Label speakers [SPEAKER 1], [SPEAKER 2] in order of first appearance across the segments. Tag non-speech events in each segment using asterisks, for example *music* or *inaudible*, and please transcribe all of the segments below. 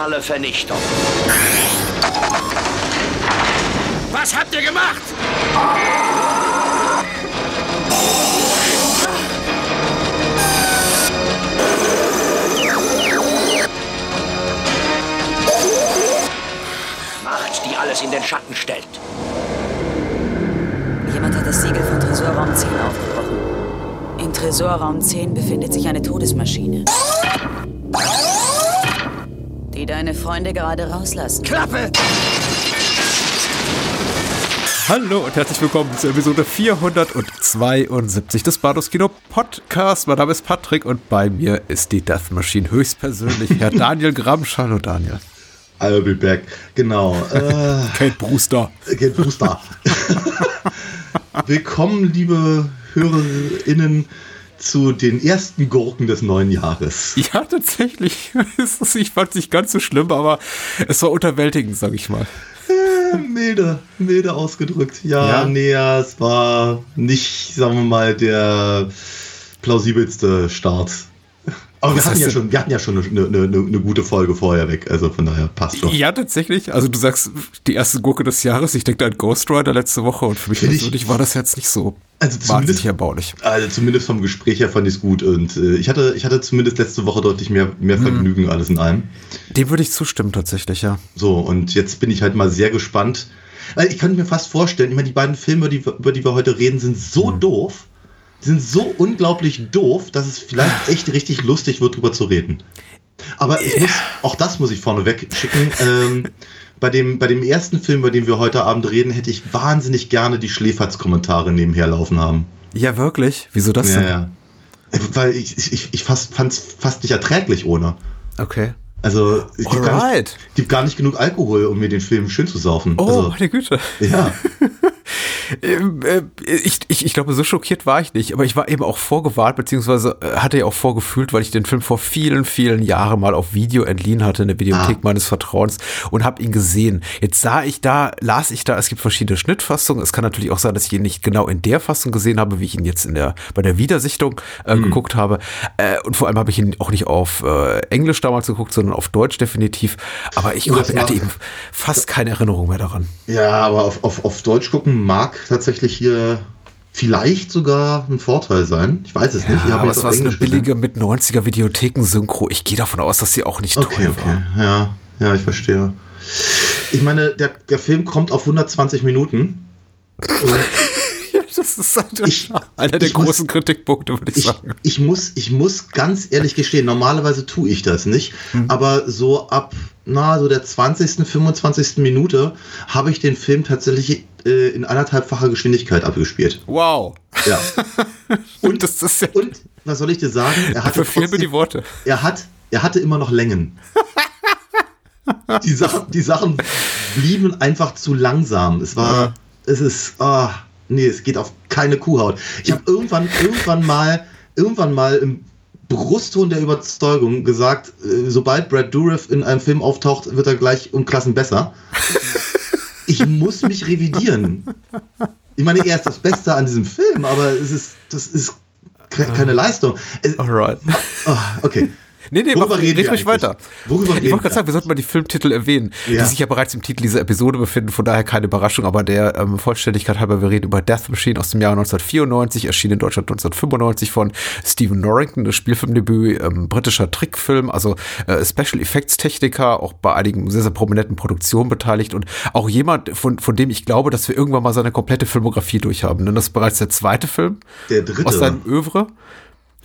[SPEAKER 1] Totale Vernichtung. Was habt ihr gemacht? Macht, die alles in den Schatten stellt.
[SPEAKER 2] Jemand hat das Siegel von Tresorraum 10 aufgebrochen. In Tresorraum 10 befindet sich eine Todesmaschine. Deine Freunde gerade rauslassen.
[SPEAKER 1] Klappe!
[SPEAKER 3] Hallo und herzlich willkommen zur Episode 472 des Bados Kino Podcast. Mein Name ist Patrick und bei mir ist die Death Machine höchstpersönlich, Herr *laughs* Daniel Gramsch. Hallo Daniel.
[SPEAKER 4] I'll be back. Genau. *laughs* Äh,
[SPEAKER 3] Kate Brewster.
[SPEAKER 4] Kate *laughs* Brewster. Willkommen, liebe HörerInnen, zu den ersten Gurken des neuen Jahres.
[SPEAKER 3] Ja, tatsächlich. *laughs* Ich fand es nicht ganz so schlimm, aber es war unterwältigend, sag ich mal.
[SPEAKER 4] Äh, milde, milde ausgedrückt. Ja,
[SPEAKER 3] Ja?
[SPEAKER 4] nee, ja, es war nicht, sagen wir mal, der plausibelste Start. Aber wir hatten, ja schon, wir hatten ja schon eine, eine, eine, gute Folge vorher weg, also von daher passt schon.
[SPEAKER 3] Ja, tatsächlich. Also du sagst, die erste Gurke des Jahres. Ich denke an Ghost Rider letzte Woche und für mich persönlich war das jetzt nicht so
[SPEAKER 4] Also
[SPEAKER 3] wahnsinnig erbaulich.
[SPEAKER 4] Also zumindest vom Gespräch her fand ich es gut und äh, ich, hatte, ich hatte zumindest letzte Woche deutlich mehr, mehr
[SPEAKER 3] Mhm.
[SPEAKER 4] Vergnügen alles in einem.
[SPEAKER 3] Dem würde ich zustimmen, tatsächlich, ja.
[SPEAKER 4] So, und jetzt bin ich halt mal sehr gespannt. Weil ich könnte mir fast vorstellen, ich meine, die beiden Filme, die, über die wir heute reden, sind so
[SPEAKER 3] Mhm.
[SPEAKER 4] doof, sind so unglaublich doof, dass es vielleicht echt richtig lustig wird, drüber zu reden. Aber ich muss, auch das muss ich vorneweg schicken. Ähm, bei, dem, bei dem ersten Film, bei dem wir heute Abend reden, hätte ich wahnsinnig gerne die Schläferz-Kommentare nebenher laufen haben.
[SPEAKER 3] Ja, wirklich? Wieso das
[SPEAKER 4] Ja,
[SPEAKER 3] denn?
[SPEAKER 4] ja. Weil ich, ich, ich fast, fand es fast nicht erträglich ohne.
[SPEAKER 3] Okay.
[SPEAKER 4] Also es gibt gar, nicht, gibt gar nicht genug Alkohol, um mir den Film schön zu saufen.
[SPEAKER 3] Oh,
[SPEAKER 4] also,
[SPEAKER 3] meine Güte.
[SPEAKER 4] ja. *laughs*
[SPEAKER 3] Ähm, äh, ich, ich, ich glaube, so schockiert war ich nicht, aber ich war eben auch vorgewarnt, beziehungsweise äh, hatte ja auch vorgefühlt, weil ich den Film vor vielen, vielen Jahren mal auf Video entliehen hatte in der Videothek
[SPEAKER 4] Ah.
[SPEAKER 3] meines Vertrauens und habe ihn gesehen. Jetzt sah ich da, las ich da, es gibt verschiedene Schnittfassungen. Es kann natürlich auch sein, dass ich ihn nicht genau in der Fassung gesehen habe, wie ich ihn jetzt in der bei der Wiedersichtung äh,
[SPEAKER 4] Hm.
[SPEAKER 3] geguckt habe. Äh, und vor allem habe ich ihn auch nicht auf äh, Englisch damals geguckt, sondern auf Deutsch definitiv. Aber ich hab, hatte eben fast keine Erinnerung mehr daran.
[SPEAKER 4] Ja, aber auf, auf, auf Deutsch gucken mag tatsächlich hier vielleicht sogar ein Vorteil sein. Ich weiß es nicht. Ich
[SPEAKER 3] Ja, aber es war so eine billige mit 90er Videotheken-Synchro. Ich gehe davon aus, dass sie auch nicht
[SPEAKER 4] Okay,
[SPEAKER 3] teuer
[SPEAKER 4] okay. Ja, ja, ich verstehe. Ich meine, der, der Film kommt auf 120 Minuten.
[SPEAKER 3] War. *laughs* Das ist halt
[SPEAKER 4] Ich-
[SPEAKER 3] einer der
[SPEAKER 4] ich muss-
[SPEAKER 3] großen Kritikpunkte, würde ich,
[SPEAKER 4] ich,
[SPEAKER 3] sagen.
[SPEAKER 4] ich, muss, ich muss ganz ehrlich gestehen, normalerweise tue ich das nicht,
[SPEAKER 3] Hm.
[SPEAKER 4] aber so ab na, so der 20., 25. Minute habe ich den Film tatsächlich äh, in anderthalbfacher Geschwindigkeit abgespielt.
[SPEAKER 3] Wow.
[SPEAKER 4] Ja. *laughs*
[SPEAKER 3] Und das ist ja.
[SPEAKER 4] Und was soll ich dir sagen? Er hatte,
[SPEAKER 3] Verfehl mir
[SPEAKER 4] trotzdem-
[SPEAKER 3] die Worte.
[SPEAKER 4] er, hat, er hatte immer noch Längen. *laughs* die, Sachen, die Sachen blieben einfach zu langsam. Es war,
[SPEAKER 3] Ja.
[SPEAKER 4] es ist, ah, nee, es geht auf keine Kuhhaut. Ich habe irgendwann, irgendwann mal, irgendwann mal im Brustton der Überzeugung gesagt, äh, sobald Brad Dourif in einem Film auftaucht, wird er gleich um Klassen besser. *laughs* Ich muss mich revidieren. Ich meine, er ist das Beste an diesem Film, aber es ist, das ist ke- keine Leistung.
[SPEAKER 3] Alright.
[SPEAKER 4] ah, okay.
[SPEAKER 3] Nee, nee,
[SPEAKER 4] Worüber
[SPEAKER 3] mach,
[SPEAKER 4] reden
[SPEAKER 3] red ruhig weiter.
[SPEAKER 4] Worüber
[SPEAKER 3] ich wollte gerade sagen, wir sollten mal die Filmtitel erwähnen,
[SPEAKER 4] Ja.
[SPEAKER 3] die sich ja bereits im Titel dieser Episode befinden, von daher keine Überraschung, aber der ähm, Vollständigkeit halber, wir reden über Death Machine aus dem Jahr 1994, erschien in Deutschland 1995 von Stephen Norrington, das Spielfilmdebüt, ähm, britischer Trickfilm, also äh, Special Effects Techniker, auch bei einigen sehr, sehr prominenten Produktionen beteiligt und auch jemand, von, von dem ich glaube, dass wir irgendwann mal seine komplette Filmografie durchhaben, denn das ist bereits der zweite Film
[SPEAKER 4] Der dritte.
[SPEAKER 3] aus seinem Övre.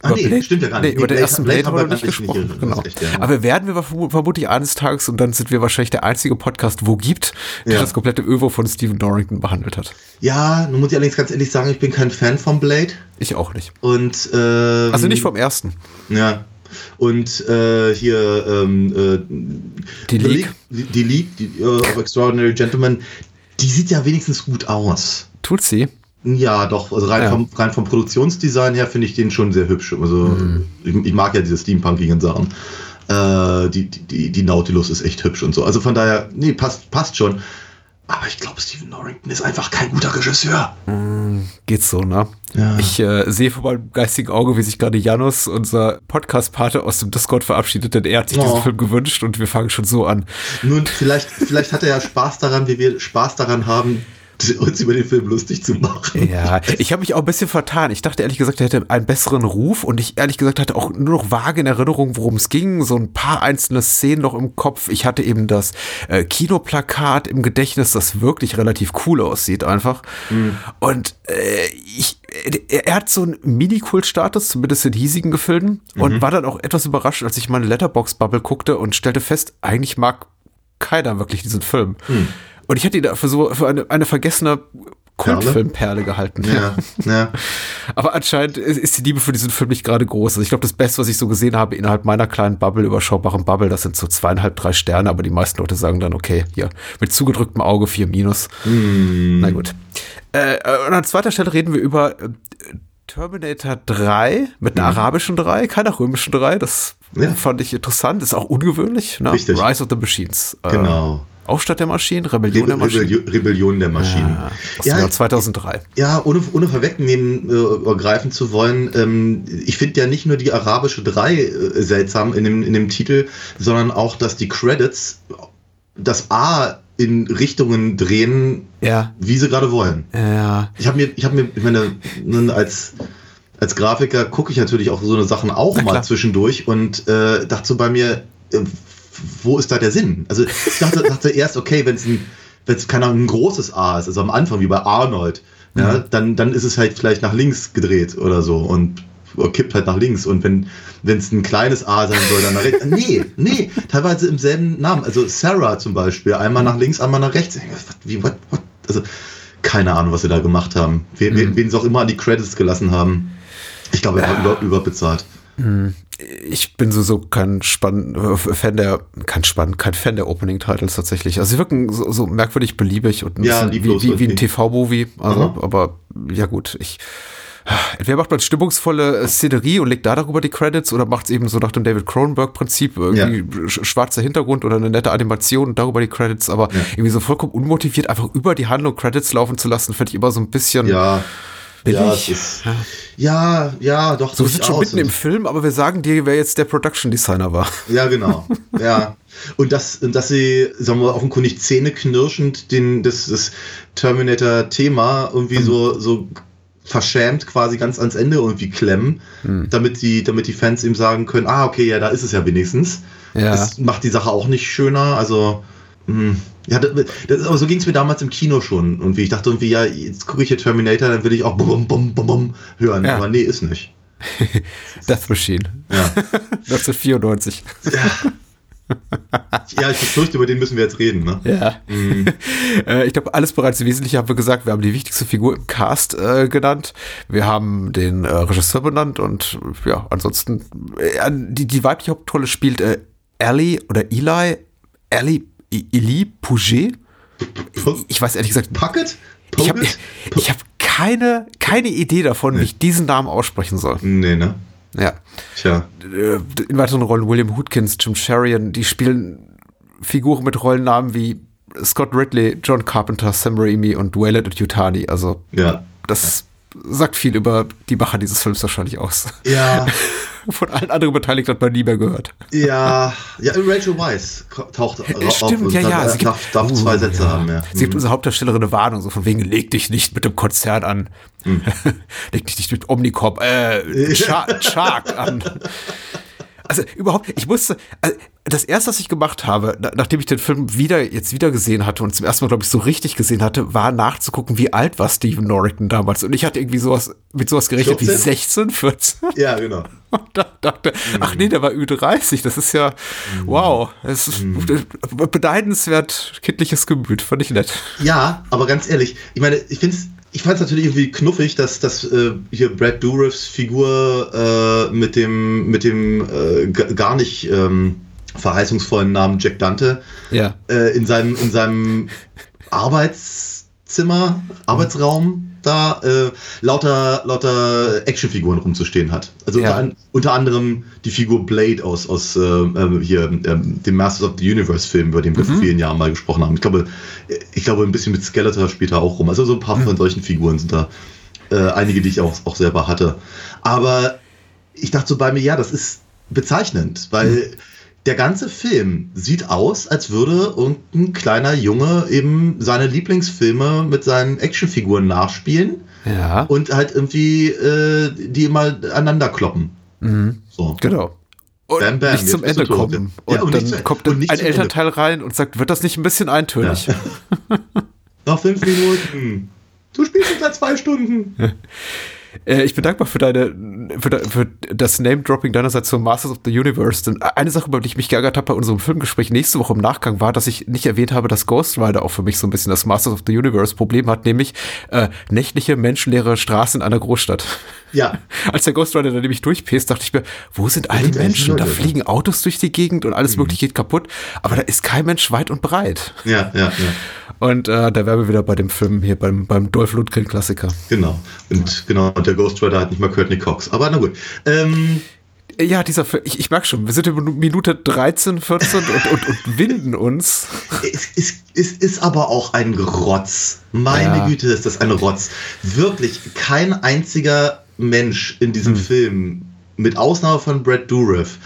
[SPEAKER 4] Ah, nee, stimmt ja gar nicht.
[SPEAKER 3] Nee, über den ersten
[SPEAKER 4] Blade
[SPEAKER 3] Blade haben wir nicht
[SPEAKER 4] nicht
[SPEAKER 3] gesprochen.
[SPEAKER 4] hier,
[SPEAKER 3] Genau.
[SPEAKER 4] echt, ja.
[SPEAKER 3] Aber werden wir verm- vermutlich eines Tages und dann sind wir wahrscheinlich der einzige Podcast, wo gibt, der
[SPEAKER 4] Ja.
[SPEAKER 3] das komplette Övo von Stephen Dorrington behandelt hat.
[SPEAKER 4] Ja, nun muss ich allerdings ganz ehrlich sagen, ich bin kein Fan von Blade.
[SPEAKER 3] Ich auch nicht.
[SPEAKER 4] Und, ähm,
[SPEAKER 3] Also nicht vom ersten.
[SPEAKER 4] Ja. Und äh, hier ähm, äh,
[SPEAKER 3] Die League.
[SPEAKER 4] Die, die League die, äh, of Extraordinary Gentlemen, die sieht ja wenigstens gut aus.
[SPEAKER 3] Tut sie.
[SPEAKER 4] Ja, doch. Also rein,
[SPEAKER 3] Ja.
[SPEAKER 4] vom, rein vom Produktionsdesign her finde ich den schon sehr hübsch. Also
[SPEAKER 3] Mhm.
[SPEAKER 4] ich, ich mag ja diese steampunkigen Sachen. Äh, die, die- die, Nautilus ist echt hübsch und so. Also von daher, nee, passt, passt schon. Aber ich glaube, Stephen Norrington ist einfach kein guter Regisseur.
[SPEAKER 3] Geht so, ne?
[SPEAKER 4] Ja.
[SPEAKER 3] Ich äh, sehe vor meinem geistigen Auge, wie sich gerade Janus, unser Podcast-Pate, aus dem Discord verabschiedet, denn er hat sich
[SPEAKER 4] Oh.
[SPEAKER 3] diesen Film gewünscht und wir fangen schon so an.
[SPEAKER 4] Nun, vielleicht, vielleicht hat er ja Spaß daran, wie wir Spaß daran haben, uns über den Film lustig zu machen.
[SPEAKER 3] Ja, ich habe mich auch ein bisschen vertan. Ich dachte ehrlich gesagt, er hätte einen besseren Ruf und ich ehrlich gesagt hatte auch nur noch vage in Erinnerung, worum es ging. So ein paar einzelne Szenen noch im Kopf. Ich hatte eben das äh, Kinoplakat im Gedächtnis, das wirklich relativ cool aussieht einfach. Und äh, ich, er, er hat so einen Mini-Kult-Status, zumindest in hiesigen Gefilden. Und war dann auch etwas überrascht, als ich meine Letterbox-Bubble guckte und stellte fest, eigentlich mag keiner wirklich diesen Film. Und ich hätte ihn dafür so für eine, eine vergessene Kultfilmperle gehalten.
[SPEAKER 4] Ja, *laughs* ja.
[SPEAKER 3] Aber anscheinend ist die Liebe für diesen Film nicht gerade groß. Also ich glaube, das Beste, was ich so gesehen habe innerhalb meiner kleinen Bubble, überschaubaren Bubble, das sind so zweieinhalb, drei Sterne, aber die meisten Leute sagen dann, okay, hier, mit zugedrücktem Auge vier Minus. Na gut. Äh, und an zweiter Stelle reden wir über äh, Terminator 3 mit einer arabischen 3, keiner römischen 3. Das
[SPEAKER 4] Ja.
[SPEAKER 3] fand ich interessant, ist auch ungewöhnlich. Ne?
[SPEAKER 4] Richtig.
[SPEAKER 3] Rise of the Machines. Äh,
[SPEAKER 4] Genau.
[SPEAKER 3] Aufstand der Maschinen, Rebellion
[SPEAKER 4] Rebe
[SPEAKER 3] der Maschinen.
[SPEAKER 4] Rebellion, der Maschinen.
[SPEAKER 3] Ja, aus Jahr 2003.
[SPEAKER 4] Ja, ohne, ohne vorwegnehmen äh, greifen zu wollen, ähm, ich finde ja nicht nur die arabische 3 äh, seltsam in dem, in dem Titel, sondern auch, dass die Credits das A in Richtungen drehen,
[SPEAKER 3] Ja.
[SPEAKER 4] wie sie gerade wollen.
[SPEAKER 3] Ja.
[SPEAKER 4] Ich habe mir, ich habe mir, ich meine, als als Grafiker gucke ich natürlich auch so eine Sachen auch
[SPEAKER 3] Na
[SPEAKER 4] mal
[SPEAKER 3] klar.
[SPEAKER 4] zwischendurch und äh, dachte so bei mir, äh, wo ist da der Sinn? Also ich dachte, dachte erst, okay, wenn es ein, wenn es keine Ahnung, ein großes A ist, also am Anfang wie bei Arnold, ja, dann, dann ist es halt vielleicht nach links gedreht oder so und oder kippt halt nach links und wenn wenn es ein kleines A sein soll, dann nach rechts. Nee, nee, teilweise im selben Namen. Also Sarah zum Beispiel, einmal nach links, einmal nach rechts. Wie, what, what? Also keine Ahnung, was sie da gemacht haben. Wen, wen, wen sie auch immer an die Credits gelassen haben. Ich glaube, er war über, überbezahlt.
[SPEAKER 3] Ich bin sowieso kein Spann, äh, Fan der, kein Spann, kein Fan der Opening Titles tatsächlich. Also sie wirken so, so merkwürdig beliebig und ein
[SPEAKER 4] Ja,
[SPEAKER 3] wie, wie, wie ein. TV-Movie. Also,
[SPEAKER 4] Aha.
[SPEAKER 3] aber ja gut, ich. Entweder macht man stimmungsvolle äh, Szenerie und legt da darüber die Credits oder macht es eben so nach dem David Cronenberg-Prinzip, irgendwie sch- schwarzer Hintergrund oder eine nette Animation und darüber die Credits, aber irgendwie so vollkommen unmotiviert einfach über die Handlung Credits laufen zu lassen, finde ich immer so ein bisschen
[SPEAKER 4] Ja.
[SPEAKER 3] Billig.
[SPEAKER 4] Ja, ist, ja, ja, doch.
[SPEAKER 3] so, wir sind schon mitten im Film, aber wir sagen dir, wer jetzt der Production Designer war.
[SPEAKER 4] Ja, genau. ja. Und dass, und dass sie, sagen wir, offenkundig zähneknirschend den, das, das Terminator-Thema irgendwie so, so verschämt quasi ganz ans Ende irgendwie klemmen, damit die, damit die Fans ihm sagen können, ah, okay, ja, da ist es ja wenigstens.
[SPEAKER 3] Ja.
[SPEAKER 4] Das macht die Sache auch nicht schöner. Also, ja, das, aber so ging es mir damals im Kino schon. Und wie ich dachte irgendwie, ja, jetzt gucke ich hier Terminator, dann will ich auch bum, bum, bum, bum hören.
[SPEAKER 3] Ja.
[SPEAKER 4] Aber nee, ist nicht. *laughs*
[SPEAKER 3] Death Machine.
[SPEAKER 4] Ja. *laughs*
[SPEAKER 3] 1994.
[SPEAKER 4] ja, ich befürchte, über den müssen wir jetzt reden, ne?
[SPEAKER 3] Ja. *laughs* Äh, ich glaube, alles bereits Wesentliche haben wir gesagt. Wir haben die wichtigste Figur im Cast äh, genannt. Wir haben den äh, Regisseur benannt und ja, ansonsten äh, die, die weibliche Hauptrolle spielt äh, Ellie oder Eli. Ellie, Eli Pouget. Ich, weiß ehrlich gesagt,
[SPEAKER 4] Puckett?
[SPEAKER 3] ich habe *laughs* hab keine, keine Idee davon, wie ich diesen Namen aussprechen soll.
[SPEAKER 4] Nee, ne?
[SPEAKER 3] Ja.
[SPEAKER 4] Tja.
[SPEAKER 3] äh, in weiteren Rollen William Hootkins, Jim Sherian, die spielen Figuren mit Rollennamen wie Scott Ridley, John Carpenter, Sam Raimi und Waylon Yutani. Also
[SPEAKER 4] Ja.
[SPEAKER 3] das sagt viel über die Macher dieses Films wahrscheinlich aus.
[SPEAKER 4] Ja, *laughs*
[SPEAKER 3] Von allen anderen Beteiligten hat man nie mehr gehört.
[SPEAKER 4] ja, ja, Rachel Weisz ko- taucht ra- auf
[SPEAKER 3] Stimmt,
[SPEAKER 4] und
[SPEAKER 3] ja, ja.
[SPEAKER 4] äh,
[SPEAKER 3] Sie gibt-
[SPEAKER 4] darf, darf
[SPEAKER 3] Uh,
[SPEAKER 4] zwei Sätze
[SPEAKER 3] ja.
[SPEAKER 4] haben, ja.
[SPEAKER 3] Sie gibt unserer Hauptdarstellerin eine Warnung, so von wegen, leg dich nicht mit dem Konzern an. *laughs* leg dich nicht mit Omnicop, äh, *laughs* Shark, Shark an. Also überhaupt, ich musste, also, das erste, was ich gemacht habe, na, nachdem ich den Film wieder jetzt wieder gesehen hatte und zum ersten Mal, glaube ich, so richtig gesehen hatte, war nachzugucken, wie alt war Steven Norrington damals. Und ich hatte irgendwie sowas mit sowas gerechnet
[SPEAKER 4] 14?
[SPEAKER 3] wie 16, 14. *laughs*
[SPEAKER 4] Ja, genau. *laughs*
[SPEAKER 3] Und da dachte, ach nee, der war Ü30. Das ist ja, wow, es ist beneidenswert kindliches Gemüt. Fand ich nett.
[SPEAKER 4] Ja, aber ganz ehrlich, ich meine, ich finde es. Ich fand es natürlich irgendwie knuffig, dass, dass äh, hier Brad Dourifs Figur äh, mit dem, mit dem äh, gar nicht ähm, verheißungsvollen Namen Jack Dante
[SPEAKER 3] Ja.
[SPEAKER 4] äh, in seinem, in seinem Arbeitszimmer, Arbeitsraum da äh, lauter, lauter Actionfiguren rumzustehen hat. Also
[SPEAKER 3] Ja.
[SPEAKER 4] unter, unter anderem die Figur Blade aus, aus äh, ähm, hier ähm, dem Masters of the Universe Film, über den wir vor vielen Jahren mal gesprochen haben. Ich glaube, ich glaube ein bisschen mit Skeletor später auch rum. Also so ein paar von solchen Figuren sind da. Äh, einige, die ich auch, auch selber hatte. Aber ich dachte so bei mir, ja, das ist bezeichnend, weil der ganze Film sieht aus, als würde irgendein kleiner Junge eben seine Lieblingsfilme mit seinen Actionfiguren nachspielen
[SPEAKER 3] Ja.
[SPEAKER 4] und halt irgendwie äh, die immer aneinander kloppen. So.
[SPEAKER 3] Genau. Und
[SPEAKER 4] Bam, bam,
[SPEAKER 3] nicht
[SPEAKER 4] jetzt
[SPEAKER 3] zum Ende kommen. Und,
[SPEAKER 4] Ja, und
[SPEAKER 3] dann
[SPEAKER 4] zu-
[SPEAKER 3] kommt
[SPEAKER 4] und
[SPEAKER 3] ein
[SPEAKER 4] zum Ende.
[SPEAKER 3] Elternteil rein und sagt, wird das nicht ein bisschen eintönig? *laughs*
[SPEAKER 4] Noch fünf Minuten. Du spielst schon seit zwei Stunden. *laughs*
[SPEAKER 3] Äh, ich bin dankbar für deine, für, de, für das Name-Dropping deinerseits zum Masters of the Universe. Denn eine Sache, über die ich mich geärgert habe bei unserem Filmgespräch nächste Woche im Nachgang, war, dass ich nicht erwähnt habe, dass Ghost Rider auch für mich so ein bisschen das Masters of the Universe-Problem hat, nämlich äh, nächtliche, menschenleere Straßen in einer Großstadt.
[SPEAKER 4] Ja. *laughs*
[SPEAKER 3] Als der Ghost Rider da nämlich durchpäst, dachte ich mir, wo sind all die Menschen? Da fliegen Autos durch die Gegend und alles mögliche geht kaputt, aber da ist kein Mensch weit und breit.
[SPEAKER 4] Ja, ja, ja.
[SPEAKER 3] Und äh, da wären wir wieder bei dem Film hier, beim, beim Dolph Lundgren-Klassiker.
[SPEAKER 4] Genau. Und genau, und der Ghost Rider hat nicht mal Courtney Cox. Aber na gut. Ähm,
[SPEAKER 3] Ja, dieser Film, ich, ich merke schon, wir sind in Minute 13, 14 und, und, und winden uns.
[SPEAKER 4] es, es, es ist aber auch ein Rotz. Meine
[SPEAKER 3] Ja.
[SPEAKER 4] Güte, ist das ein Rotz. Wirklich, kein einziger Mensch in diesem Film, mit Ausnahme von Brad Dourif,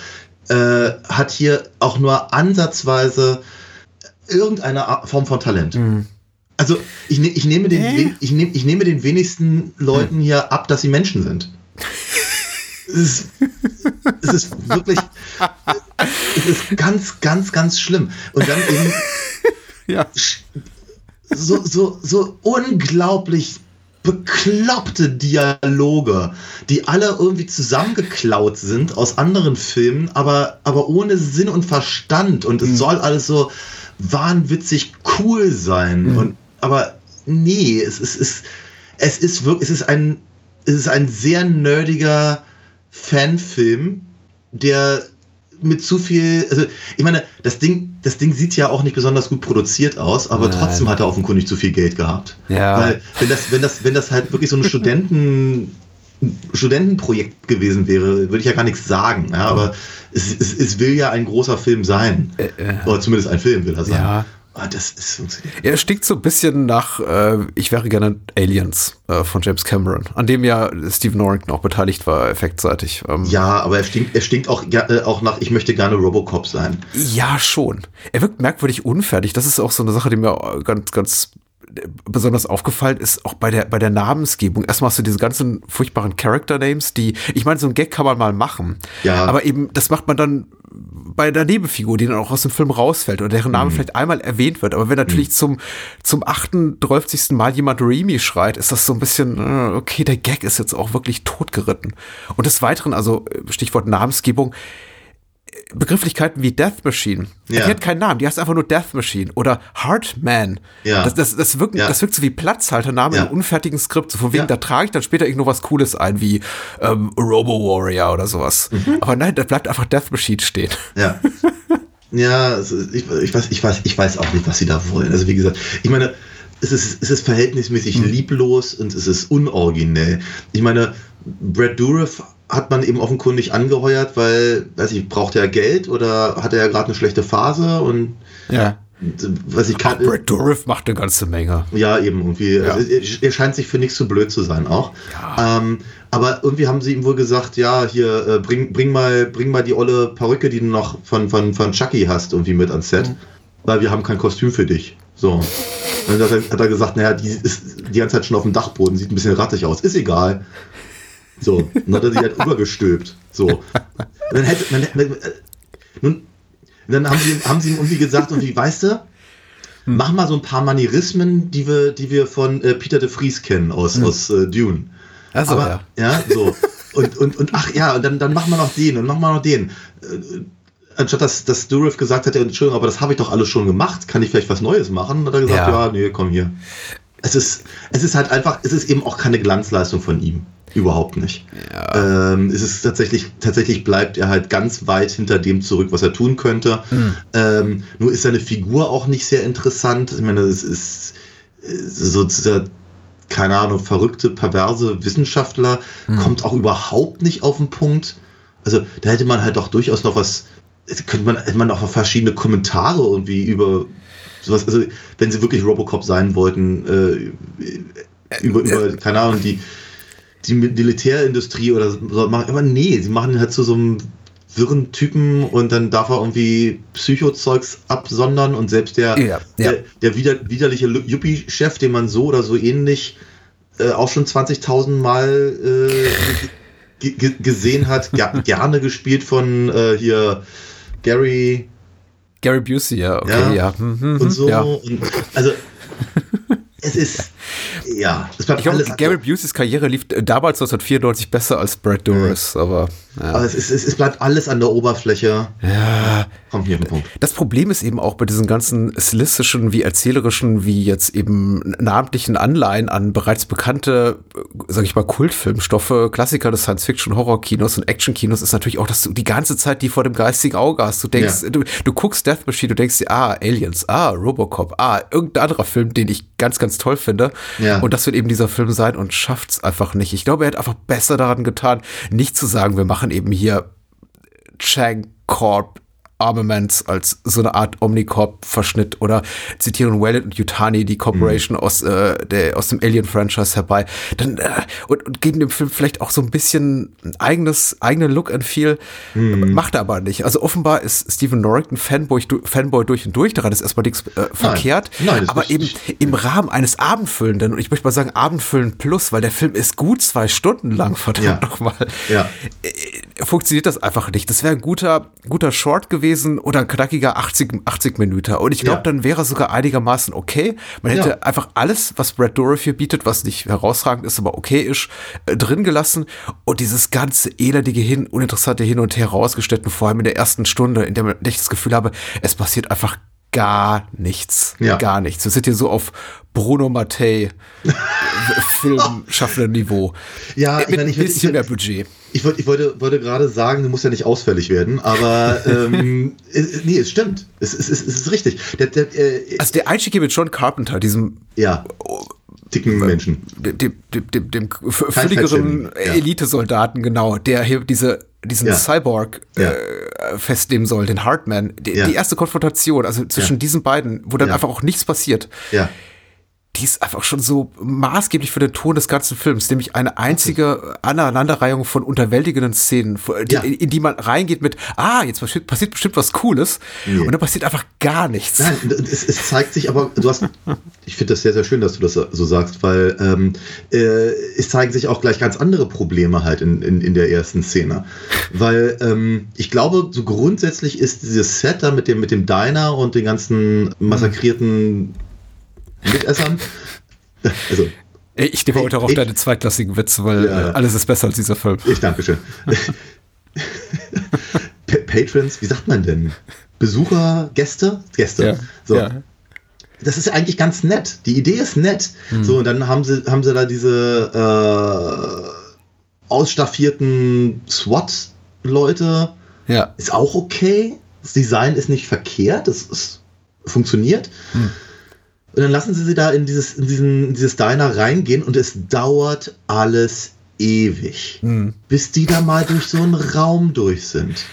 [SPEAKER 4] äh, hat hier auch nur ansatzweise irgendeine Art- Form von Talent. Also ich, ne, ich, nehme den, wen- ich, nehm, ich nehme den wenigsten Leuten hier ab, dass sie Menschen sind. *laughs* Es ist, es ist wirklich, es ist ganz, ganz, ganz schlimm. Und dann eben *laughs*
[SPEAKER 3] Ja.
[SPEAKER 4] so, so, so unglaublich bekloppte Dialoge, die alle irgendwie zusammengeklaut sind aus anderen Filmen, aber, aber ohne Sinn und Verstand. Und es soll alles so wahnwitzig cool sein. Und, aber nee, es ist, es, es ist wirklich, es ist ein, es ist ein sehr nerdiger Fanfilm, der mit zu viel, also ich meine, das Ding, das Ding sieht ja auch nicht besonders gut produziert aus, aber
[SPEAKER 3] Nein.
[SPEAKER 4] trotzdem hat er offenkundig zu viel Geld gehabt.
[SPEAKER 3] Ja.
[SPEAKER 4] Weil wenn das, wenn das, wenn das halt wirklich so ein *laughs* Studenten, Studentenprojekt gewesen wäre, würde ich ja gar nichts sagen. Ja, aber es, es, es will ja ein großer Film sein. Oder zumindest ein Film will er sein.
[SPEAKER 3] Äh, Ja.
[SPEAKER 4] Aber das ist.
[SPEAKER 3] Er stinkt so ein bisschen nach äh, Ich wäre gerne Aliens äh, von James Cameron, an dem ja Stephen Norrington auch beteiligt war, effektseitig. Ähm,
[SPEAKER 4] Ja, aber er stinkt, er stinkt auch, äh, auch nach, ich möchte gerne Robocop sein.
[SPEAKER 3] Ja, schon. Er wirkt merkwürdig unfertig. Das ist auch so eine Sache, die mir ganz, ganz besonders aufgefallen ist, auch bei der, bei der Namensgebung. Erstmal hast du diese ganzen furchtbaren Character Names, die, ich meine, so ein Gag kann man mal machen.
[SPEAKER 4] Ja.
[SPEAKER 3] Aber eben, das macht man dann bei der Nebenfigur, die dann auch aus dem Film rausfällt oder deren
[SPEAKER 4] Mhm.
[SPEAKER 3] Name vielleicht einmal erwähnt wird. Aber wenn natürlich zum, zum 38. Mal jemand Remy schreit, ist das so ein bisschen, äh, okay, der Gag ist jetzt auch wirklich totgeritten. Und des Weiteren, also Stichwort Namensgebung, Begrifflichkeiten wie Death Machine.
[SPEAKER 4] Ja.
[SPEAKER 3] Die hat keinen Namen, die heißt einfach nur Death Machine oder Heartman.
[SPEAKER 4] Ja.
[SPEAKER 3] Das, das, das, wirkt,
[SPEAKER 4] Ja.
[SPEAKER 3] das wirkt so wie Platzhaltername
[SPEAKER 4] Ja.
[SPEAKER 3] im unfertigen Skript. So von wegen,
[SPEAKER 4] Ja.
[SPEAKER 3] da trage ich dann später irgendwo was Cooles ein, wie ähm, Robo Warrior oder sowas.
[SPEAKER 4] Mhm.
[SPEAKER 3] Aber nein, da bleibt einfach Death Machine stehen.
[SPEAKER 4] Ja. Ja, ist- ich, ich, weiß, ich, weiß, ich weiß auch nicht, was sie da wollen. Also wie gesagt, ich meine, es ist, es ist verhältnismäßig
[SPEAKER 3] Hm.
[SPEAKER 4] lieblos und es ist unoriginell. Ich meine, Brad Dourif hat man eben offenkundig angeheuert, weil, weiß ich, braucht er Geld oder hat er ja gerade eine schlechte Phase und
[SPEAKER 3] Ja.
[SPEAKER 4] weiß ich,
[SPEAKER 3] Auch
[SPEAKER 4] kann,
[SPEAKER 3] Brad Dourif macht eine ganze Menge.
[SPEAKER 4] ja, eben irgendwie.
[SPEAKER 3] Ja.
[SPEAKER 4] Also, er, scheint sich für nichts zu blöd zu sein auch. Ähm, aber irgendwie haben sie ihm wohl gesagt, ja, hier, äh, bring, bring, mal, bring mal die olle Perücke, die du noch von, von, von Chucky hast, irgendwie mit ans Set. Weil wir haben kein Kostüm für dich. So. Und dann hat er, hat er gesagt, naja, die ist die ganze Zeit schon auf dem Dachboden, sieht ein bisschen rattig aus. Ist egal. So. Und dann hat er sie halt *laughs* übergestülpt. So. Und dann hätte man. Äh, nun, Und dann haben sie, haben sie ihm irgendwie gesagt, irgendwie, weißt du, mach mal so ein paar Manierismen, die wir, die wir von äh, Peter de Vries kennen aus, aus äh, Dune.
[SPEAKER 3] Also,
[SPEAKER 4] Aber, ja. so. Und, und, und ach ja, und dann, dann machen wir noch den und machen wir noch den. Äh, anstatt dass, dass Durif gesagt hätte, Entschuldigung, aber das habe ich doch alles schon gemacht, kann ich vielleicht was Neues machen? Hat er gesagt,
[SPEAKER 3] Ja.
[SPEAKER 4] ja, nee, komm hier. Es ist, es ist halt einfach, es ist eben auch keine Glanzleistung von ihm. Überhaupt nicht. Ähm, es ist tatsächlich, tatsächlich bleibt er halt ganz weit hinter dem zurück, was er tun könnte. Ähm, nur ist seine Figur auch nicht sehr interessant. Ich meine, es ist äh, so dieser, keine Ahnung, verrückte, perverse Wissenschaftler, kommt auch überhaupt nicht auf den Punkt. Also da hätte man halt doch durchaus noch was, könnte man, hätte man auch noch verschiedene Kommentare irgendwie über sowas, also wenn sie wirklich Robocop sein wollten, äh, über, über, keine Ahnung, die, die Militärindustrie oder so machen, aber nee, sie machen ihn halt zu so einem wirren Typen und dann darf er irgendwie Psychozeugs absondern und selbst der,
[SPEAKER 3] Ja, ja.
[SPEAKER 4] der, der wider, widerliche Yuppie-Chef, den man so oder so ähnlich äh, auch schon 20.000 Mal äh, ge- ge- gesehen hat, ger *laughs* gerne gespielt von äh, hier Gary
[SPEAKER 3] Gary Busey, ja, okay, ja.
[SPEAKER 4] Ja.
[SPEAKER 3] Hm, hm,
[SPEAKER 4] und
[SPEAKER 3] hm,
[SPEAKER 4] so. Und, also es ist ja, es bleibt
[SPEAKER 3] Ich glaube. Gary Buseys Karriere lief damals 1994 besser als Brad Dourif, aber ja.
[SPEAKER 4] aber es, ist, es, bleibt alles an der Oberfläche.
[SPEAKER 3] ja.
[SPEAKER 4] Kommt nicht auf den Punkt.
[SPEAKER 3] Das Problem ist eben auch bei diesen ganzen stilistischen, wie erzählerischen, wie jetzt eben namentlichen Anleihen an bereits bekannte, sage ich mal, Kultfilmstoffe, Klassiker des Science-Fiction-Horror-Kinos und Action-Kinos, ist natürlich auch, dass du die ganze Zeit die vor dem geistigen Auge hast. Du denkst,
[SPEAKER 4] Ja.
[SPEAKER 3] du, du guckst Death Machine, du denkst dir, ah, Aliens, ah, Robocop, ah, irgendein anderer Film, den ich ganz, ganz toll finde.
[SPEAKER 4] Ja.
[SPEAKER 3] Und das wird eben dieser Film sein und schafft's einfach nicht. Ich glaube, er hat einfach besser daran getan, nicht zu sagen, wir machen eben hier Chang Corp Armaments als so eine Art Omnicorp-Verschnitt oder zitieren Wallet und Yutani, die Corporation aus, äh, der, aus dem Alien-Franchise herbei. Dann, äh, und, und geben dem Film vielleicht auch so ein bisschen ein eigenes, eigenen Look and Feel. Macht er aber nicht. Also offenbar ist Stephen Norrington Fanboy, Fanboy durch und durch. Daran ist erstmal nichts äh, verkehrt.
[SPEAKER 4] Nein, das
[SPEAKER 3] aber eben
[SPEAKER 4] nicht-
[SPEAKER 3] im Rahmen eines Abendfüllenden, und ich möchte mal sagen Abendfüllend plus, weil der Film ist gut zwei Stunden lang, verdammt
[SPEAKER 4] Ja.
[SPEAKER 3] nochmal
[SPEAKER 4] Ja.
[SPEAKER 3] äh, funktioniert das einfach nicht. Das wäre ein guter, guter Short gewesen oder ein knackiger 80, 80 Minuten. Und ich glaube,
[SPEAKER 4] Ja.
[SPEAKER 3] dann wäre sogar einigermaßen okay. Man hätte
[SPEAKER 4] Ja.
[SPEAKER 3] einfach alles, was Brad Dourif hier bietet, was nicht herausragend ist, aber okay ist, äh, drin gelassen und dieses ganze elendige Hin, uninteressante Hin und Her rausgestellt, und vor allem in der ersten Stunde, in der man echt das Gefühl habe, es passiert einfach gar nichts.
[SPEAKER 4] Ja.
[SPEAKER 3] Gar nichts. Wir sind hier so auf Bruno Mattei *laughs* filmschaffenden Niveau.
[SPEAKER 4] Ja, ich
[SPEAKER 3] mit
[SPEAKER 4] meine,
[SPEAKER 3] ein
[SPEAKER 4] ich will-
[SPEAKER 3] bisschen
[SPEAKER 4] ich
[SPEAKER 3] mehr Budget.
[SPEAKER 4] Ich, wollte, ich wollte, wollte gerade sagen, du musst ja nicht ausfällig werden, aber *laughs* ähm, es- nee, es stimmt. Es, es, es, es ist richtig. Der, der, äh,
[SPEAKER 3] Also der Einstieg hier mit John Carpenter, diesem
[SPEAKER 4] ja, dicken Menschen.
[SPEAKER 3] dem, dem, dem, dem
[SPEAKER 4] Fettchen, ja.
[SPEAKER 3] Elitesoldaten, genau, der hier diese diesen
[SPEAKER 4] Ja.
[SPEAKER 3] Cyborg
[SPEAKER 4] Ja.
[SPEAKER 3] äh, festnehmen soll, den Hartman. Die,
[SPEAKER 4] Ja.
[SPEAKER 3] die erste Konfrontation, also zwischen diesen beiden, wo dann einfach auch nichts passiert,
[SPEAKER 4] Ja.
[SPEAKER 3] Die ist einfach schon so maßgeblich für den Ton des ganzen Films, nämlich eine einzige Aneinanderreihung von unterwältigenden Szenen, die,
[SPEAKER 4] Ja.
[SPEAKER 3] in, in die man reingeht mit, ah, jetzt passiert, passiert bestimmt was Cooles
[SPEAKER 4] Nee.
[SPEAKER 3] und dann passiert einfach gar nichts.
[SPEAKER 4] Nein, es, es zeigt sich aber, du hast, ich finde das sehr, sehr schön, dass du das so sagst, weil ähm, äh, es zeigen sich auch gleich ganz andere Probleme halt in, in, in der ersten Szene. Weil ähm, ich glaube, so grundsätzlich ist dieses Set da mit dem, mit dem Diner und den ganzen massakrierten Mitessern, also
[SPEAKER 3] Ich nehme heute auch auf
[SPEAKER 4] Ich-
[SPEAKER 3] deine zweitklassigen Witze, weil
[SPEAKER 4] Ja, ja.
[SPEAKER 3] äh, alles ist besser als dieser Film.
[SPEAKER 4] Ich danke schön. *laughs* Pa Patrons, wie sagt man denn? Besucher, Gäste? Gäste. So.
[SPEAKER 3] ja.
[SPEAKER 4] Das ist ja eigentlich ganz nett. Die Idee ist nett.
[SPEAKER 3] Hm.
[SPEAKER 4] So, und dann haben sie, haben sie da diese äh, ausstaffierten SWAT-Leute.
[SPEAKER 3] ja.
[SPEAKER 4] Ist auch okay. Das Design ist nicht verkehrt. Das ist, funktioniert.
[SPEAKER 3] Hm.
[SPEAKER 4] Und dann lassen sie sie da in dieses, in diesen, in dieses Diner reingehen und es dauert alles ewig,
[SPEAKER 3] Hm.
[SPEAKER 4] bis die da mal durch so einen Raum durch sind.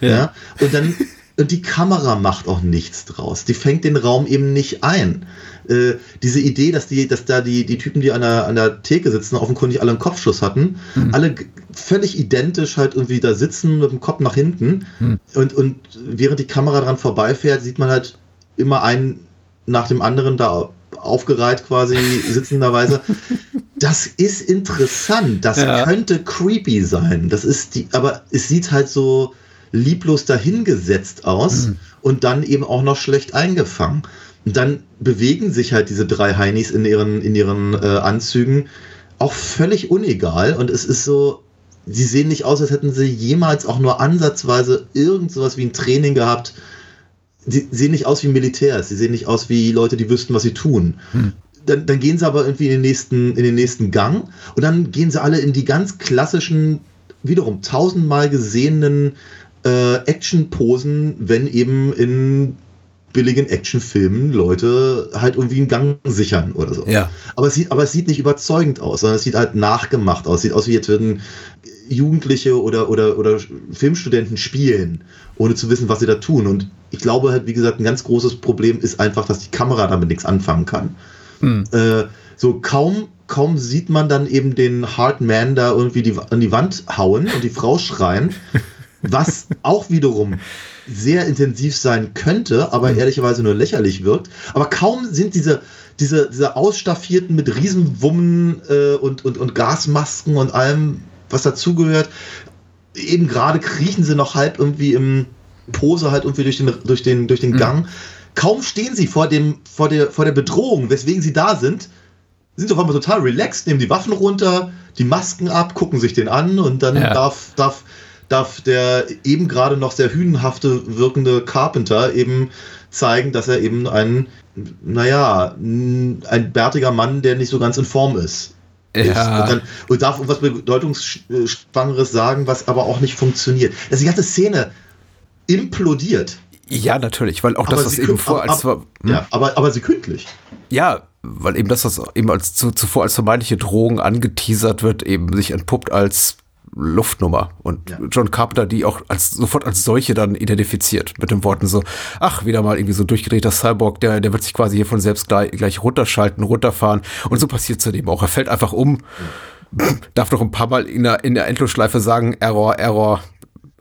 [SPEAKER 4] Ja. Und dann, und die Kamera macht auch nichts draus. Die fängt den Raum eben nicht ein. Äh, diese Idee, dass die, dass da die, die Typen, die an der, an der Theke sitzen, offenkundig alle einen Kopfschuss hatten, alle g- völlig identisch halt irgendwie da sitzen mit dem Kopf nach hinten. Und, und während die Kamera dran vorbeifährt, sieht man halt immer einen nach dem anderen da aufgereiht quasi *laughs* sitzenderweise. Das ist interessant. Das
[SPEAKER 3] Ja.
[SPEAKER 4] könnte creepy sein. Das ist die, aber es sieht halt so lieblos dahingesetzt aus und dann eben auch noch schlecht eingefangen. Und dann bewegen sich halt diese drei Heinis in ihren, in ihren äh, Anzügen auch völlig unegal. Und es ist so, sie sehen nicht aus, als hätten sie jemals auch nur ansatzweise irgend sowas wie ein Training gehabt. Sie sehen nicht aus wie Militärs, sie sehen nicht aus wie Leute, die wüssten, was sie tun. Dann, dann gehen sie aber irgendwie in den, nächsten, in den nächsten Gang und dann gehen sie alle in die ganz klassischen, wiederum tausendmal gesehenen äh, Action-Posen, wenn eben in billigen Actionfilmen Leute halt irgendwie einen Gang sichern oder so.
[SPEAKER 3] Ja.
[SPEAKER 4] Aber es sieht, aber es sieht nicht überzeugend aus, sondern es sieht halt nachgemacht aus. Sieht aus wie jetzt würden Jugendliche oder, oder, oder Filmstudenten spielen, ohne zu wissen, was sie da tun. Und ich glaube halt, wie gesagt, ein ganz großes Problem ist einfach, dass die Kamera damit nichts anfangen kann. Äh, so kaum, kaum sieht man dann eben den Hard Man da irgendwie die, an die Wand hauen und die Frau schreien, *laughs* was auch wiederum sehr intensiv sein könnte, aber ehrlicherweise nur lächerlich wirkt. Aber kaum sind diese, diese, diese Ausstaffierten mit Riesenwummen äh, und, und, und Gasmasken und allem, was dazugehört, eben gerade kriechen sie noch halb irgendwie im Pose halt irgendwie durch den, durch den, durch den Gang. Kaum stehen sie vor, dem, vor, der, vor der Bedrohung, weswegen sie da sind, sind sie auf einmal total relaxed, nehmen die Waffen runter, die Masken ab, gucken sich den an und dann
[SPEAKER 3] Ja.
[SPEAKER 4] darf, darf, darf der eben gerade noch sehr hünenhafte wirkende Carpenter eben zeigen, dass er eben ein, naja, ein bärtiger Mann, der nicht so ganz in Form ist. ist. Und, dann, und darf was Bedeutungsschwangeres sagen, was aber auch nicht funktioniert. Also die ganze Szene implodiert.
[SPEAKER 3] Ja, natürlich, weil auch das,
[SPEAKER 4] Aber
[SPEAKER 3] was
[SPEAKER 4] sie
[SPEAKER 3] eben vor
[SPEAKER 4] ab-
[SPEAKER 3] als war, hm?
[SPEAKER 4] Ja, aber, aber sekündlich.
[SPEAKER 3] Ja, weil eben das, was eben als zu, zuvor als vermeintliche Drohung angeteasert wird, eben sich entpuppt als Luftnummer und
[SPEAKER 4] Ja.
[SPEAKER 3] John Carpenter die auch als sofort als solche dann identifiziert mit den Worten so ach wieder mal irgendwie so ein durchgedrehter Cyborg der der wird sich quasi hier von selbst gleich, gleich runterschalten runterfahren und so passiert es dann eben auch er fällt einfach um darf noch ein paar Mal in der in der Endlosschleife sagen Error Error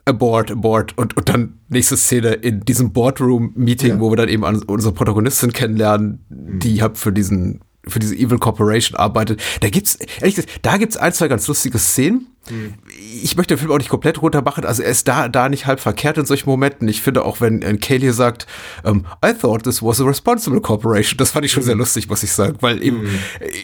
[SPEAKER 3] Abort, abort und, und dann nächste Szene in diesem Boardroom-Meeting,
[SPEAKER 4] Ja.
[SPEAKER 3] wo wir dann eben unsere Protagonistin kennenlernen, die halt für diesen, für diese Evil Corporation arbeitet. Da gibt's, ehrlich gesagt, da gibt's ein, zwei ganz lustige Szenen. Ich möchte den Film auch nicht komplett runter machen, also er ist da, da nicht halb verkehrt in solchen Momenten. Ich finde auch, wenn äh, Kaylee sagt, ähm, I thought this was a responsible corporation, das fand ich schon sehr lustig, muss ich sagen, weil eben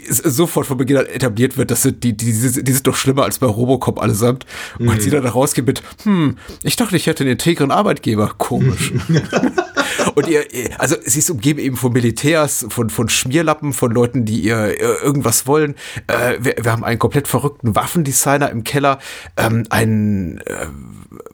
[SPEAKER 3] es sofort von Beginn an etabliert wird, das sind die, die, die, die sind doch schlimmer als bei Robocop allesamt. Und sie dann da rausgeht mit, hm, ich dachte, ich hätte einen integren Arbeitgeber. Komisch. *laughs* Und ihr, ihr- also sie ist umgeben eben von Militärs, von, von Schmierlappen, von Leuten, die ihr äh, irgendwas wollen. Äh, wir, wir haben einen komplett verrückten Waffendesigner im Keller, ähm, einen, äh,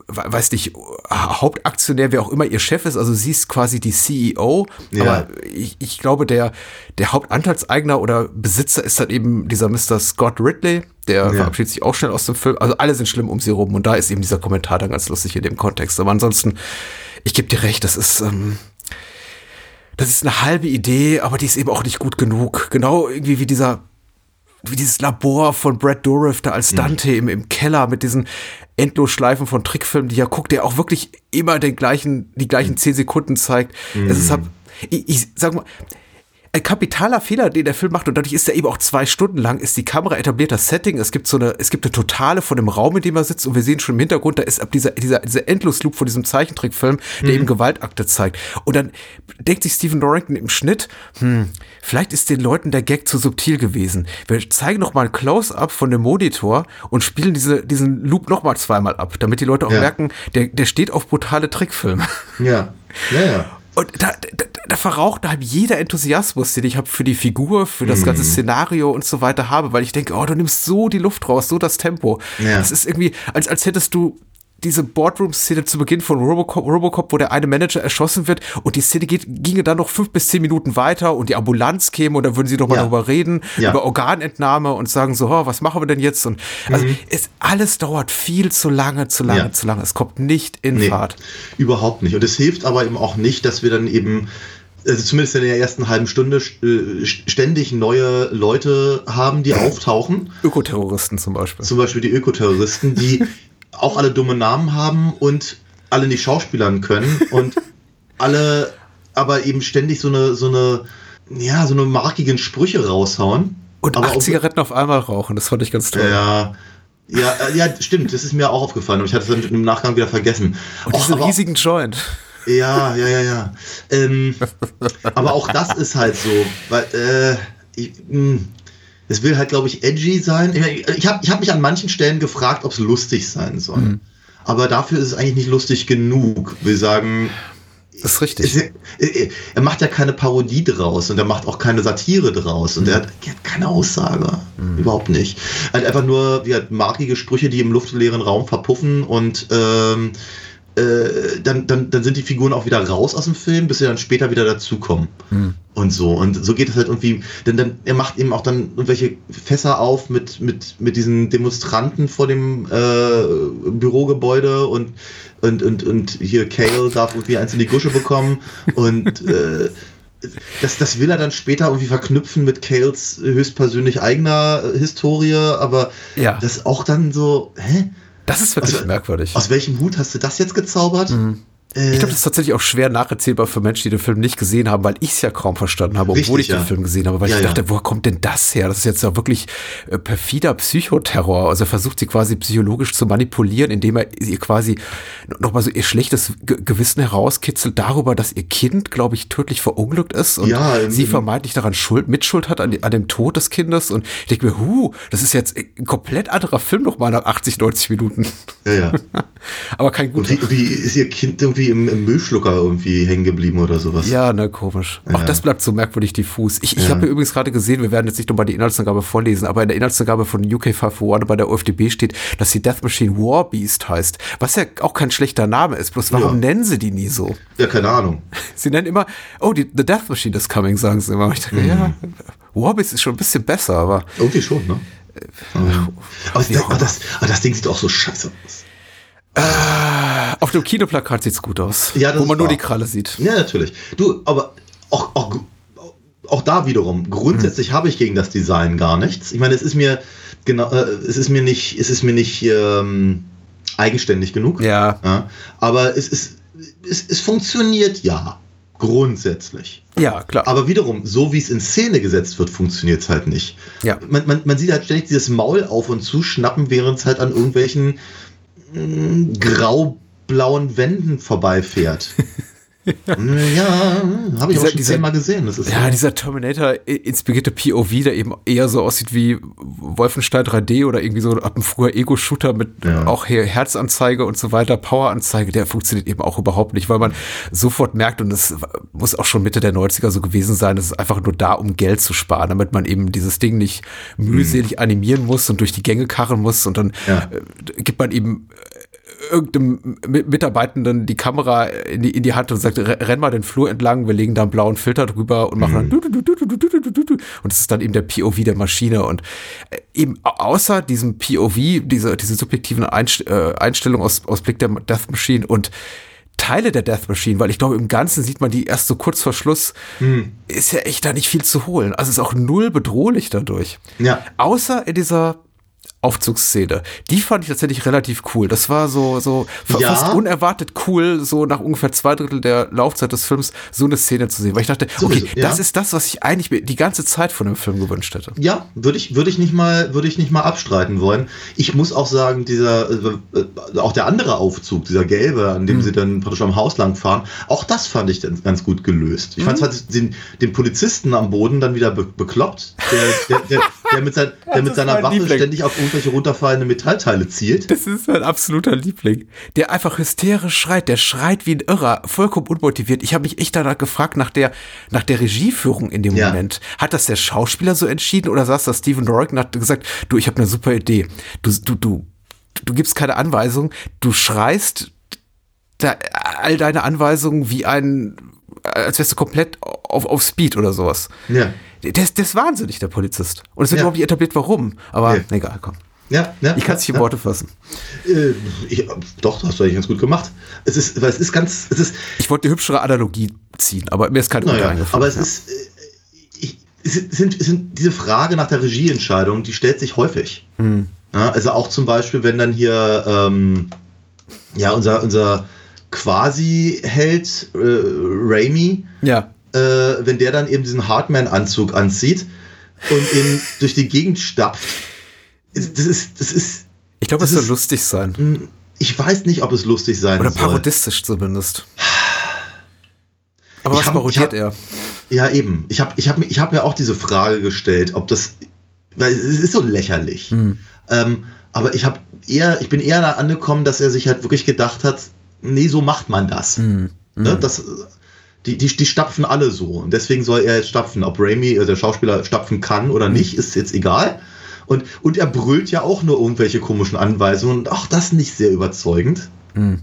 [SPEAKER 3] we- weiß nicht, Hauptaktionär, wer auch immer ihr Chef ist, also sie ist quasi die CEO,
[SPEAKER 4] Ja.
[SPEAKER 3] aber ich, ich glaube, der, der Hauptanteilseigner oder Besitzer ist dann eben dieser Mr. Scott Ridley, der
[SPEAKER 4] Ja.
[SPEAKER 3] verabschiedet sich auch schnell aus dem Film. Also alle sind schlimm um sie rum und da ist eben dieser Kommentar dann ganz lustig in dem Kontext. Aber ansonsten, ich gebe dir recht, das ist, ähm, das ist eine halbe Idee, aber die ist eben auch nicht gut genug. Genau irgendwie wie dieser, dieses Labor von Brad Dourif da als Dante im, im Keller mit diesen Endlosschleifen von Trickfilmen, die er guckt, der auch wirklich immer den gleichen, die gleichen zehn Sekunden zeigt. Es ist halt, ich, ich sag mal, ein kapitaler Fehler, den der Film macht, und dadurch ist er eben auch zwei Stunden lang, ist die Kamera etabliert das Setting. Es gibt so eine, es gibt eine Totale von dem Raum, in dem er sitzt, und wir sehen schon im Hintergrund, da ist ab dieser, dieser, dieser Endlosloop von diesem Zeichentrickfilm, der eben Gewaltakte zeigt. Und dann denkt sich Stephen Dorrington im Schnitt, hm, vielleicht ist den Leuten der Gag zu subtil gewesen. Wir zeigen noch mal ein Close-up von dem Monitor und spielen diese, diesen Loop noch mal zweimal ab, damit die Leute auch
[SPEAKER 4] Ja.
[SPEAKER 3] merken, der, der steht auf brutale Trickfilme.
[SPEAKER 4] Ja. Ja, ja.
[SPEAKER 3] Und da, da, da verraucht halt jeder Enthusiasmus, den ich habe für die Figur, für das ganze Szenario und so weiter habe, weil ich denke, oh, du nimmst so die Luft raus, so das Tempo.
[SPEAKER 4] Ja.
[SPEAKER 3] Das ist irgendwie, als, als hättest du diese Boardroom-Szene zu Beginn von Robocop, Robocop, wo der eine Manager erschossen wird und die Szene geht, ginge dann noch fünf bis zehn Minuten weiter und die Ambulanz käme und dann würden sie noch mal
[SPEAKER 4] Ja.
[SPEAKER 3] darüber reden,
[SPEAKER 4] Ja.
[SPEAKER 3] über Organentnahme und sagen so, oh, was machen wir denn jetzt? Und also es, alles dauert viel zu lange, zu lange,
[SPEAKER 4] Mhm. Ja.
[SPEAKER 3] zu lange. Es kommt nicht in
[SPEAKER 4] Nee,
[SPEAKER 3] Fahrt.
[SPEAKER 4] überhaupt nicht. Und es hilft aber eben auch nicht, dass wir dann eben, also zumindest in der ersten halben Stunde, äh, ständig neue Leute haben, die *laughs* auftauchen.
[SPEAKER 3] Ökoterroristen zum Beispiel.
[SPEAKER 4] Zum Beispiel die Ökoterroristen, die *laughs* auch alle dumme Namen haben und alle nicht schauspielern können *laughs* und alle aber eben ständig so eine, so eine, ja, so eine markigen Sprüche raushauen.
[SPEAKER 3] Und
[SPEAKER 4] aber
[SPEAKER 3] acht
[SPEAKER 4] auch-
[SPEAKER 3] Zigaretten auf einmal rauchen, das fand ich ganz toll.
[SPEAKER 4] Ja, Ja, äh, ja, stimmt, das ist mir auch aufgefallen, aber ich hatte es dann im Nachgang wieder vergessen.
[SPEAKER 3] Und diesen
[SPEAKER 4] aber-
[SPEAKER 3] riesigen Joint.
[SPEAKER 4] Ja, ja, ja, ja. Ähm, *laughs* aber auch das ist halt so, weil äh, ich, mh, es will halt, glaube ich, edgy sein. Ich, habe ich hab mich an manchen Stellen gefragt, ob es lustig sein soll. Aber dafür ist es eigentlich nicht lustig genug. Wir sagen,
[SPEAKER 3] Das ist richtig.
[SPEAKER 4] es, er, er macht ja keine Parodie draus und er macht auch keine Satire draus und er hat, er hat keine Aussage. Überhaupt nicht. Er hat einfach nur wie hat markige Sprüche, die im luftleeren Raum verpuffen und ähm, äh, dann, dann, dann sind die Figuren auch wieder raus aus dem Film, bis sie dann später wieder dazukommen. Und so. Und so geht es halt irgendwie, denn dann, er macht eben auch dann irgendwelche Fässer auf mit, mit, mit diesen Demonstranten vor dem äh, Bürogebäude und, und, und, und hier Kale darf irgendwie eins in die Gusche bekommen und äh, das, das will er dann später irgendwie verknüpfen mit Kales höchstpersönlich eigener Historie, aber
[SPEAKER 3] Ja.
[SPEAKER 4] das auch dann so, hä?
[SPEAKER 3] Das ist wirklich
[SPEAKER 4] Also,
[SPEAKER 3] merkwürdig.
[SPEAKER 4] Aus welchem Hut hast du das jetzt gezaubert? Äh,
[SPEAKER 3] Ich glaube, das ist tatsächlich auch schwer nacherzählbar für Menschen, die den Film nicht gesehen haben, weil ich es ja kaum verstanden habe, obwohl
[SPEAKER 4] Richtig,
[SPEAKER 3] ich den
[SPEAKER 4] ja.
[SPEAKER 3] Film gesehen habe. Weil
[SPEAKER 4] Ja,
[SPEAKER 3] ich dachte,
[SPEAKER 4] ja.
[SPEAKER 3] woher kommt denn das her? Das ist jetzt ja wirklich äh, perfider Psychoterror. Also er versucht sie quasi psychologisch zu manipulieren, indem er ihr quasi nochmal so ihr schlechtes Ge Gewissen herauskitzelt darüber, dass ihr Kind, glaube ich, tödlich verunglückt ist und sie vermeintlich daran Schuld, Mitschuld hat an, an dem Tod des Kindes. Und ich denke mir, huh, das ist jetzt ein komplett anderer Film nochmal nach 80, 90 Minuten.
[SPEAKER 4] ja, ja. *laughs*
[SPEAKER 3] Aber kein
[SPEAKER 4] Und
[SPEAKER 3] guter.
[SPEAKER 4] wie, wie ist ihr Kind irgendwie im, im Müllschlucker irgendwie hängen geblieben oder sowas?
[SPEAKER 3] Ja, ne, komisch. Auch
[SPEAKER 4] Ja.
[SPEAKER 3] das bleibt so merkwürdig diffus. Ich, ich
[SPEAKER 4] Ja.
[SPEAKER 3] habe mir übrigens gerade gesehen, wir werden jetzt nicht nochmal die Inhaltsangabe vorlesen, aber in der Inhaltsangabe von UK 501 bei der OFDB steht, dass die Death Machine War Beast heißt. Was ja auch kein schlechter Name ist. Bloß warum
[SPEAKER 4] Ja.
[SPEAKER 3] nennen sie die nie so?
[SPEAKER 4] Ja, keine Ahnung. *laughs*
[SPEAKER 3] Sie nennen immer, oh, die, The Death Machine is coming, sagen sie immer. Ich denke,
[SPEAKER 4] Mhm.
[SPEAKER 3] ja, War Beast ist schon ein bisschen besser, aber
[SPEAKER 4] Irgendwie schon, ne? das,
[SPEAKER 3] auch
[SPEAKER 4] aber, das, aber das Ding sieht auch so scheiße aus.
[SPEAKER 3] Auf dem Kinoplakat sieht's gut aus.
[SPEAKER 4] Ja,
[SPEAKER 3] wo man nur die Kralle sieht.
[SPEAKER 4] Ja, natürlich. Du, aber auch, auch, auch da wiederum, grundsätzlich habe ich gegen das Design gar nichts. Ich meine, es ist mir genau, äh, es ist mir nicht, es ist mir nicht ähm, eigenständig genug.
[SPEAKER 3] Ja.
[SPEAKER 4] Ja, aber es ist, es, es funktioniert ja. Grundsätzlich.
[SPEAKER 3] Ja, klar.
[SPEAKER 4] Aber wiederum, so wie es in Szene gesetzt wird, funktioniert es halt nicht.
[SPEAKER 3] Ja.
[SPEAKER 4] Man, man, man sieht halt ständig dieses Maul auf und zu schnappen, während es halt an irgendwelchen graublauen Wänden vorbeifährt. *laughs* ja, habe ich
[SPEAKER 3] Dieser-
[SPEAKER 4] auch schon
[SPEAKER 3] dieser-
[SPEAKER 4] zehnmal gesehen. Das ist
[SPEAKER 3] Ja,
[SPEAKER 4] so.
[SPEAKER 3] dieser Terminator-inspirierte POV, der eben eher so aussieht wie Wolfenstein 3D oder irgendwie so ab einem früher Ego-Shooter mit
[SPEAKER 4] Ja.
[SPEAKER 3] auch Her- Herzanzeige und so weiter, Poweranzeige, der funktioniert eben auch überhaupt nicht, weil man sofort merkt, und das muss auch schon Mitte der 90er so gewesen sein, das ist einfach nur da, um Geld zu sparen, damit man eben dieses Ding nicht mühselig animieren muss und durch die Gänge karren muss und dann
[SPEAKER 4] Ja.
[SPEAKER 3] äh, gibt man eben irgendeinem Mitarbeitenden die Kamera in die, in die Hand und sagt, renn mal den Flur entlang, wir legen da einen blauen Filter drüber und machen mhm. dann du, du, du, und es ist dann eben der POV der Maschine und eben außer diesem POV, diese, diese subjektiven Einst äh, Einstellung aus, aus Blick der Death Machine und Teile der Death Machine, weil ich glaube, im Ganzen sieht man die erst so kurz vor Schluss, mhm. ist ja echt da nicht viel zu holen. Also ist auch null bedrohlich dadurch.
[SPEAKER 4] Ja.
[SPEAKER 3] Außer in dieser Aufzugsszene. Die fand ich tatsächlich relativ cool. Das war so, so
[SPEAKER 4] Ja.
[SPEAKER 3] fast unerwartet cool, so nach ungefähr zwei Drittel der Laufzeit des Films so eine Szene zu sehen. Weil ich dachte,
[SPEAKER 4] Sowieso,
[SPEAKER 3] okay,
[SPEAKER 4] ja.
[SPEAKER 3] das ist das, was ich eigentlich die ganze Zeit von dem Film gewünscht hätte.
[SPEAKER 4] Ja, würde ich, würde ich nicht mal, würde ich nicht mal abstreiten wollen. Ich muss auch sagen, dieser, äh, äh, auch der andere Aufzug, dieser gelbe, an dem sie dann praktisch am Haus lang fahren, auch das fand ich dann ganz gut gelöst. Ich fand zwar den, den Polizisten am Boden dann wieder be bekloppt, der, der, der, der mit, sein, der mit seiner Waffe
[SPEAKER 3] Liebling.
[SPEAKER 4] ständig auf irgendwelche runterfallende Metallteile zielt.
[SPEAKER 3] Das ist mein absoluter Liebling. Der einfach hysterisch schreit. Der schreit wie ein Irrer, vollkommen unmotiviert. Ich habe mich echt danach gefragt, nach der, nach der Regieführung in dem
[SPEAKER 4] Ja.
[SPEAKER 3] Moment. Hat das der Schauspieler so entschieden oder saß da Stephen Dorrick und hat gesagt, du, ich habe eine super Idee. Du, du, du, du gibst keine Anweisung. Du schreist da, all deine Anweisungen wie ein, als wärst du komplett auf, auf Speed oder sowas.
[SPEAKER 4] Ja.
[SPEAKER 3] Der ist, der ist wahnsinnig, der Polizist. Und es wird
[SPEAKER 4] Ja.
[SPEAKER 3] überhaupt nicht etabliert, warum. Aber
[SPEAKER 4] Nee.
[SPEAKER 3] egal, komm.
[SPEAKER 4] Ja, ja,
[SPEAKER 3] Ich kann es nicht in
[SPEAKER 4] ja,
[SPEAKER 3] Worte fassen.
[SPEAKER 4] Äh, ich, doch, das hast du eigentlich ganz gut gemacht. Es ist, weil es ist ganz, es ist,
[SPEAKER 3] Ich wollte eine hübschere Analogie ziehen, aber mir ist keine gute
[SPEAKER 4] Naja,
[SPEAKER 3] eingefallen.
[SPEAKER 4] aber es
[SPEAKER 3] ja.
[SPEAKER 4] ist, äh, ich, es sind, es sind diese Frage nach der Regieentscheidung, die stellt sich häufig.
[SPEAKER 3] Hm.
[SPEAKER 4] Ja, also auch zum Beispiel, wenn dann hier ähm, ja unser unser Quasi-Held äh, Raimi,
[SPEAKER 3] Ja,
[SPEAKER 4] äh, wenn der dann eben diesen Hardman-Anzug anzieht und eben *laughs* durch die Gegend stapft, das ist das ist
[SPEAKER 3] ich glaube, es
[SPEAKER 4] das
[SPEAKER 3] soll lustig sein.
[SPEAKER 4] Ich weiß nicht, ob es lustig sein
[SPEAKER 3] Oder
[SPEAKER 4] soll.
[SPEAKER 3] parodistisch zumindest. Aber
[SPEAKER 4] Ich
[SPEAKER 3] was
[SPEAKER 4] hab-
[SPEAKER 3] parodiert
[SPEAKER 4] hab-
[SPEAKER 3] er?
[SPEAKER 4] Ja, eben. Ich habe ich hab, mir- ich hab mir auch diese Frage gestellt, ob das. Weil es ist so lächerlich.
[SPEAKER 3] Hm.
[SPEAKER 4] Ähm, aber ich habe eher, ich bin eher da angekommen, dass er sich halt wirklich gedacht hat, nee, so macht man das.
[SPEAKER 3] Hm.
[SPEAKER 4] Ne? das die, die, die stapfen alle so. Und deswegen soll er jetzt stapfen. Ob Raimi, äh, der Schauspieler, stapfen kann oder
[SPEAKER 3] Hm.
[SPEAKER 4] nicht, ist jetzt egal. Und, und er brüllt ja auch nur irgendwelche komischen Anweisungen. Und auch das nicht sehr überzeugend.
[SPEAKER 3] Hm.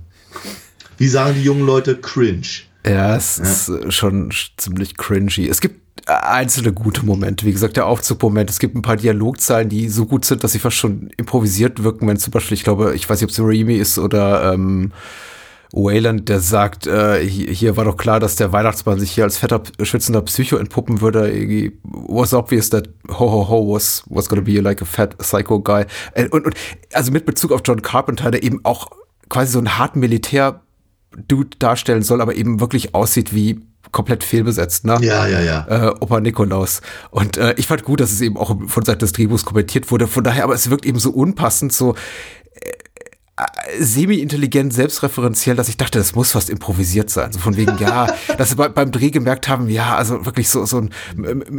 [SPEAKER 4] Wie sagen die jungen Leute? Cringe.
[SPEAKER 3] Ja, es ist äh, schon sch- ziemlich cringy. Es gibt äh, einzelne gute Momente. Wie gesagt, der Aufzugmoment. Es gibt ein paar Dialogzeilen, die so gut sind, dass sie fast schon improvisiert wirken. Wenn zum Beispiel, ich glaube, ich weiß nicht, ob es Raimi ist oder ähm, Wayland, der sagt, äh, hier, hier war doch klar, dass der Weihnachtsmann sich hier als fetter, schützender Psycho entpuppen würde. Irgendwie was obvious that ho ho ho was, was gonna be like a fat psycho guy. Äh, Und, und also mit Bezug auf John Carpenter, der eben auch quasi so einen harten Militär Dude darstellen soll, aber eben wirklich aussieht wie komplett fehlbesetzt, ne?
[SPEAKER 4] Ja, ja, ja.
[SPEAKER 3] Äh, Opa Nikolaus. Und äh, ich fand gut, dass es eben auch von Seiten des Drehbuchs kommentiert wurde. Von daher, aber es wirkt eben so unpassend, so semi-intelligent, selbstreferenziell, dass ich dachte, das muss fast improvisiert sein. So von wegen, ja, *laughs* dass sie bei, beim Dreh gemerkt haben, ja, also wirklich so, so ein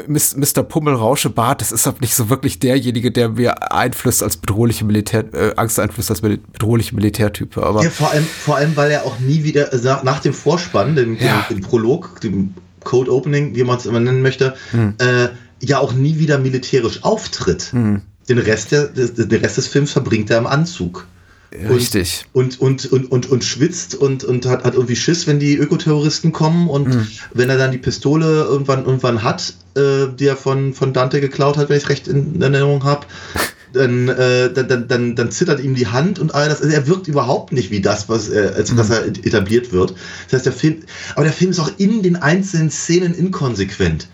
[SPEAKER 3] Mr. Pummel-Rauschebart, das ist halt nicht so wirklich derjenige, der mir einflößt als bedrohliche Militär, äh, Angst einflößt als bedrohliche Militärtyp. Aber
[SPEAKER 4] Ja, vor allem, vor allem, weil er auch nie wieder, also nach, dem Vorspann, dem,
[SPEAKER 3] Ja.
[SPEAKER 4] dem, dem Prolog, dem Code Opening, wie man es immer nennen möchte,
[SPEAKER 3] Hm.
[SPEAKER 4] äh, ja auch nie wieder militärisch auftritt. Den, Rest der, des, den Rest des Films verbringt er im Anzug.
[SPEAKER 3] Richtig.
[SPEAKER 4] Und, und, und, und, und schwitzt und, und hat, hat irgendwie Schiss, wenn die Ökoterroristen kommen. Und
[SPEAKER 3] Hm.
[SPEAKER 4] wenn er dann die Pistole irgendwann, irgendwann hat, äh, die er von, von Dante geklaut hat, wenn ich recht in Erinnerung habe, *laughs* dann, äh, dann, dann, dann, dann zittert ihm die Hand und all das. Also er wirkt überhaupt nicht wie das, was er, als dass er etabliert wird. Das heißt, der Film, aber der Film ist auch in den einzelnen Szenen inkonsequent.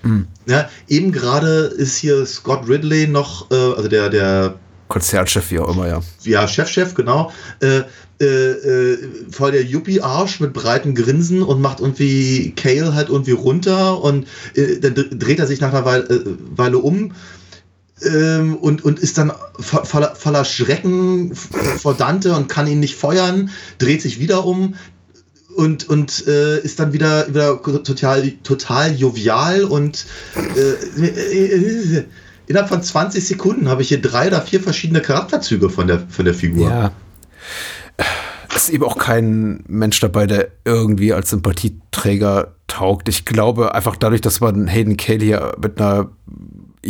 [SPEAKER 4] Ja, eben gerade ist hier Scott Ridley noch, äh, also der, der
[SPEAKER 3] Konzertchef, wie auch immer, ja.
[SPEAKER 4] ja, Chefchef, genau, äh, äh, äh, voll der Yuppie-Arsch mit breiten Grinsen und macht irgendwie Kale halt irgendwie runter und äh, dann dr- dreht er sich nach einer Weile, äh, Weile um ähm, und, und ist dann vo- voller, voller Schrecken vor Dante und kann ihn nicht feuern, dreht sich wieder um und, und äh, ist dann wieder, wieder total, total jovial und äh, äh, innerhalb von 20 Sekunden habe ich hier drei oder vier verschiedene Charakterzüge von der, von der Figur.
[SPEAKER 3] Ja. Es ist eben auch kein Mensch dabei, der irgendwie als Sympathieträger taugt. Ich glaube einfach dadurch, dass man Hayden Cale hier mit einer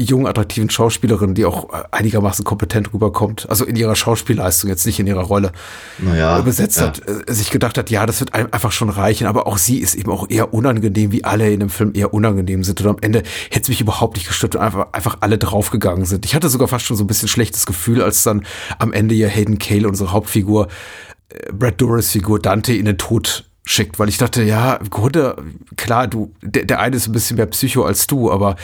[SPEAKER 3] jungen, attraktiven Schauspielerin, die auch einigermaßen kompetent rüberkommt, also in ihrer Schauspielleistung, jetzt nicht in ihrer Rolle,
[SPEAKER 4] Naja,
[SPEAKER 3] besetzt
[SPEAKER 4] ja.
[SPEAKER 3] hat, äh, sich gedacht hat, ja, das wird einem einfach schon reichen, aber auch sie ist eben auch eher unangenehm, wie alle in dem Film eher unangenehm sind. Und am Ende hätte es mich überhaupt nicht gestört und einfach, einfach alle draufgegangen sind. Ich hatte sogar fast schon so ein bisschen schlechtes Gefühl, als dann am Ende hier Hayden Cale, unsere Hauptfigur, äh, Brad Dourifs Figur Dante in den Tod schickt, weil ich dachte, ja, im Grunde, klar, du, der, der eine ist ein bisschen mehr Psycho als du, aber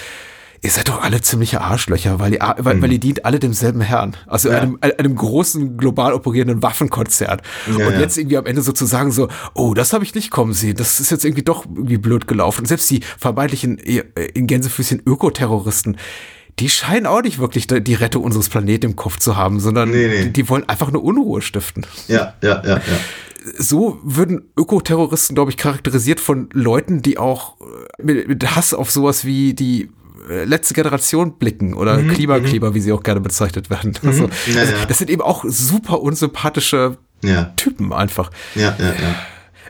[SPEAKER 3] ihr seid doch alle ziemliche Arschlöcher, weil ihr, weil, weil ihr dient alle demselben Herrn. Also
[SPEAKER 4] Mhm. Ja.
[SPEAKER 3] einem, einem großen, global operierenden Waffenkonzern.
[SPEAKER 4] Ja,
[SPEAKER 3] und
[SPEAKER 4] ja.
[SPEAKER 3] jetzt irgendwie am Ende sozusagen so, oh, das habe ich nicht kommen sehen. Das ist jetzt irgendwie doch irgendwie blöd gelaufen. Und selbst die vermeintlichen, äh, in Gänsefüßchen Ökoterroristen, die scheinen auch nicht wirklich die Rettung unseres Planeten im Kopf zu haben, sondern
[SPEAKER 4] Nee, nee.
[SPEAKER 3] Die, die wollen einfach nur Unruhe stiften
[SPEAKER 4] Ja, ja, ja, ja.
[SPEAKER 3] so würden Ökoterroristen, glaube ich, charakterisiert von Leuten, die auch äh, mit, mit Hass auf sowas wie die letzte Generation blicken oder Klimakleber, wie sie auch gerne bezeichnet werden. Also,
[SPEAKER 4] Mhm. Ja,
[SPEAKER 3] also,
[SPEAKER 4] ja.
[SPEAKER 3] das sind eben auch super unsympathische
[SPEAKER 4] Ja,
[SPEAKER 3] Typen einfach.
[SPEAKER 4] ja, ja, ja.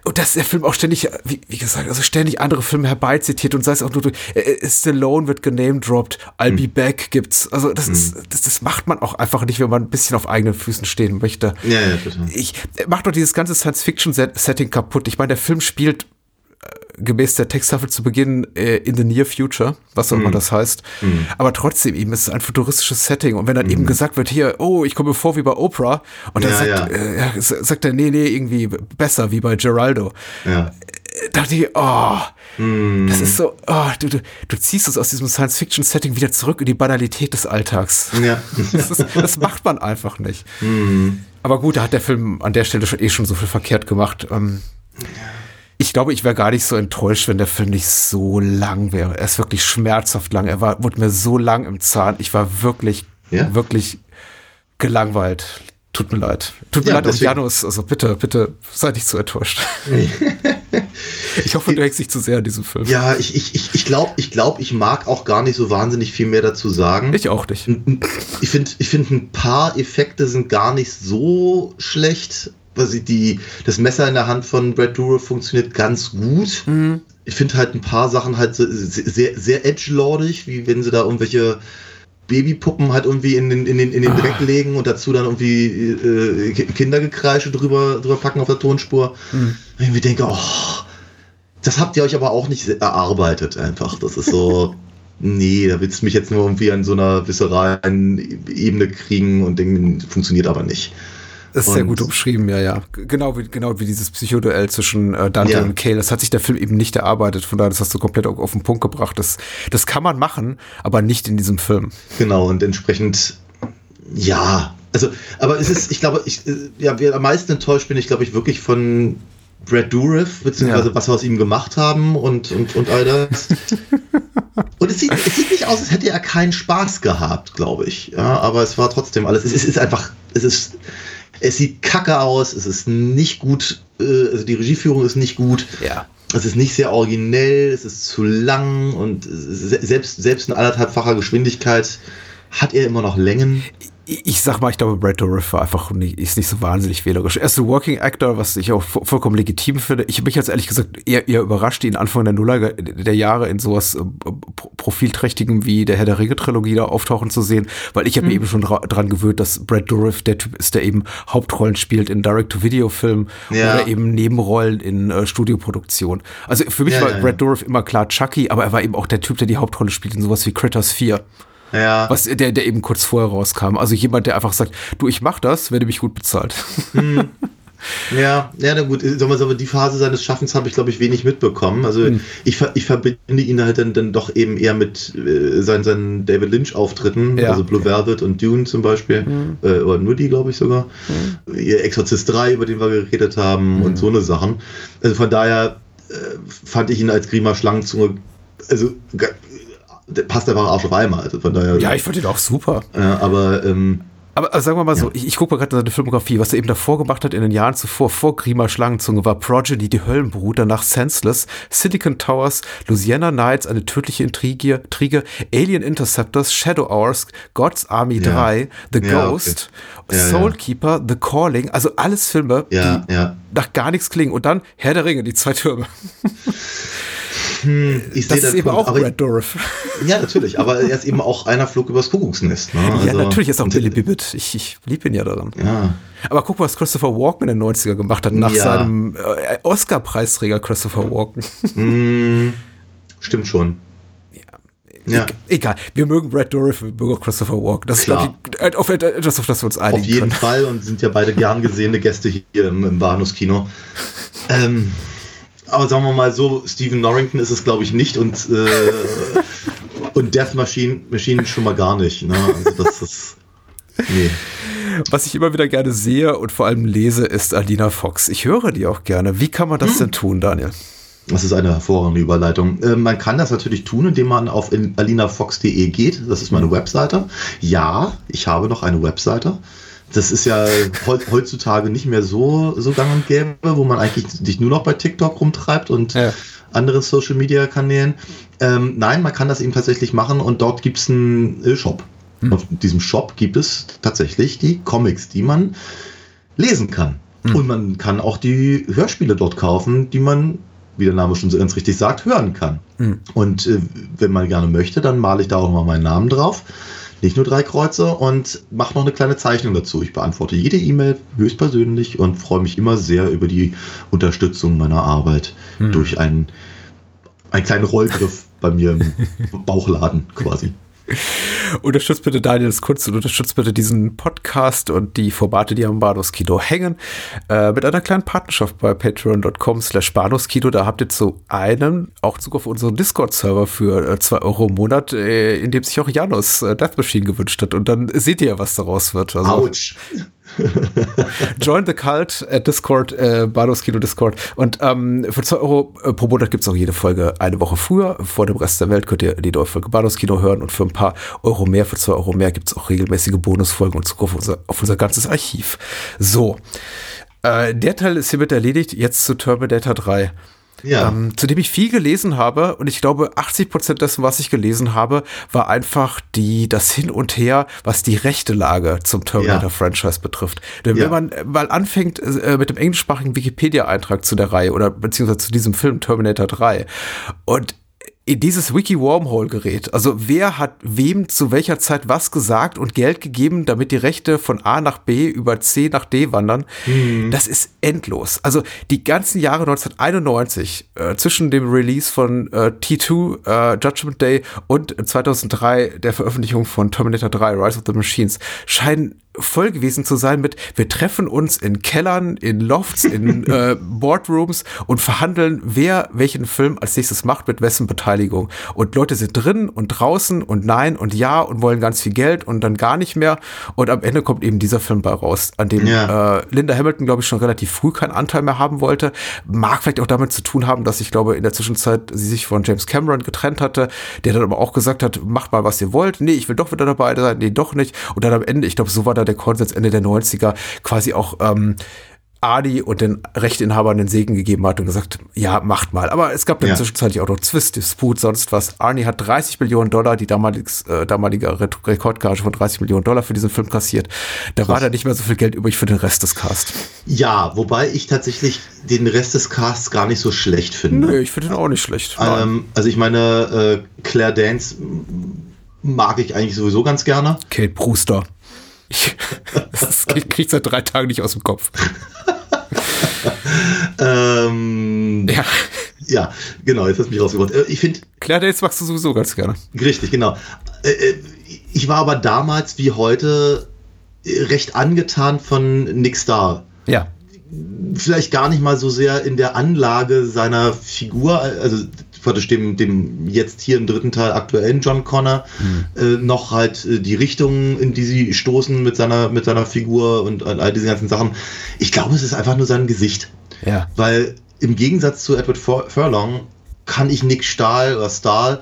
[SPEAKER 3] Und dass der Film auch ständig, wie, wie gesagt, also ständig andere Filme herbeizitiert und sei es auch nur durch, äh, äh, Stallone wird genamedroppt, I'll
[SPEAKER 4] Hm.
[SPEAKER 3] be back gibt's. Also das ist, das, das macht man auch einfach nicht, wenn man ein bisschen auf eigenen Füßen stehen möchte.
[SPEAKER 4] Ja, ja, total.
[SPEAKER 3] Ich mach doch dieses ganze Science-Fiction-Setting kaputt. Ich meine, der Film spielt äh, gemäß der Texttafel zu Beginn äh, in the near future, was auch immer das heißt. Aber trotzdem eben ist es ein futuristisches Setting. Und wenn dann eben gesagt wird, hier, oh, ich komme mir vor wie bei Oprah, und dann
[SPEAKER 4] Ja,
[SPEAKER 3] sagt,
[SPEAKER 4] ja.
[SPEAKER 3] Äh, ja, sagt er, nee, nee, irgendwie besser wie bei Geraldo.
[SPEAKER 4] Ja.
[SPEAKER 3] Äh, dachte ich, oh, das ist so, oh, du, du, du ziehst uns aus diesem Science-Fiction-Setting wieder zurück in die Banalität des Alltags.
[SPEAKER 4] Ja. *laughs*
[SPEAKER 3] Das, ist, das macht man einfach nicht. Aber gut, da hat der Film an der Stelle schon eh schon so viel verkehrt gemacht. Ähm, ich glaube, ich wäre gar nicht so enttäuscht, wenn der Film nicht so lang wäre. Er ist wirklich schmerzhaft lang. Er war, wurde mir so lang im Zahn. Ich war wirklich,
[SPEAKER 4] Ja?
[SPEAKER 3] wirklich gelangweilt. Tut mir leid. Tut mir
[SPEAKER 4] Ja,
[SPEAKER 3] leid, auch
[SPEAKER 4] deswegen-
[SPEAKER 3] Janus. Also bitte, bitte, sei nicht zu enttäuscht. *laughs* ich hoffe, du hängst nicht zu sehr an diesem Film.
[SPEAKER 4] Ja, ich, ich, ich, ich glaube, ich, glaub, ich mag auch gar nicht so wahnsinnig viel mehr dazu sagen.
[SPEAKER 3] Ich auch nicht.
[SPEAKER 4] Ich finde, ich find, ein paar Effekte sind gar nicht so schlecht. Also die, das Messer in der Hand von Brad Dourif funktioniert ganz gut. Ich finde halt ein paar Sachen halt so sehr, sehr edgelordig, wie wenn sie da irgendwelche Babypuppen halt irgendwie in den, in den, in den Dreck legen und dazu dann irgendwie äh, Ki- Kindergekreische drüber, drüber packen auf der Tonspur. Und ich mir denke, oh, das habt ihr euch aber auch nicht erarbeitet einfach. Das ist so, *laughs* nee, da willst du mich jetzt nur irgendwie an so einer visceralen Ebene kriegen und denken, funktioniert aber nicht.
[SPEAKER 3] Das ist sehr gut umschrieben, ja, ja. Genau wie, genau wie dieses Psychoduell zwischen äh, Dante
[SPEAKER 4] Ja.
[SPEAKER 3] und Cale. Das hat sich der Film eben nicht erarbeitet. Von daher, das hast du komplett auf, auf den Punkt gebracht. Das, das kann man machen, aber nicht in diesem Film.
[SPEAKER 4] Genau, und entsprechend, ja, also, aber es ist, ich glaube, ich, äh, ja, wer am meisten enttäuscht bin ich, glaube ich, wirklich von Brad Dourif, beziehungsweise
[SPEAKER 3] Ja.
[SPEAKER 4] was wir aus ihm gemacht haben und, und, und all das. *laughs* und es sieht, es sieht nicht aus, als hätte er keinen Spaß gehabt, glaube ich. Ja, aber es war trotzdem alles, es ist, es ist einfach, es ist, es sieht kacke aus, es ist nicht gut, äh, also die Regieführung ist nicht gut.
[SPEAKER 3] Ja.
[SPEAKER 4] Es ist nicht sehr originell, es ist zu lang und se- selbst, selbst in anderthalbfacher Geschwindigkeit hat er immer noch Längen.
[SPEAKER 3] Ich sag mal, ich glaube, Brad Dourif war einfach nicht, ist nicht so wahnsinnig wählerisch. Er ist ein Working Actor, was ich auch vo- vollkommen legitim finde. Ich habe mich jetzt ehrlich gesagt eher, eher überrascht, ihn Anfang der Nuller der Jahre in sowas äh, pro- profilträchtigem wie der Herr der Ringe Trilogie da auftauchen zu sehen, weil ich habe mir eben schon dra dran gewöhnt, dass Brad Dourif der Typ ist, der eben Hauptrollen spielt in Direct-to-Video-Filmen
[SPEAKER 4] Ja.
[SPEAKER 3] oder eben Nebenrollen in äh, Studioproduktion. Also für mich
[SPEAKER 4] Ja,
[SPEAKER 3] war
[SPEAKER 4] ja, ja.
[SPEAKER 3] Brad Dourif immer klar Chucky, aber er war eben auch der Typ, der die Hauptrolle spielt in sowas wie Critters 4.
[SPEAKER 4] Ja,
[SPEAKER 3] Was der, der eben kurz vorher rauskam. Also jemand, der einfach sagt, du, ich mach das, werde mich gut bezahlt. *laughs*
[SPEAKER 4] ja, ja, na gut, sagen wir so, aber die Phase seines Schaffens habe ich, glaube ich, wenig mitbekommen. Also ich, ver- ich verbinde ihn halt dann, dann doch eben eher mit äh, seinen, seinen David Lynch-Auftritten,
[SPEAKER 3] Ja.
[SPEAKER 4] also Blue Velvet und Dune zum Beispiel, äh, oder nur die, glaube ich sogar. Ihr Exorzist 3, über den wir geredet haben und so eine Sachen. Also von daher äh, fand ich ihn als Grima Schlangenzunge, also passt einfach Arsch auf Eimer. Also von daher,
[SPEAKER 3] ja, ich fand ihn auch super.
[SPEAKER 4] äh, aber ähm,
[SPEAKER 3] Aber also sagen wir mal so, ich, ich gucke mal gerade seine Filmografie, was er eben davor gemacht hat in den Jahren zuvor, vor Grima Schlangenzunge, war Progeny, die Höllenbrut, danach Senseless, Silicon Towers, Louisiana Nights, eine tödliche Intrige, Intrige Alien Interceptors, Shadow Hours, God's Army
[SPEAKER 4] Ja.
[SPEAKER 3] 3, The
[SPEAKER 4] Ja,
[SPEAKER 3] Ghost,
[SPEAKER 4] okay.
[SPEAKER 3] Soulkeeper, The Calling, also alles Filme, die nach gar nichts klingen. Und dann Herr der Ringe, die zwei Türme. *laughs*
[SPEAKER 4] Ich
[SPEAKER 3] Das ist eben
[SPEAKER 4] Punkt,
[SPEAKER 3] auch
[SPEAKER 4] aber-
[SPEAKER 3] Brad Dourif. *laughs*
[SPEAKER 4] Ja, natürlich, aber er ist eben auch einer Flug übers Kuckucksnest. Ne?
[SPEAKER 3] Ja,
[SPEAKER 4] Also-
[SPEAKER 3] natürlich ist auch Billy Bibbit. Ich, ich liebe ihn ja daran.
[SPEAKER 4] Ja,
[SPEAKER 3] Aber guck, was Christopher Walken in den 90er gemacht hat, nach
[SPEAKER 4] Ja.
[SPEAKER 3] seinem äh, Oscar-Preisträger Christopher Walken. *laughs*
[SPEAKER 4] stimmt schon. Ja,
[SPEAKER 3] Egal, wir mögen Brad Dourif, wir mögen Christopher Walken. Das
[SPEAKER 4] Klar.
[SPEAKER 3] ist, glaube ich, auf etwas, auf das wir uns einigen
[SPEAKER 4] auf jeden
[SPEAKER 3] können.
[SPEAKER 4] Fall und sind ja beide gern gesehene Gäste hier im, im Bahnhofskino. *laughs* Ähm, aber sagen wir mal so, Stephen Norrington ist es, glaube ich, nicht und, äh, und Death Machine, Machine schon mal gar nicht. Ne? Also das ist. Nee.
[SPEAKER 3] Was ich immer wieder gerne sehe und vor allem lese, ist Alina Fox. Ich höre die auch gerne. Wie kann man
[SPEAKER 4] Hm.
[SPEAKER 3] das denn tun, Daniel?
[SPEAKER 4] Das ist eine hervorragende Überleitung. Äh, man kann das natürlich tun, indem man auf alinafox.de geht. Das ist meine Webseite. Ja, ich habe noch eine Webseite. Das ist ja heu- heutzutage nicht mehr so, so gang und gäbe, wo man eigentlich sich nur noch bei TikTok rumtreibt und
[SPEAKER 3] Ja.
[SPEAKER 4] anderen Social Media Kanälen. Ähm, nein, man kann das eben tatsächlich machen und dort gibt es einen Shop. Auf diesem Shop gibt es tatsächlich die Comics, die man lesen kann. Und man kann auch die Hörspiele dort kaufen, die man, wie der Name schon so ganz richtig sagt, hören kann. Und äh, wenn man gerne möchte, dann male ich da auch mal meinen Namen drauf. Nicht nur drei Kreuze und mache noch eine kleine Zeichnung dazu. Ich beantworte jede E-Mail höchstpersönlich und freue mich immer sehr über die Unterstützung meiner Arbeit durch einen, einen kleinen Rollgriff bei mir im *laughs* Bauchladen quasi. *laughs*
[SPEAKER 3] Unterstützt bitte Daniels Kunst und unterstützt bitte diesen Podcast und die Formate, die am Bahnhofskino hängen, äh, mit einer kleinen Partnerschaft bei patreon.com slash Bahnhofskino. Da habt ihr zu einem auch Zug auf unseren Discord-Server für 2 Euro im Monat, äh, in dem sich auch Janus äh, Death Machine gewünscht hat. Und dann seht ihr ja, was daraus wird. Also,
[SPEAKER 4] Autsch. *laughs*
[SPEAKER 3] Join the Cult at Discord, äh, Bados Kino Discord. Und ähm, für 2 Euro äh, pro Monat gibt's auch jede Folge eine Woche früher. Vor dem Rest der Welt könnt ihr die neue Folge Bados Kino hören. Und für ein paar Euro mehr, für 2 Euro mehr, gibt's auch regelmäßige Bonusfolgen und Zugriff auf unser, auf unser ganzes Archiv. So. Äh, der Teil ist hiermit erledigt. Jetzt zu Terminator 3
[SPEAKER 4] Ja.
[SPEAKER 3] ähm, zu dem ich viel gelesen habe und ich glaube 80 Prozent dessen, was ich gelesen habe, war einfach die das Hin und Her, was die rechte Lage zum Terminator-Franchise betrifft. Denn
[SPEAKER 4] Ja.
[SPEAKER 3] wenn man mal anfängt äh, mit dem englischsprachigen Wikipedia-Eintrag zu der Reihe oder beziehungsweise zu diesem Film Terminator 3 und dieses Wiki-Wormhole gerät. Also wer hat wem zu welcher Zeit was gesagt und Geld gegeben, damit die Rechte von A nach B über C nach D wandern. Das ist endlos. Also die ganzen Jahre 1991 äh, zwischen dem Release von äh, T2, äh, Judgment Day und 2003 der Veröffentlichung von Terminator 3, Rise of the Machines scheinen voll gewesen zu sein mit, wir treffen uns in Kellern, in Lofts, in *laughs* äh, Boardrooms und verhandeln, wer welchen Film als nächstes macht, mit wessen Beteiligung. Und Leute sind drin und draußen und nein und ja und wollen ganz viel Geld und dann gar nicht mehr. Und am Ende kommt eben dieser Film bei raus, an dem
[SPEAKER 4] Ja.
[SPEAKER 3] äh, Linda Hamilton, glaube ich, schon relativ früh keinen Anteil mehr haben wollte. Mag vielleicht auch damit zu tun haben, dass ich glaube, in der Zwischenzeit sie sich von James Cameron getrennt hatte, der dann aber auch gesagt hat, macht mal, was ihr wollt. Nee, ich will doch wieder dabei sein. Nee, doch nicht. Und dann am Ende, ich glaube, so war da der Konsens Ende der 90er, quasi auch ähm, Adi und den Rechteinhabern den Segen gegeben hat und gesagt, ja, macht mal. Aber es gab dann
[SPEAKER 4] Ja.
[SPEAKER 3] zwischenzeitlich auch noch Zwist, Disput, sonst was. Arnie hat 30 Millionen Dollar, die damaliges, äh, damalige Re Rekordgage von 30 Millionen Dollar für diesen Film kassiert. Da war da nicht mehr so viel Geld übrig für den Rest des Cast.
[SPEAKER 4] ja, wobei ich tatsächlich den Rest des Casts gar nicht so schlecht finde.
[SPEAKER 3] Nö, ich finde den auch nicht schlecht.
[SPEAKER 4] Ähm, also ich meine, äh, Claire Danes mag ich eigentlich sowieso ganz gerne.
[SPEAKER 3] Kate Brewster. Ich, *laughs* das geht- krieg ich seit drei Tagen nicht aus dem Kopf.
[SPEAKER 4] Ähm,
[SPEAKER 3] Ja.
[SPEAKER 4] ja, genau, jetzt hast du mich rausgebracht. Äh, Ich finde,
[SPEAKER 3] Claire Danes magst du sowieso ganz gerne.
[SPEAKER 4] richtig, genau. Äh, äh, ich war aber damals wie heute recht angetan von Nick Starr.
[SPEAKER 3] Ja.
[SPEAKER 4] vielleicht gar nicht mal so sehr in der Anlage seiner Figur, also praktisch dem, dem jetzt hier im dritten Teil aktuellen John Connor, äh, noch halt äh, die Richtung, in die sie stoßen mit seiner, mit seiner Figur und all all diese ganzen Sachen. Ich glaube, es ist einfach nur sein Gesicht.
[SPEAKER 3] Ja.
[SPEAKER 4] Weil im Gegensatz zu Edward Fur Furlong kann ich Nick Stahl oder Stahl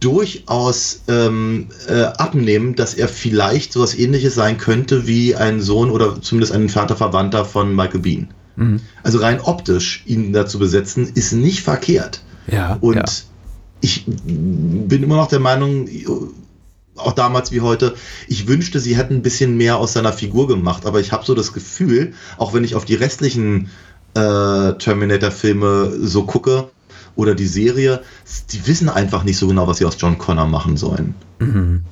[SPEAKER 4] durchaus ähm, äh, abnehmen, dass er vielleicht sowas ähnliches sein könnte wie ein Sohn oder zumindest ein entfernter Verwandter von Michael Bean. Also rein optisch ihn da zu besetzen, ist nicht verkehrt.
[SPEAKER 3] Ja.
[SPEAKER 4] Und
[SPEAKER 3] ja.
[SPEAKER 4] ich bin immer noch der Meinung, auch damals wie heute, ich wünschte, sie hätten ein bisschen mehr aus seiner Figur gemacht, aber ich habe so das Gefühl, auch wenn ich auf die restlichen äh, Terminator-Filme so gucke oder die Serie, die wissen einfach nicht so genau, was sie aus John Connor machen sollen.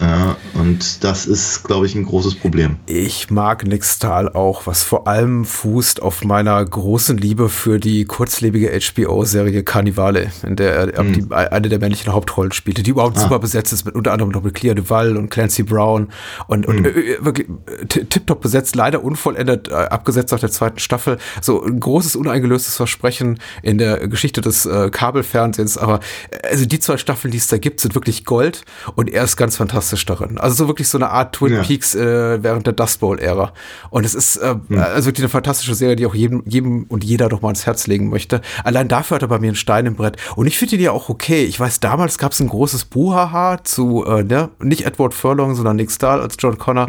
[SPEAKER 4] Ja, und das ist, glaube ich, ein großes Problem.
[SPEAKER 3] Ich mag Stahl auch, was vor allem fußt auf meiner großen Liebe für die kurzlebige HBO-Serie Carnivale, in der er
[SPEAKER 4] Mhm.
[SPEAKER 3] die, eine der männlichen Hauptrollen spielte, die überhaupt
[SPEAKER 4] Ah.
[SPEAKER 3] super besetzt ist, mit unter anderem noch mit Clea Duval und Clancy Brown und, und
[SPEAKER 4] Mhm.
[SPEAKER 3] äh, äh, wirklich äh, ti- tipptopp besetzt, leider unvollendet, äh, abgesetzt nach der zweiten Staffel. So ein großes, uneingelöstes Versprechen in der Geschichte des äh, Kabelfernsehens, aber äh, also die zwei Staffeln, die es da gibt, sind wirklich Gold und er ist ganz fantastisch darin. Also so wirklich so eine Art Twin
[SPEAKER 4] Ja.
[SPEAKER 3] Peaks äh, während der Dust Bowl-Ära. Und es ist äh, also wirklich eine fantastische Serie, die auch jedem, jedem und jeder doch mal ans Herz legen möchte. Allein dafür hat er bei mir einen Stein im Brett. Und ich finde ihn ja auch okay. Ich weiß, damals gab es ein großes Buhaha zu, äh, ne, nicht Edward Furlong, sondern Nick Stahl als John Connor.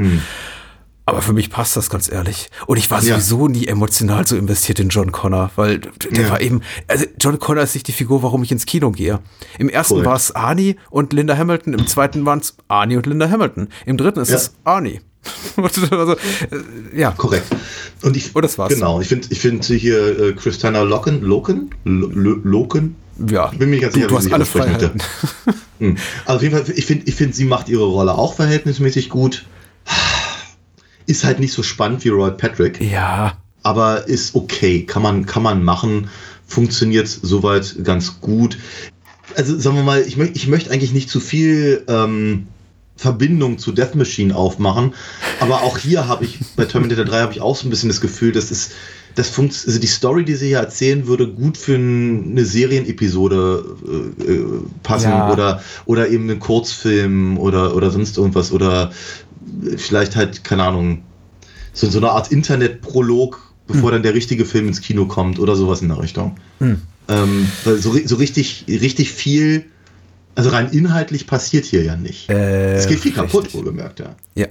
[SPEAKER 3] Aber für mich passt das ganz ehrlich. Und ich war
[SPEAKER 4] Ja.
[SPEAKER 3] sowieso nie emotional so investiert in John Connor, weil der
[SPEAKER 4] Ja.
[SPEAKER 3] war eben, also John Connor ist nicht die Figur, warum ich ins Kino gehe. Im ersten
[SPEAKER 4] Korrekt.
[SPEAKER 3] war es Arnie und Linda Hamilton, im zweiten waren es Arnie und Linda Hamilton. Im dritten ist
[SPEAKER 4] Ja.
[SPEAKER 3] es Arnie. *laughs* also, äh, ja.
[SPEAKER 4] Korrekt. Und ich,
[SPEAKER 3] Und das war's.
[SPEAKER 4] Genau, ich finde ich find hier äh, Christina Loken, Loken, Lo- Lo- Loken,
[SPEAKER 3] Ja.
[SPEAKER 4] Ich bin mir ganz
[SPEAKER 3] du,
[SPEAKER 4] sicher,
[SPEAKER 3] du
[SPEAKER 4] wie
[SPEAKER 3] hast alle Freiheiten.
[SPEAKER 4] Hm. Also auf jeden Fall, ich finde, ich find, sie macht ihre Rolle auch verhältnismäßig gut. Ist halt nicht so spannend wie Roy Patrick,
[SPEAKER 3] Ja.
[SPEAKER 4] aber ist okay, kann man, kann man machen, funktioniert soweit ganz gut. Also sagen wir mal, ich, möcht, ich möchte eigentlich nicht zu viel ähm, Verbindung zu Death Machine aufmachen, aber auch hier habe ich, bei Terminator 3 habe ich auch so ein bisschen das Gefühl, das ist, das funkt, also die Story, die sie hier erzählen, würde gut für eine Serienepisode äh, äh, passen
[SPEAKER 3] Ja.
[SPEAKER 4] oder, oder eben einen Kurzfilm oder, oder sonst irgendwas oder vielleicht halt, keine Ahnung, so, so eine Art Internet-Prolog, bevor dann der richtige Film ins Kino kommt oder sowas in der Richtung. Ähm, weil so, so richtig, richtig viel, also rein inhaltlich passiert hier ja nicht.
[SPEAKER 3] Äh,
[SPEAKER 4] es geht viel kaputt,
[SPEAKER 3] richtig.
[SPEAKER 4] wohlgemerkt, ja.
[SPEAKER 3] Ja.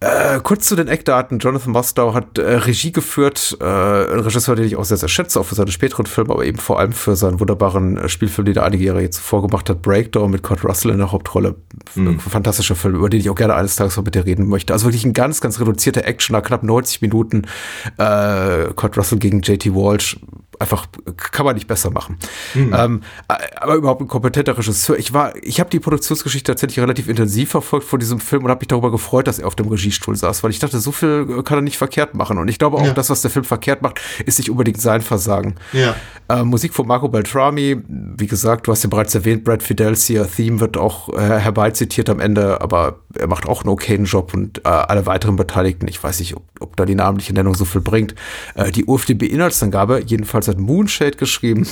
[SPEAKER 3] Äh, kurz zu den Eckdaten. Jonathan Mostow hat äh, Regie geführt, äh, ein Regisseur, den ich auch sehr, sehr schätze, auch für seine späteren Filme, aber eben vor allem für seinen wunderbaren äh, Spielfilm, den er einige Jahre jetzt zuvor gemacht hat, Breakdown mit Kurt Russell in der Hauptrolle.
[SPEAKER 4] Mhm.
[SPEAKER 3] Fantastischer Film, über den ich auch gerne eines Tages mal mit dir reden möchte. Also wirklich ein ganz, ganz reduzierter Action, nach knapp 90 Minuten. Äh, Kurt Russell gegen JT Walsh. Einfach kann man nicht besser machen. Ähm, äh, aber überhaupt ein kompetenter Regisseur. Ich war, ich habe die Produktionsgeschichte tatsächlich relativ intensiv verfolgt vor diesem Film und habe mich darüber gefreut, dass er auf dem Regiestuhl saß, weil ich dachte, so viel äh, kann er nicht verkehrt machen. Und ich glaube auch,
[SPEAKER 4] Ja.
[SPEAKER 3] das, was der Film verkehrt macht, ist nicht unbedingt sein Versagen.
[SPEAKER 4] Ja.
[SPEAKER 3] Äh, Musik von Marco Beltrami, wie gesagt, du hast ja bereits erwähnt, Brad Fidelcia Theme wird auch äh, herbeizitiert am Ende, aber er macht auch einen okayen Job und äh, alle weiteren Beteiligten, ich weiß nicht, ob, ob da die namentliche Nennung so viel bringt. Äh, die UFDB-Inhaltsangabe, jedenfalls hat Moonshade geschrieben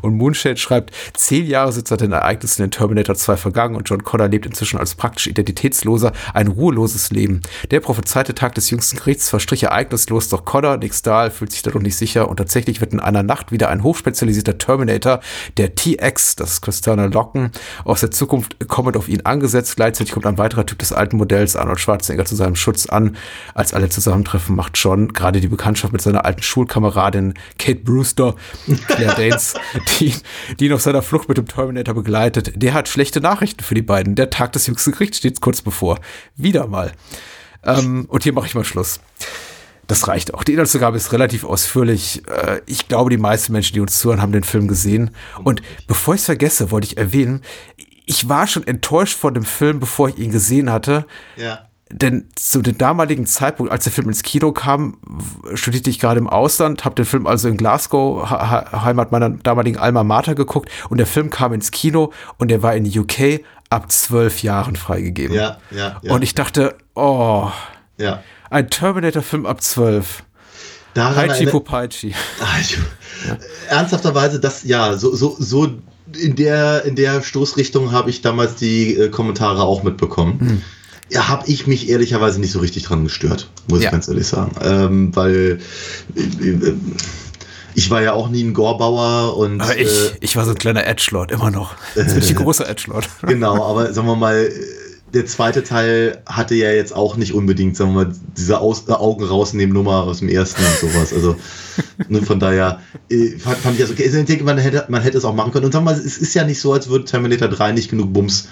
[SPEAKER 3] und Moonshade schreibt, zehn Jahre sind seit den Ereignissen in Terminator 2 vergangen und John Connor lebt inzwischen als praktisch identitätsloser, ein ruheloses Leben. Der prophezeite Tag des jüngsten Gerichts verstrich ereignislos, doch Connor, Nick Stahl, fühlt sich dadurch nicht sicher und tatsächlich wird in einer Nacht wieder ein hochspezialisierter Terminator, der TX, das ist Christiane Locken, aus der Zukunft kommend auf ihn angesetzt. Gleichzeitig kommt ein weiterer Typ des alten Modells, Arnold Schwarzenegger, zu seinem Schutz an. Als alle zusammentreffen, macht John gerade die Bekanntschaft mit seiner alten Schulkameradin Kate Brewster, Claire Danes, die, die ihn auf seiner Flucht mit dem Terminator begleitet. Der hat schlechte Nachrichten für die beiden. Der Tag des jüngsten Gerichts steht kurz bevor. Wieder mal. Ähm, und hier mache ich mal Schluss. Das reicht auch. Die Inhaltsangabe ist relativ ausführlich. Äh, Ich glaube, die meisten Menschen, die uns zuhören, haben den Film gesehen. Und bevor ich es vergesse, wollte ich erwähnen, ich war schon enttäuscht von dem Film, bevor ich ihn gesehen hatte.
[SPEAKER 4] Ja.
[SPEAKER 3] Denn zu dem damaligen Zeitpunkt, als der Film ins Kino kam, studierte ich gerade im Ausland, habe den Film also in Glasgow, Ha- Heimat meiner damaligen Alma Mater, geguckt. Und der Film kam ins Kino und der war in UK ab zwölf Jahren freigegeben.
[SPEAKER 4] Ja, ja, ja.
[SPEAKER 3] Und ich dachte, oh,
[SPEAKER 4] ja.
[SPEAKER 3] ein Terminator-Film ab 12.
[SPEAKER 4] Daran
[SPEAKER 3] Haichi Popaichi.
[SPEAKER 4] Also, Ernsthafterweise, das, ja, so, so, so in der, in der Stoßrichtung habe ich damals die äh, Kommentare auch mitbekommen.
[SPEAKER 3] Hm.
[SPEAKER 4] Ja, habe ich mich ehrlicherweise nicht so richtig dran gestört, muss
[SPEAKER 3] Ja.
[SPEAKER 4] ich ganz ehrlich sagen. Ähm, weil äh, äh, ich war ja auch nie ein Gorbauer und
[SPEAKER 3] Aber ich,
[SPEAKER 4] äh,
[SPEAKER 3] ich war so ein kleiner Edgelord, immer noch. Jetzt bin ich ein *laughs* großer Edgelord. *laughs*
[SPEAKER 4] Genau, aber sagen wir mal, der zweite Teil hatte ja jetzt auch nicht unbedingt, sagen wir mal, diese Aus äh, Augen rausnehmen Nummer aus dem ersten und sowas. Also *laughs* ne, von daher äh, fand, fand ich das okay. Also Ich denke, man hätte, man hätte es auch machen können. Und sagen wir mal, es ist ja nicht so, als würde Terminator 3 nicht genug Bums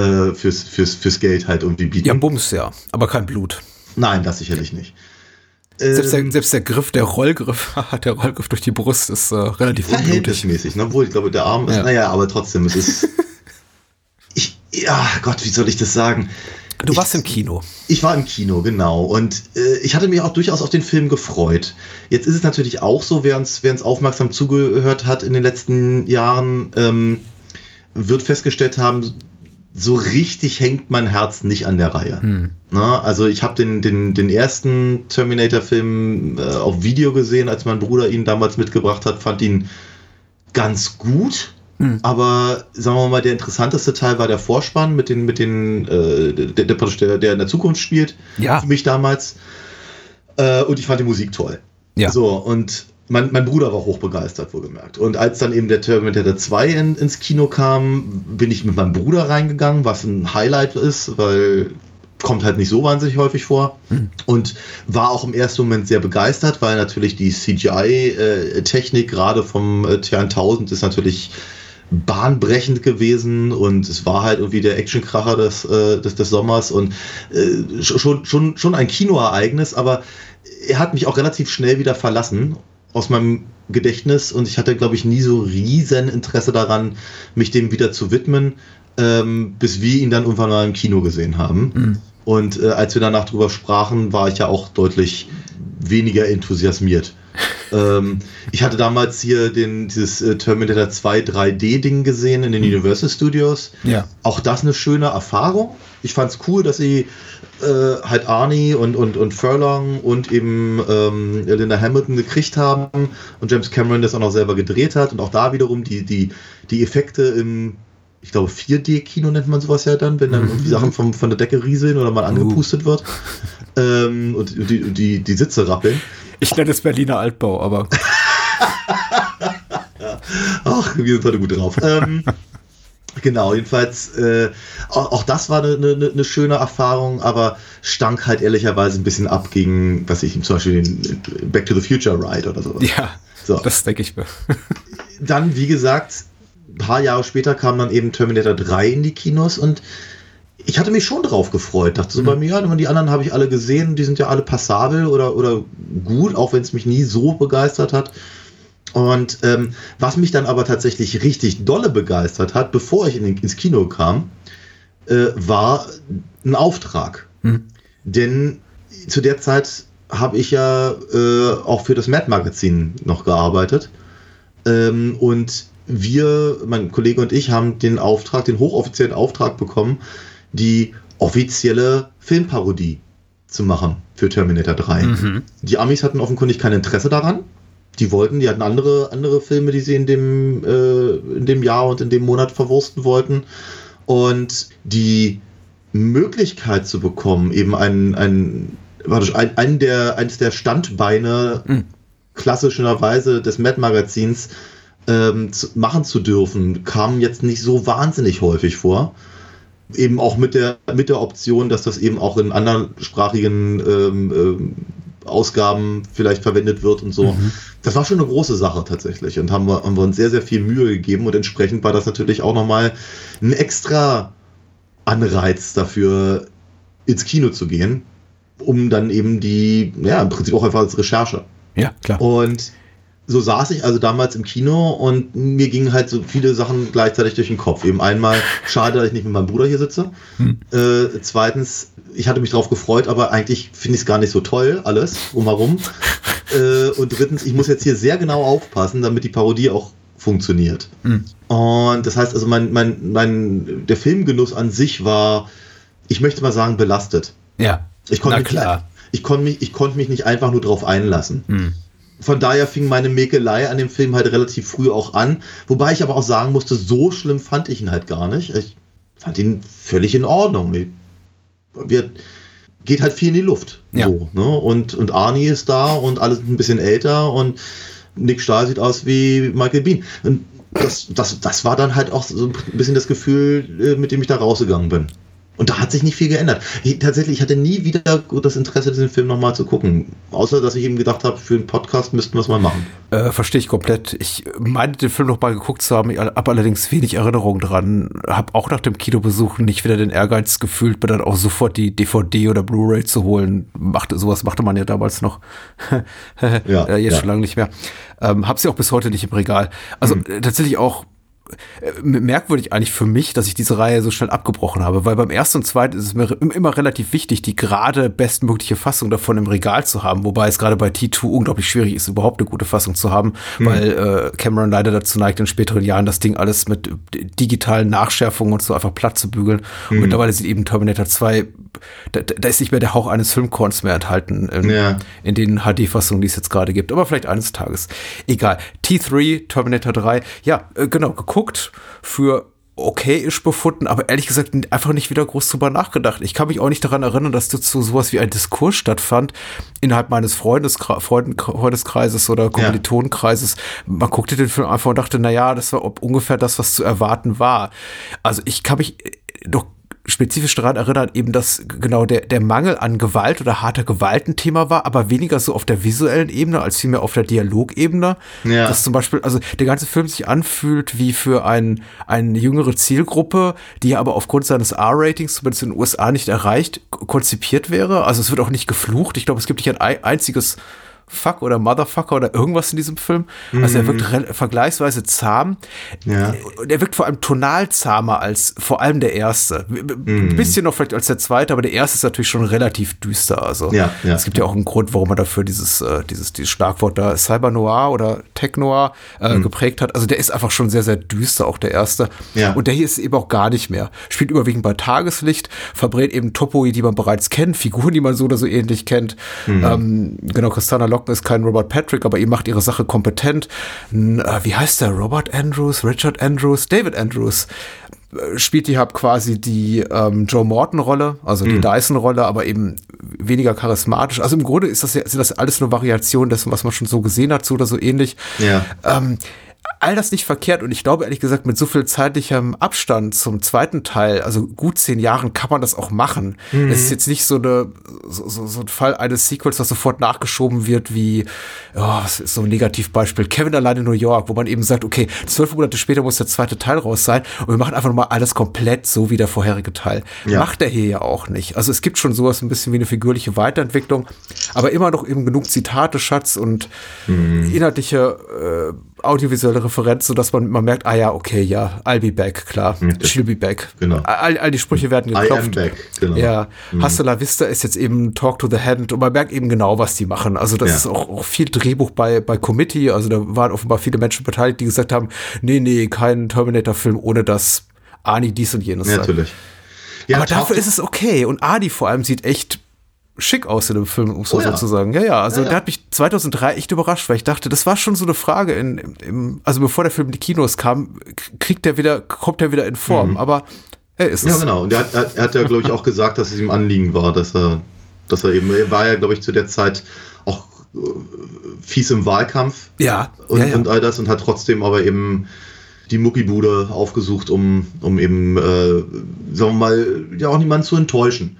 [SPEAKER 4] äh, fürs, fürs, fürs Geld halt irgendwie bieten.
[SPEAKER 3] Ja, Bums, ja. Aber kein Blut.
[SPEAKER 4] Nein, das sicherlich nicht.
[SPEAKER 3] Selbst der,
[SPEAKER 4] Ähm,
[SPEAKER 3] selbst der Griff, der Rollgriff, *laughs* der Rollgriff durch die Brust ist äh, relativ
[SPEAKER 4] verhältnismäßig, ne? obwohl ich glaube, der Arm ist,
[SPEAKER 3] Ja.
[SPEAKER 4] naja, aber trotzdem, es ist. *laughs* ich, ja, Gott, wie soll ich das sagen?
[SPEAKER 3] Du warst im Kino.
[SPEAKER 4] Ich war im Kino, genau. Und äh, ich hatte mich auch durchaus auf den Film gefreut. Jetzt ist es natürlich auch so, wer uns, wer uns aufmerksam zugehört hat in den letzten Jahren, ähm, wird festgestellt haben, so richtig hängt mein Herz nicht an der Reihe. Na, also ich habe den, den, den ersten Terminator-Film äh, auf Video gesehen, als mein Bruder ihn damals mitgebracht hat, fand ihn ganz gut. Aber sagen wir mal, der interessanteste Teil war der Vorspann mit den, mit den, äh, der, der, der, der in der Zukunft spielt.
[SPEAKER 3] Ja.
[SPEAKER 4] Für mich damals. Äh, und ich fand die Musik toll.
[SPEAKER 3] Ja.
[SPEAKER 4] So, und mein, mein Bruder war hochbegeistert, wohlgemerkt. Und als dann eben der Terminator 2 in, ins Kino kam, bin ich mit meinem Bruder reingegangen, was ein Highlight ist, weil kommt halt nicht so wahnsinnig häufig vor. Und war auch im ersten Moment sehr begeistert, weil natürlich die CGI-Technik gerade vom äh, T1000 ist natürlich bahnbrechend gewesen und es war halt irgendwie der Actionkracher des, äh, des, des Sommers und äh, schon, schon, schon ein Kinoereignis, aber er hat mich auch relativ schnell wieder verlassen aus meinem Gedächtnis und ich hatte, glaube ich, nie so riesen Interesse daran, mich dem wieder zu widmen, ähm, bis wir ihn dann irgendwann mal im Kino gesehen haben. Und äh, als wir danach drüber sprachen, war ich ja auch deutlich weniger enthusiasmiert. Ähm, ich hatte damals hier den, dieses äh, Terminator 2 3D-Ding gesehen in den Universal Studios.
[SPEAKER 3] Ja.
[SPEAKER 4] Auch das eine schöne Erfahrung. Ich fand es cool, dass sie äh, halt Arnie und, und, und Furlong und eben ähm, Linda Hamilton gekriegt haben und James Cameron das auch noch selber gedreht hat und auch da wiederum die, die, die Effekte im, ich glaube, 4D-Kino nennt man sowas ja dann, wenn dann irgendwie Sachen vom, von der Decke rieseln oder mal angepustet wird. Ähm, und die, die, die Sitze rappeln.
[SPEAKER 3] Ich nenne es Berliner Altbau, aber. *laughs*
[SPEAKER 4] Ach, wir sind heute gut drauf. ähm, genau, jedenfalls, äh, auch, auch das war eine, eine, eine schöne Erfahrung, aber stank halt ehrlicherweise ein bisschen ab gegen, was ich zum Beispiel den Back to the Future Ride oder sowas.
[SPEAKER 3] Ja,
[SPEAKER 4] So.
[SPEAKER 3] das denke ich mir.
[SPEAKER 4] Dann, wie gesagt, ein paar Jahre später kam dann eben Terminator 3 in die Kinos und ich hatte mich schon drauf gefreut. Dachte so bei mir, ja, die anderen habe ich alle gesehen, die sind ja alle passabel oder, oder gut, auch wenn es mich nie so begeistert hat. Und ähm, was mich dann aber tatsächlich richtig dolle begeistert hat, bevor ich in den, ins Kino kam, äh, war ein Auftrag. Denn zu der Zeit habe ich ja äh, auch für das Mad Magazin noch gearbeitet. Ähm, und wir, mein Kollege und ich, haben den Auftrag, den hochoffiziellen Auftrag bekommen, die offizielle Filmparodie zu machen für Terminator 3. Die Amis hatten offenkundig kein Interesse daran. Die wollten, die hatten andere, andere Filme, die sie in dem, äh, in dem Jahr und in dem Monat verwursten wollten. Und die Möglichkeit zu bekommen, eben einen, einen, warte, ein, einen der, eines der Standbeine klassischerweise des Mad-Magazins ähm, zu, machen zu dürfen, kam jetzt nicht so wahnsinnig häufig vor. Eben auch mit der, mit der Option, dass das eben auch in anderssprachigen ähm, ähm, Ausgaben vielleicht verwendet wird und so. Das war schon eine große Sache tatsächlich und haben wir, haben wir uns sehr, sehr viel Mühe gegeben und entsprechend war das natürlich auch nochmal ein extra Anreiz dafür, ins Kino zu gehen, um dann eben die, ja, im Prinzip auch einfach als Recherche.
[SPEAKER 3] Ja, klar.
[SPEAKER 4] Und so saß ich also damals im Kino und mir gingen halt so viele Sachen gleichzeitig durch den Kopf. Eben einmal, schade, dass ich nicht mit meinem Bruder hier sitze. Äh, zweitens, ich hatte mich darauf gefreut, aber eigentlich finde ich es gar nicht so toll, alles drumherum. äh, und drittens, ich muss jetzt hier sehr genau aufpassen, damit die Parodie auch funktioniert. Und das heißt also, mein, mein, mein, der Filmgenuss an sich war, ich möchte mal sagen, belastet.
[SPEAKER 3] Ja.
[SPEAKER 4] Ich konnte mich,
[SPEAKER 3] klar.
[SPEAKER 4] ich konnte mich, ich konnte mich nicht einfach nur drauf einlassen. Von daher fing meine Mäkelei an dem Film halt relativ früh auch an. Wobei ich aber auch sagen musste, so schlimm fand ich ihn halt gar nicht. Ich fand ihn völlig in Ordnung. Wir, geht halt viel in die Luft.
[SPEAKER 3] Ja.
[SPEAKER 4] So, ne? und, und Arnie ist da und alle sind ein bisschen älter und Nick Stahl sieht aus wie Michael Bean. Und das, das, das war dann halt auch so ein bisschen das Gefühl, äh, mit dem ich da rausgegangen bin. Und da hat sich nicht viel geändert. Ich, tatsächlich, ich hatte nie wieder das Interesse, diesen Film nochmal zu gucken. Außer, dass ich eben gedacht habe, für einen Podcast müssten wir es mal machen.
[SPEAKER 3] Äh, Verstehe ich komplett. Ich meine, den Film noch mal geguckt zu haben, ich habe allerdings wenig Erinnerung dran. Habe auch nach dem Kinobesuch nicht wieder den Ehrgeiz gefühlt, mir dann auch sofort die DVD oder Blu-ray zu holen. Machte, sowas machte man ja damals noch. *laughs*
[SPEAKER 4] Ja,
[SPEAKER 3] äh, jetzt
[SPEAKER 4] ja.
[SPEAKER 3] schon lange nicht mehr. Ähm, hab sie auch bis heute nicht im Regal. Also
[SPEAKER 4] Hm.
[SPEAKER 3] äh, tatsächlich auch merkwürdig eigentlich für mich, dass ich diese Reihe so schnell abgebrochen habe, weil beim ersten und zweiten ist es mir im- immer relativ wichtig, die gerade bestmögliche Fassung davon im Regal zu haben, wobei es gerade bei T2 unglaublich schwierig ist, überhaupt eine gute Fassung zu haben, weil äh, Cameron leider dazu neigt, in späteren Jahren das Ding alles mit digitalen Nachschärfungen und so einfach platt zu bügeln. Und mittlerweile sieht eben Terminator 2, da, da ist nicht mehr der Hauch eines Filmkorns mehr enthalten in,
[SPEAKER 4] Ja.
[SPEAKER 3] in den HD-Fassungen, die es jetzt gerade gibt. Aber vielleicht eines Tages. Egal. T3, Terminator 3. Ja, äh, genau, geguckt, für okay-isch befunden, aber ehrlich gesagt einfach nicht wieder groß drüber nachgedacht. Ich kann mich auch nicht daran erinnern, dass dazu sowas wie ein Diskurs stattfand innerhalb meines Freunden Freundeskreises oder Kommilitonenkreises. Man guckte den Film einfach und dachte, na ja, das war ungefähr das, was zu erwarten war. Also ich kann mich äh, doch spezifisch daran erinnern, eben, dass genau der, der Mangel an Gewalt oder harter Gewalt ein Thema war, aber weniger so auf der visuellen Ebene als vielmehr auf der Dialogebene.
[SPEAKER 4] Ja.
[SPEAKER 3] Dass zum Beispiel, also der ganze Film sich anfühlt wie für ein, eine jüngere Zielgruppe, die aber aufgrund seines R-Ratings, zumindest in den USA, nicht erreicht, konzipiert wäre. Also es wird auch nicht geflucht. Ich glaube, es gibt nicht ein ei- einziges Fuck oder Motherfucker oder irgendwas in diesem Film. Also er wirkt rel- vergleichsweise zahm.
[SPEAKER 4] Ja.
[SPEAKER 3] Und er wirkt vor allem tonal zahmer als vor allem der erste. Ein bisschen noch vielleicht als der zweite, aber der erste ist natürlich schon relativ düster. Also
[SPEAKER 4] Ja, ja.
[SPEAKER 3] es gibt ja auch einen Grund, warum man dafür dieses, äh, dieses, dieses Schlagwort da Cyber Noir oder Tech Noir äh, geprägt hat. Also der ist einfach schon sehr, sehr düster, auch der erste.
[SPEAKER 4] Ja.
[SPEAKER 3] Und der hier ist eben auch gar nicht mehr. Spielt überwiegend bei Tageslicht, verbrät eben Topoi, die man bereits kennt, Figuren, die man so oder so ähnlich kennt. Ähm, genau, Christina Lock Locken ist kein Robert Patrick, aber ihr macht ihre Sache kompetent. N, äh, wie heißt der? Robert Andrews, Richard Andrews, David Andrews äh, spielt die hab quasi die ähm, Joe Morton-Rolle, also die Dyson-Rolle, aber eben weniger charismatisch. Also im Grunde ist das ja, sind das alles nur Variationen dessen, was man schon so gesehen hat, so oder so ähnlich.
[SPEAKER 4] Ja.
[SPEAKER 3] Ähm, all das nicht verkehrt und ich glaube ehrlich gesagt mit so viel zeitlichem Abstand zum zweiten Teil, also gut zehn Jahren kann man das auch machen. Es ist jetzt nicht so eine so, so, so ein Fall eines Sequels, das sofort nachgeschoben wird wie oh, was ist so ein Negativbeispiel Kevin allein in New York, wo man eben sagt, okay, zwölf Monate später muss der zweite Teil raus sein und wir machen einfach nochmal alles komplett so wie der vorherige Teil.
[SPEAKER 4] Ja.
[SPEAKER 3] Macht er hier ja auch nicht. Also es gibt schon sowas ein bisschen wie eine figürliche Weiterentwicklung, aber immer noch eben genug Zitate, Schatz und inhaltliche äh, audiovisuelle Referenz, sodass man, man merkt, ah ja, okay, ja, I'll be back, klar. She'll be back.
[SPEAKER 4] Genau.
[SPEAKER 3] All, all die Sprüche werden
[SPEAKER 4] I am
[SPEAKER 3] geklopft.
[SPEAKER 4] back, genau.
[SPEAKER 3] Ja, Hasta la Vista ist jetzt eben Talk to the Hand und man merkt eben genau, was die machen. Also das
[SPEAKER 4] Ja.
[SPEAKER 3] ist auch, auch viel Drehbuch bei, bei Committee, also da waren offenbar viele Menschen beteiligt, die gesagt haben, nee, nee, kein Terminator-Film, ohne dass Ani dies und jenes
[SPEAKER 4] Ja, natürlich. Ja,
[SPEAKER 3] Aber dafür ist es okay. Und Adi vor allem sieht echt schick aus in dem Film, um so
[SPEAKER 4] Oh ja.
[SPEAKER 3] zu sagen. Ja, ja, also
[SPEAKER 4] Ja, ja.
[SPEAKER 3] der hat mich 2003 echt überrascht, weil ich dachte, das war schon so eine Frage in, im, also bevor der Film in die Kinos kam, kriegt er wieder, kommt er wieder in Form. Aber er ist
[SPEAKER 4] Mhm. Ja,
[SPEAKER 3] es.
[SPEAKER 4] genau. Und er hat, er, er hat ja, glaube ich, auch gesagt, dass es ihm Anliegen war, dass er, dass er eben, er war ja, glaube ich, zu der Zeit auch äh, fies im Wahlkampf
[SPEAKER 3] Ja,
[SPEAKER 4] und,
[SPEAKER 3] ja, ja.
[SPEAKER 4] und all das und hat trotzdem aber eben die Muckibude aufgesucht, um, um eben, äh, sagen wir mal, ja auch niemanden zu enttäuschen.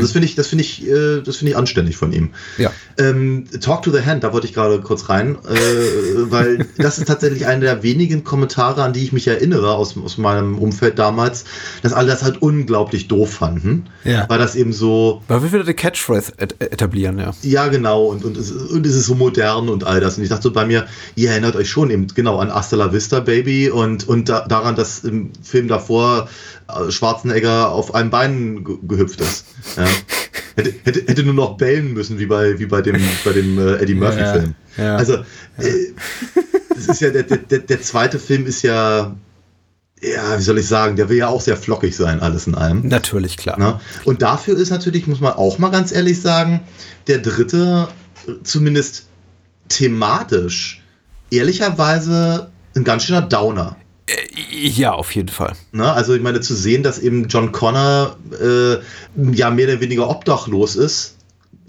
[SPEAKER 4] Das finde ich, das finde ich, äh, das finde ich anständig von ihm.
[SPEAKER 3] Ja.
[SPEAKER 4] Ähm, Talk to the Hand, da wollte ich gerade kurz rein, äh, weil das ist tatsächlich einer der wenigen Kommentare, an die ich mich erinnere aus, aus meinem Umfeld damals, dass alle das halt unglaublich doof fanden.
[SPEAKER 3] Ja.
[SPEAKER 4] Weil das eben so,
[SPEAKER 3] Weil wir wieder die Catchphrase et etablieren, ja.
[SPEAKER 4] ja, genau, und, und, es, und es ist so modern und all das. Und ich dachte so bei mir, ihr erinnert euch schon eben genau an Hasta la Vista Baby und, und da, daran, dass im Film davor äh, Schwarzenegger auf einem Bein ge gehüpft ist. Ja. Hätte, hätte, hätte nur noch bellen müssen, wie bei, wie bei dem, bei dem äh, Eddie Murphy-Film.
[SPEAKER 3] ja.
[SPEAKER 4] Also, äh, das ist ja, der, der, der, zweite Film ist ja, ja, wie soll ich sagen, der will ja auch sehr flockig sein, alles in allem.
[SPEAKER 3] Natürlich, klar.
[SPEAKER 4] Ne? Und dafür ist natürlich, muss man auch mal ganz ehrlich sagen, der dritte äh, zumindest thematisch ehrlicherweise ein ganz schöner Downer.
[SPEAKER 3] Ja, auf jeden Fall.
[SPEAKER 4] Ne? Also ich meine, zu sehen, dass eben John Connor äh, ja mehr oder weniger obdachlos ist,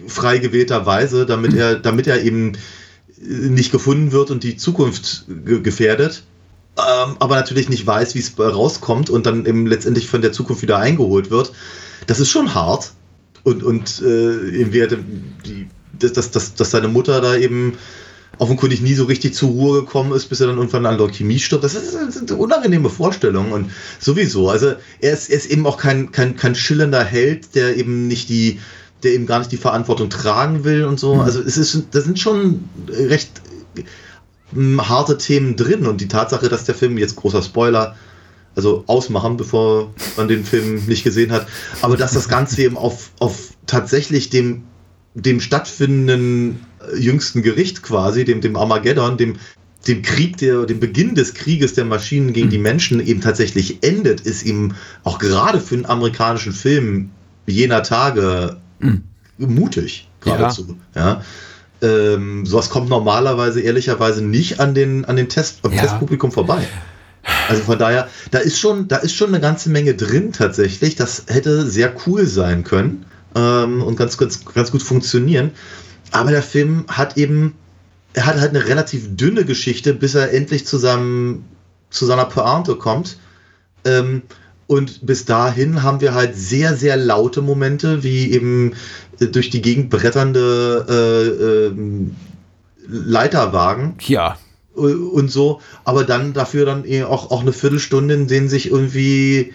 [SPEAKER 4] frei gewählterweise, damit er, damit er eben äh, nicht gefunden wird und die Zukunft ge gefährdet. Ähm, aber natürlich nicht weiß, wie es rauskommt und dann eben letztendlich von der Zukunft wieder eingeholt wird. Das ist schon hart. Und, und äh, die, dass, dass, dass seine Mutter da eben offenkundig nie so richtig zur Ruhe gekommen ist, bis er dann irgendwann an Leukämie stirbt. Das, ist, das sind unangenehme Vorstellungen und sowieso. Also er ist, er ist eben auch kein, kein, kein schillernder Held, der eben nicht die, der eben gar nicht die Verantwortung tragen will und so. Also es ist, da sind schon recht ähm, harte Themen drin und die Tatsache, dass der Film jetzt großer Spoiler also ausmachen, bevor man den Film nicht gesehen hat, aber dass das Ganze eben auf, auf tatsächlich dem, dem stattfindenden äh, jüngsten Gericht quasi, dem, dem Armageddon, dem, dem Krieg, der, dem Beginn des Krieges der Maschinen gegen die Menschen eben tatsächlich endet, ist ihm auch gerade für einen amerikanischen Film jener Tage mutig, geradezu. Ja. Ähm, sowas kommt normalerweise ehrlicherweise nicht an den, an den Test, am
[SPEAKER 3] Ja.
[SPEAKER 4] Testpublikum vorbei. Also von daher, da ist schon, da ist schon eine ganze Menge drin tatsächlich. Das hätte sehr cool sein können ähm, und ganz, ganz, ganz gut funktionieren. Aber der Film hat eben, er hat halt eine relativ dünne Geschichte, bis er endlich zu seinem, zu seiner Pointe kommt. Ähm, und bis dahin haben wir halt sehr, sehr laute Momente, wie eben äh, durch die Gegend bretternde äh, ähm, Leiterwagen
[SPEAKER 3] Ja.
[SPEAKER 4] und so, aber dann dafür dann eben auch, auch eine Viertelstunde, in denen sich irgendwie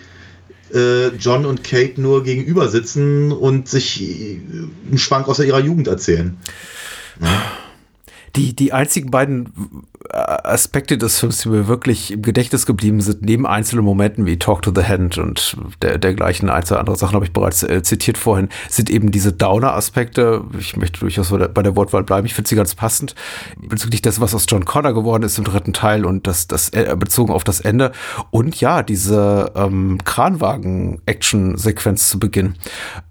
[SPEAKER 4] äh, John und Kate nur gegenüber sitzen und sich einen Schwank aus ihrer Jugend erzählen.
[SPEAKER 3] Die, die einzigen beiden äh, Aspekte des Films, die mir wirklich im Gedächtnis geblieben sind, neben einzelnen Momenten wie Talk to the Hand und der, dergleichen, ein, zwei andere Sachen habe ich bereits äh, zitiert vorhin, sind eben diese Downer-Aspekte. Ich möchte durchaus bei der, Wortwahl bleiben. Ich finde sie ganz passend bezüglich des, was aus John Connor geworden ist im dritten Teil und das, das äh, bezogen auf das Ende. Und ja, diese ähm, Kranwagen-Action-Sequenz zu Beginn.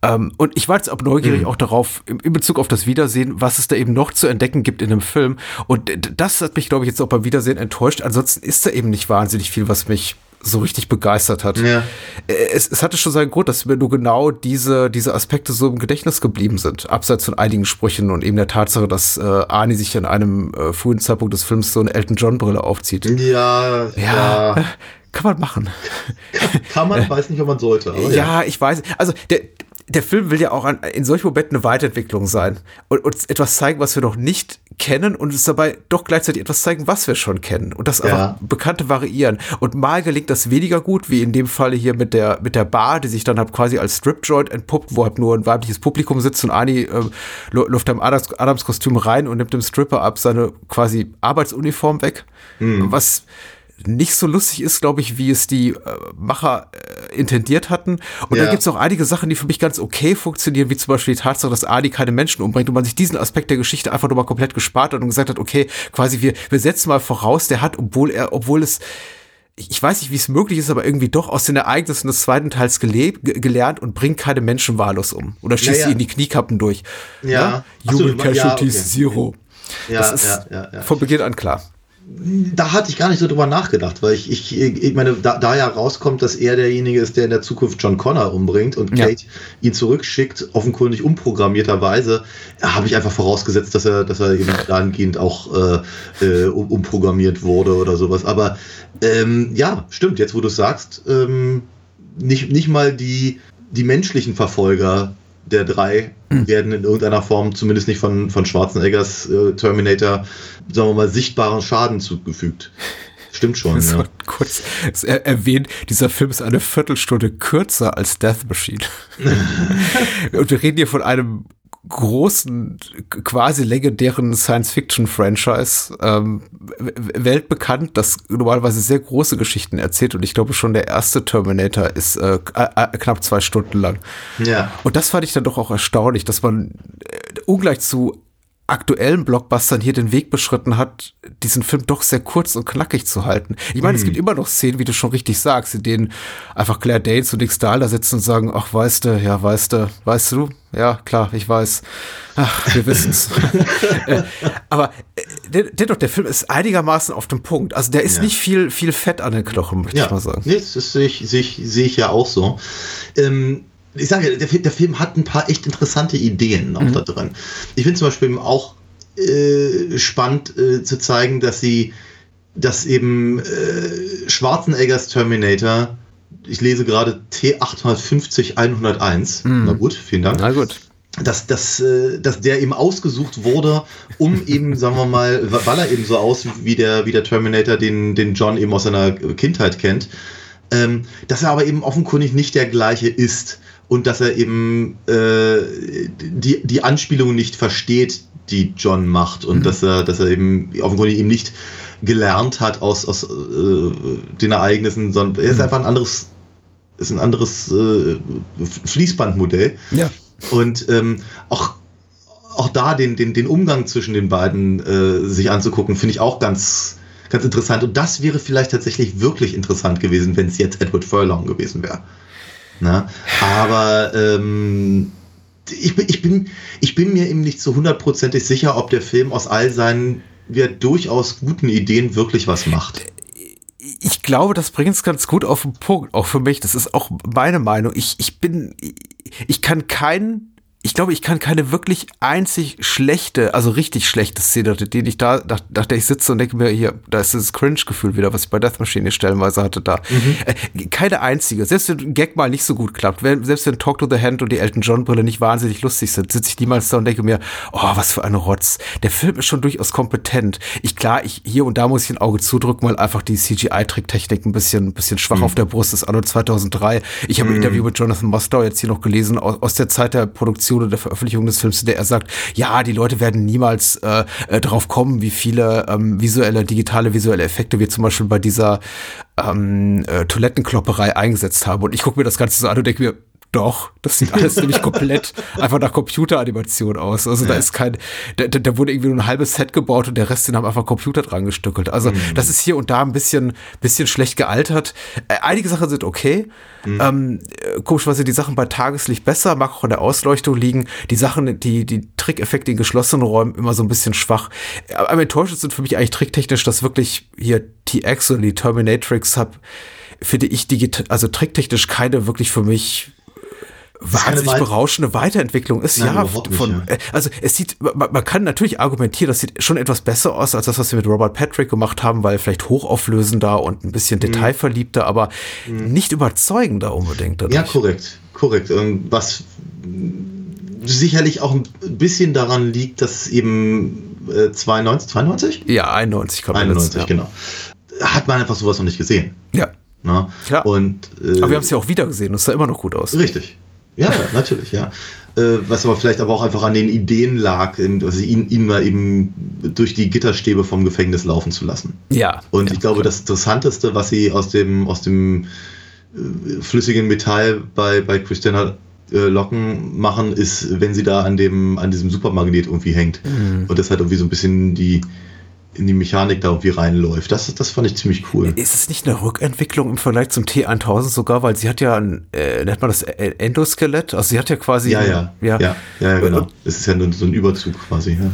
[SPEAKER 3] Ähm, und ich war jetzt auch neugierig mhm. auch darauf, in, in Bezug auf das Wiedersehen, was es da eben noch zu entdecken gibt in dem Film. Und das hat mich, glaube ich, jetzt auch beim Wiedersehen enttäuscht. Ansonsten ist da eben nicht wahnsinnig viel, was mich so richtig begeistert hat. Ja. Es, es hatte schon seinen Grund, dass mir nur genau diese, diese Aspekte so im Gedächtnis geblieben sind. Abseits von einigen Sprüchen und eben der Tatsache, dass äh, Arnie sich an einem äh, frühen Zeitpunkt des Films so eine Elton John Brille aufzieht.
[SPEAKER 4] Ja, ja. ja.
[SPEAKER 3] Kann man machen.
[SPEAKER 4] Kann, kann man, weiß nicht, ob man sollte.
[SPEAKER 3] ja, ja, ich weiß. Also der, der Film will ja auch an, in solchen Momenten eine Weiterentwicklung sein und uns etwas zeigen, was wir noch nicht kennen und uns dabei doch gleichzeitig etwas zeigen, was wir schon kennen und das ja. einfach Bekannte variieren. Und mal gelingt das weniger gut, wie in dem Falle hier mit der, mit der Bar, die sich dann halt quasi als Strip-Joint entpuppt, wo halt nur ein weibliches Publikum sitzt und Ani äh, läuft am Adams, Adams Kostüm rein und nimmt dem Stripper ab seine quasi Arbeitsuniform weg. Mhm. Was nicht so lustig ist, glaube ich, wie es die äh, Macher äh, intendiert hatten. Und ja. da gibt es auch einige Sachen, die für mich ganz okay funktionieren, wie zum Beispiel die Tatsache, dass Adi keine Menschen umbringt und man sich diesen Aspekt der Geschichte einfach nochmal komplett gespart hat und gesagt hat, okay, quasi wir, wir setzen mal voraus, der hat, obwohl er, obwohl es ich weiß nicht, wie es möglich ist, aber irgendwie doch aus den Ereignissen des zweiten Teils gelebt, gelernt und bringt keine Menschen wahllos um. Oder schießt ja, ja. sie in die Kniekappen durch.
[SPEAKER 4] Ja.
[SPEAKER 3] ja? Human Casualties ja, okay. Zero. Ja, das ist ja, ja, von Beginn an klar
[SPEAKER 4] da hatte ich gar nicht so drüber nachgedacht, weil ich, ich, ich meine, da, da ja rauskommt, dass er derjenige ist, der in der Zukunft John Connor umbringt und Kate ja. ihn zurückschickt, offenkundig umprogrammierterweise, habe ich einfach vorausgesetzt, dass er, dass er eben dahingehend auch äh, äh, umprogrammiert wurde oder sowas. Aber ähm, ja, stimmt, jetzt wo du es sagst, ähm, nicht, nicht mal die, die menschlichen Verfolger der drei mhm. werden in irgendeiner Form, zumindest nicht von, von Schwarzeneggers äh, Terminator, sagen wir mal, sichtbaren Schaden zugefügt. Stimmt schon.
[SPEAKER 3] ja. kurz er erwähnt, dieser Film ist eine Viertelstunde kürzer als Death Machine. *laughs* Und wir reden hier von einem großen, quasi legendären Science-Fiction-Franchise ähm, weltbekannt, das normalerweise sehr große Geschichten erzählt und ich glaube schon der erste Terminator ist äh, äh, knapp zwei Stunden lang.
[SPEAKER 4] Ja.
[SPEAKER 3] Und das fand ich dann doch auch erstaunlich, dass man äh, ungleich zu aktuellen Blockbustern hier den Weg beschritten hat, diesen Film doch sehr kurz und knackig zu halten. Ich meine, mhm. es gibt immer noch Szenen, wie du schon richtig sagst, in denen einfach Claire Danes und Nick Stahl da sitzen und sagen, ach, weißt du, ja, weißt du, weißt du, ja, klar, ich weiß. Ach, wir wissen's. *laughs* äh, aber äh, dennoch, der Film ist einigermaßen auf dem Punkt. Also der ist ja. nicht viel, viel Fett an den Knochen, möchte ja. ich mal sagen.
[SPEAKER 4] Nee, das sehe ich, sehe ich, sehe ich ja auch so. Ähm, ich sage, der, der, Film hat ein paar echt interessante Ideen noch mhm. da drin. Ich finde zum Beispiel auch äh, spannend äh, zu zeigen, dass sie, dass eben äh, Schwarzeneggers Terminator, ich lese gerade T850 101, mhm. na gut, vielen Dank.
[SPEAKER 3] Na gut
[SPEAKER 4] dass, dass, äh, dass der eben ausgesucht wurde, um *laughs* eben, sagen wir mal, weil er eben so aus wie der, wie der Terminator, den, den John eben aus seiner Kindheit kennt, ähm, dass er aber eben offenkundig nicht der gleiche ist und dass er eben äh, die, die Anspielung nicht versteht, die John macht und mhm. dass er, dass er eben offenkundig eben nicht gelernt hat aus, aus äh, den Ereignissen, sondern er ist mhm. einfach ein anderes, ist ein anderes äh, Fließbandmodell.
[SPEAKER 3] Ja.
[SPEAKER 4] Und ähm, auch auch da den, den, den Umgang zwischen den beiden äh, sich anzugucken, finde ich auch ganz, ganz interessant. Und das wäre vielleicht tatsächlich wirklich interessant gewesen, wenn es jetzt Edward Furlong gewesen wäre. Ne? Aber ähm, ich, ich, bin, ich bin mir eben nicht so hundertprozentig sicher, ob der Film aus all seinen ja, durchaus guten Ideen wirklich was macht.
[SPEAKER 3] Ich glaube, das bringt es ganz gut auf den Punkt, auch für mich. Das ist auch meine Meinung. Ich, ich bin, ich kann keinen ich glaube, ich kann keine wirklich einzig schlechte, also richtig schlechte Szene, die ich da, nach, nach der ich sitze und denke mir, hier, da ist das Cringe-Gefühl wieder, was ich bei Death Machine stellenweise hatte da. Mhm. Äh, keine einzige. Selbst wenn ein Gag mal nicht so gut klappt, wenn, selbst wenn Talk to the Hand und die Elton John Brille nicht wahnsinnig lustig sind, sitze ich niemals da und denke mir, oh, was für eine Rotz. Der Film ist schon durchaus kompetent. Ich, klar, ich, hier und da muss ich ein Auge zudrücken, weil einfach die CGI-Tricktechnik ein bisschen, ein bisschen schwach mhm. auf der Brust ist, anno 2003. Ich habe mhm. ein Interview mit Jonathan Mostow jetzt hier noch gelesen, aus, aus der Zeit der Produktion Episode der Veröffentlichung des Films, der er sagt, ja, die Leute werden niemals äh, äh, drauf kommen, wie viele ähm, visuelle, digitale visuelle Effekte wir zum Beispiel bei dieser ähm, äh, Toilettenklopperei eingesetzt haben. Und ich gucke mir das Ganze so an und denke mir, doch, das sieht alles *laughs* nämlich komplett einfach nach Computeranimation aus. Also da ist kein, da, da wurde irgendwie nur ein halbes Set gebaut und der Rest, den haben einfach Computer dran gestückelt. Also
[SPEAKER 4] Mhm.
[SPEAKER 3] das ist hier und da ein bisschen, bisschen schlecht gealtert. Äh, einige Sachen sind okay.
[SPEAKER 4] Mhm.
[SPEAKER 3] Ähm, äh, komischerweise die Sachen bei Tageslicht besser, mag auch an der Ausleuchtung liegen. Die Sachen, die, die Trickeffekte in geschlossenen Räumen immer so ein bisschen schwach. Aber am enttäuschendsten sind für mich eigentlich tricktechnisch, dass wirklich hier TX oder die Terminatrix hab, finde ich digital, also tricktechnisch keine wirklich für mich wahnsinnig
[SPEAKER 4] Weit-
[SPEAKER 3] berauschende Weiterentwicklung ist.
[SPEAKER 4] Nein,
[SPEAKER 3] ja,
[SPEAKER 4] nicht,
[SPEAKER 3] von,
[SPEAKER 4] ja.
[SPEAKER 3] äh, also es sieht, man, man kann natürlich argumentieren, das sieht schon etwas besser aus als das, was wir mit Robert Patrick gemacht haben, weil vielleicht hochauflösender und ein
[SPEAKER 4] Mhm.
[SPEAKER 3] bisschen detailverliebter, aber nicht überzeugender unbedingt. Dadurch.
[SPEAKER 4] Ja, korrekt, korrekt. Ähm, Was sicherlich auch ein bisschen daran liegt, dass eben äh, 92, 92?
[SPEAKER 3] Ja, 91 kommt
[SPEAKER 4] 91,
[SPEAKER 3] ja.
[SPEAKER 4] genau. Hat man einfach sowas noch nicht gesehen.
[SPEAKER 3] Ja,
[SPEAKER 4] Ne?
[SPEAKER 3] Klar.
[SPEAKER 4] Und, äh,
[SPEAKER 3] aber wir haben es ja auch wieder gesehen und es sah immer noch gut aus.
[SPEAKER 4] Richtig. Ja, natürlich, ja. Äh, was aber vielleicht aber auch einfach an den Ideen lag, also ihn, ihn mal eben durch die Gitterstäbe vom Gefängnis laufen zu lassen.
[SPEAKER 3] Ja.
[SPEAKER 4] Und
[SPEAKER 3] ja,
[SPEAKER 4] ich glaube, das Interessanteste, was sie aus dem, aus dem äh, flüssigen Metall bei, bei Christina äh, Locken machen, ist, wenn sie da an dem, an diesem Supermagnet irgendwie hängt.
[SPEAKER 3] Mhm.
[SPEAKER 4] Und das halt irgendwie so ein bisschen die, in die Mechanik da irgendwie reinläuft. Das, das fand ich ziemlich cool.
[SPEAKER 3] Ist es nicht eine Rückentwicklung im Vergleich zum T1000 sogar, weil sie hat ja ein, äh, nennt man das E- Endoskelett? Also sie hat ja quasi.
[SPEAKER 4] Ja, ja, ja, ja, ja, genau. Es ist ja nur so ein Überzug quasi. Ja.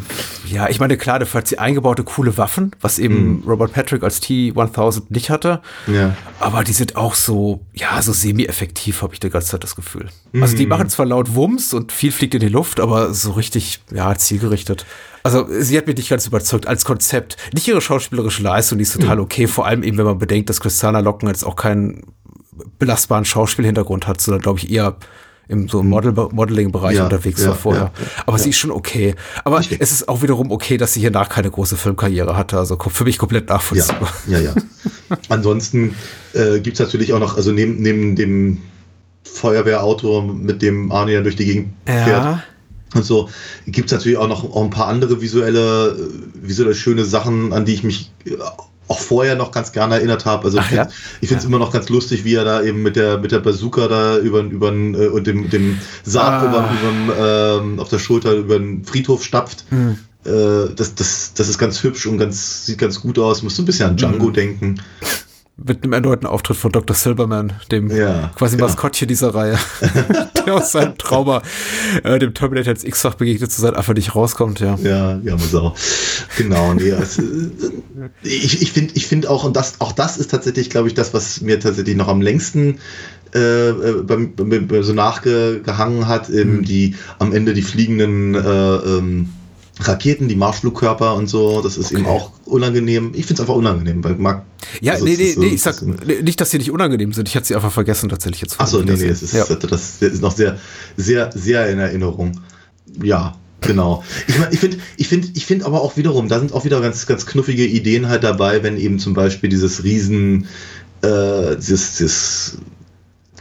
[SPEAKER 3] Ja, ich meine, klar, dafür hat sie eingebaute coole Waffen, was eben Robert Patrick als T1000 nicht hatte.
[SPEAKER 4] Mhm. Ja.
[SPEAKER 3] Aber die sind auch so, ja, so semi-effektiv, habe ich die ganze Zeit das Gefühl. Also die machen zwar laut Wumms und viel fliegt in die Luft, aber so richtig, ja, zielgerichtet. Also sie hat mich nicht ganz überzeugt als Konzept. Nicht ihre schauspielerische Leistung, die ist total
[SPEAKER 4] Mhm.
[SPEAKER 3] okay, vor allem eben, wenn man bedenkt, dass Christiana Locken jetzt auch keinen belastbaren Schauspielhintergrund hat, sondern glaube ich eher im so Model Modeling-Bereich
[SPEAKER 4] Ja,
[SPEAKER 3] unterwegs
[SPEAKER 4] ja,
[SPEAKER 3] war vorher.
[SPEAKER 4] ja,
[SPEAKER 3] Aber sie ist schon okay. Aber es ist auch wiederum okay, dass sie hier nach keine große Filmkarriere hatte. Also für mich komplett nachvollziehbar.
[SPEAKER 4] ja, ja. Ansonsten äh, gibt es natürlich auch noch, also neben, neben dem Feuerwehrauto, mit dem Arnie dann durch die Gegend fährt
[SPEAKER 3] Ja.
[SPEAKER 4] und so, gibt es natürlich auch noch auch ein paar andere visuelle, äh, visuelle schöne Sachen, an die ich mich äh, auch vorher noch ganz gerne erinnert habe. Also
[SPEAKER 3] Ach
[SPEAKER 4] ich finde
[SPEAKER 3] ja?
[SPEAKER 4] es immer noch ganz lustig, wie er da eben mit der mit der Bazooka da über über äh, und dem dem Sarg
[SPEAKER 3] Ah.
[SPEAKER 4] über, ähm, auf der Schulter über den Friedhof stapft.
[SPEAKER 3] Hm.
[SPEAKER 4] Äh, das, das, das ist ganz hübsch und ganz, sieht ganz gut aus. Musst du ein bisschen an Django
[SPEAKER 3] Hm.
[SPEAKER 4] denken.
[SPEAKER 3] Mit einem erneuten Auftritt von Dr. Silberman, dem
[SPEAKER 4] Ja,
[SPEAKER 3] quasi
[SPEAKER 4] genau.
[SPEAKER 3] Maskottchen dieser Reihe, *laughs* der aus seinem Trauma, äh, dem Terminator als X-Fach begegnet zu sein, einfach nicht rauskommt, ja.
[SPEAKER 4] Ja, ja, muss auch. Genau, nee, es, äh, ich, ich finde ich find auch, und das, auch das ist tatsächlich, glaube ich, das, was mir tatsächlich noch am längsten äh, äh, beim, beim so nachgehangen hat, eben
[SPEAKER 3] Mhm.
[SPEAKER 4] die am Ende die fliegenden äh, ähm, Raketen, die Marschflugkörper und so, das ist eben
[SPEAKER 3] Okay.
[SPEAKER 4] auch unangenehm. Ich finde es einfach unangenehm, weil mag.
[SPEAKER 3] Ja,
[SPEAKER 4] also
[SPEAKER 3] nee, nee,
[SPEAKER 4] so-
[SPEAKER 3] nee, ich sag nicht, dass sie nicht unangenehm sind. Ich hatte sie einfach vergessen, tatsächlich jetzt.
[SPEAKER 4] Achso, nee, nee, es ist,
[SPEAKER 3] ja.
[SPEAKER 4] das ist noch sehr, sehr, sehr in Erinnerung. Ja, genau. Ich meine, ich finde, ich finde, ich finde aber auch wiederum, da sind auch wieder ganz, ganz knuffige Ideen halt dabei, wenn eben zum Beispiel dieses Riesen, äh, dieses, dieses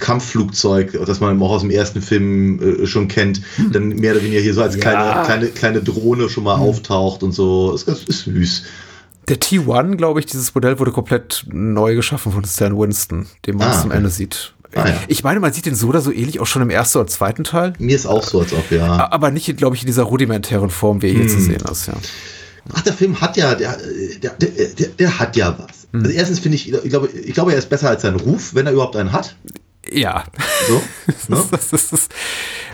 [SPEAKER 4] Kampfflugzeug, das man auch aus dem ersten Film äh, schon kennt, dann mehr oder weniger hier so als kleine, kleine, kleine Drohne schon mal auftaucht und so. Ist ganz ist süß.
[SPEAKER 3] Der T1, glaube ich, dieses Modell wurde komplett neu geschaffen von Stan Winston, den man
[SPEAKER 4] Ah,
[SPEAKER 3] zum
[SPEAKER 4] okay.
[SPEAKER 3] Ende sieht.
[SPEAKER 4] Ah, ja.
[SPEAKER 3] Ich meine, man sieht den so oder so ähnlich auch schon im ersten oder zweiten Teil,
[SPEAKER 4] Mir ist auch so, als ob, ja.
[SPEAKER 3] aber nicht, glaube ich, in dieser rudimentären Form, wie er hier
[SPEAKER 4] Hm.
[SPEAKER 3] zu sehen ist. Ja.
[SPEAKER 4] Ach, der Film hat ja, der, der, der, der, hat ja was.
[SPEAKER 3] Hm.
[SPEAKER 4] Also erstens finde ich, ich glaube, ich glaube, er ist besser als sein Ruf, wenn er überhaupt einen hat.
[SPEAKER 3] Ja.
[SPEAKER 4] So, *laughs* ne?
[SPEAKER 3] Das, das, das,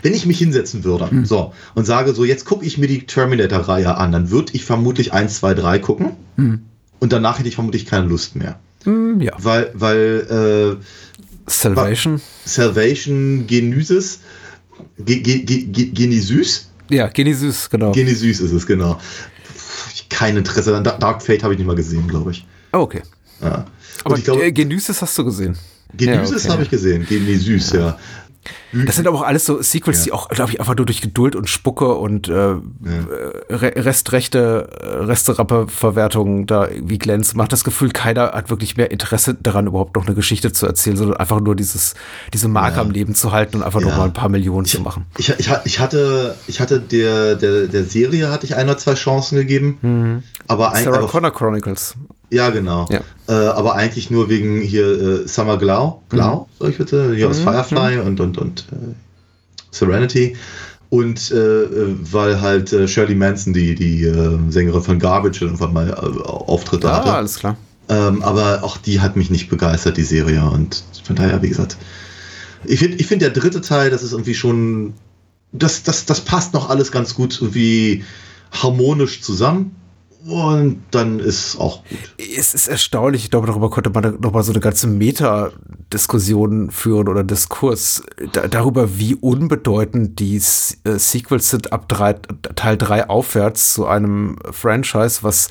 [SPEAKER 4] Wenn ich mich hinsetzen würde,
[SPEAKER 3] Hm.
[SPEAKER 4] so, und sage so, jetzt gucke ich mir die Terminator-Reihe an, dann würde ich vermutlich 1, 2, 3 gucken. Und danach hätte ich vermutlich keine Lust mehr.
[SPEAKER 3] hm, ja.
[SPEAKER 4] Weil, weil äh,
[SPEAKER 3] Salvation.
[SPEAKER 4] Salvation Genesis, Ge, Ge, Ge, Ge, Genesys?
[SPEAKER 3] Ja, Genesis, genau.
[SPEAKER 4] Genesys ist es, genau. Kein Interesse. Dark Fate habe ich nicht mal gesehen, glaube ich.
[SPEAKER 3] Oh, okay.
[SPEAKER 4] Ja.
[SPEAKER 3] Aber
[SPEAKER 4] ich glaube,
[SPEAKER 3] äh, Genesis hast du gesehen.
[SPEAKER 4] Genesis
[SPEAKER 3] Ja, okay.
[SPEAKER 4] habe ich gesehen, Genesys, ja.
[SPEAKER 3] Das sind aber auch alles so Sequels,
[SPEAKER 4] Ja.
[SPEAKER 3] die auch, glaube ich, einfach nur durch Geduld und Spucke und äh, Re Restrechte, Resterappe-Verwertung da irgendwie glänzen. Man hat das Gefühl, keiner hat wirklich mehr Interesse daran, überhaupt noch eine Geschichte zu erzählen, sondern einfach nur dieses, diese Marke
[SPEAKER 4] Ja.
[SPEAKER 3] am Leben zu halten und einfach noch
[SPEAKER 4] Ja.
[SPEAKER 3] mal ein paar Millionen zu machen.
[SPEAKER 4] Ich, ich, ich hatte, ich hatte der, der, der Serie hatte ich ein oder zwei Chancen gegeben. Aber eigentlich.
[SPEAKER 3] Sarah
[SPEAKER 4] aber-
[SPEAKER 3] Connor Chronicles.
[SPEAKER 4] Ja, genau.
[SPEAKER 3] Ja.
[SPEAKER 4] Äh, aber eigentlich nur wegen hier äh, Summer Glau, Glau, sag ich bitte, hier aus Firefly und, und, und äh, Serenity. Und äh, weil halt äh, Shirley Manson, die, die äh, Sängerin von Garbage, irgendwann mal Auftritte
[SPEAKER 3] Ah,
[SPEAKER 4] hatte.
[SPEAKER 3] alles klar.
[SPEAKER 4] Ähm, aber auch die hat mich nicht begeistert, die Serie. Und von daher, wie gesagt, ich finde, ich find der dritte Teil, das ist irgendwie schon, das, das, das passt noch alles ganz gut irgendwie harmonisch zusammen. Und dann ist auch gut.
[SPEAKER 3] Es ist erstaunlich, ich glaube, darüber konnte man noch mal so eine ganze Meta-Diskussion führen oder Diskurs da, darüber, wie unbedeutend die äh, Sequels sind ab drei, Teil 3 aufwärts zu einem Franchise, was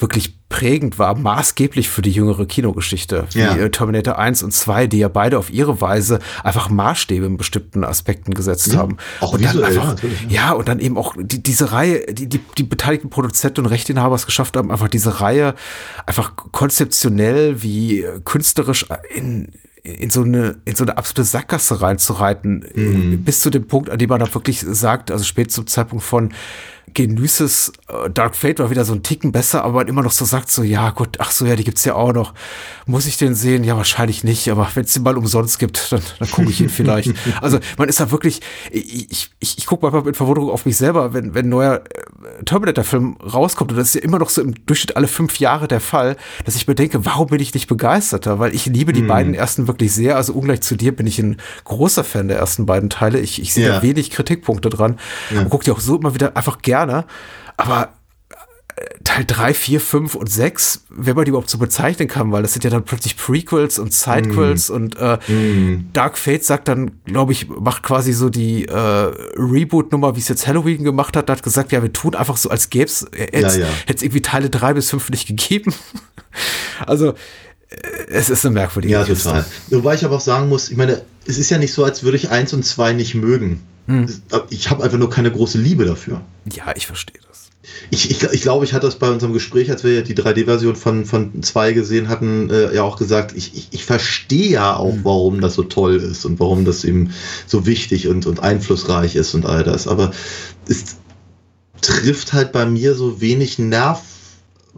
[SPEAKER 3] wirklich prägend war, maßgeblich für die jüngere Kinogeschichte, wie
[SPEAKER 4] Ja.
[SPEAKER 3] äh, Terminator 1 und 2, die ja beide auf ihre Weise einfach Maßstäbe in bestimmten Aspekten gesetzt
[SPEAKER 4] Ja,
[SPEAKER 3] haben.
[SPEAKER 4] auch
[SPEAKER 3] und dann
[SPEAKER 4] visuell,
[SPEAKER 3] einfach,
[SPEAKER 4] ja,
[SPEAKER 3] und dann eben auch die, diese Reihe, die, die, die beteiligten Produzenten und Rechteinhaber es geschafft haben, einfach diese Reihe einfach konzeptionell wie künstlerisch in, in so eine, in so eine absolute Sackgasse reinzureiten, äh, bis zu dem Punkt, an dem man dann wirklich sagt, also spät zum Zeitpunkt von Genesis, äh, Dark Fate war wieder so ein Ticken besser, aber man immer noch so sagt, so, ja gut, ach so, ja, die gibt's ja auch noch. Muss ich den sehen? Ja, wahrscheinlich nicht, aber wenn es den mal umsonst gibt, dann, dann gucke ich ihn vielleicht. *laughs* Also man ist da wirklich, ich, ich, ich, ich gucke manchmal mit Verwunderung auf mich selber, wenn, wenn ein neuer äh, Terminator-Film rauskommt, und das ist ja immer noch so im Durchschnitt alle fünf Jahre der Fall, dass ich mir denke, warum bin ich nicht begeisterter? Weil ich liebe die beiden ersten wirklich sehr, also ungleich zu dir bin ich ein großer Fan der ersten beiden Teile. Ich, ich sehe
[SPEAKER 4] Ja.
[SPEAKER 3] da wenig Kritikpunkte dran und gucke die auch so immer wieder einfach gerne. Aber äh, Teil 3, 4, 5 und 6, wenn man die überhaupt so bezeichnen kann, weil das sind ja dann plötzlich Prequels und Sidequels und äh, Dark Fate sagt dann, glaube ich, macht quasi so die äh, Reboot-Nummer, wie es jetzt Halloween gemacht hat, hat gesagt, ja, wir tun einfach so, als gäbe es, hätte es irgendwie Teile 3 bis 5 nicht gegeben. *laughs* also, äh, es ist eine merkwürdige
[SPEAKER 4] Ja,
[SPEAKER 3] Kiste.
[SPEAKER 4] total. Wobei ich aber auch sagen muss, ich meine, es ist ja nicht so, als würde ich eins und zwei nicht mögen. Es- Ich habe einfach nur keine große Liebe dafür.
[SPEAKER 3] Ja, ich verstehe das.
[SPEAKER 4] Ich, ich, ich glaube, ich hatte das bei unserem Gespräch, als wir die 3D-Version von, von 2 gesehen hatten, äh, ja auch gesagt, ich, ich, ich verstehe ja auch, warum das so toll ist und warum das eben so wichtig und, und einflussreich ist und all das. Aber es trifft halt bei mir so wenig Nerv,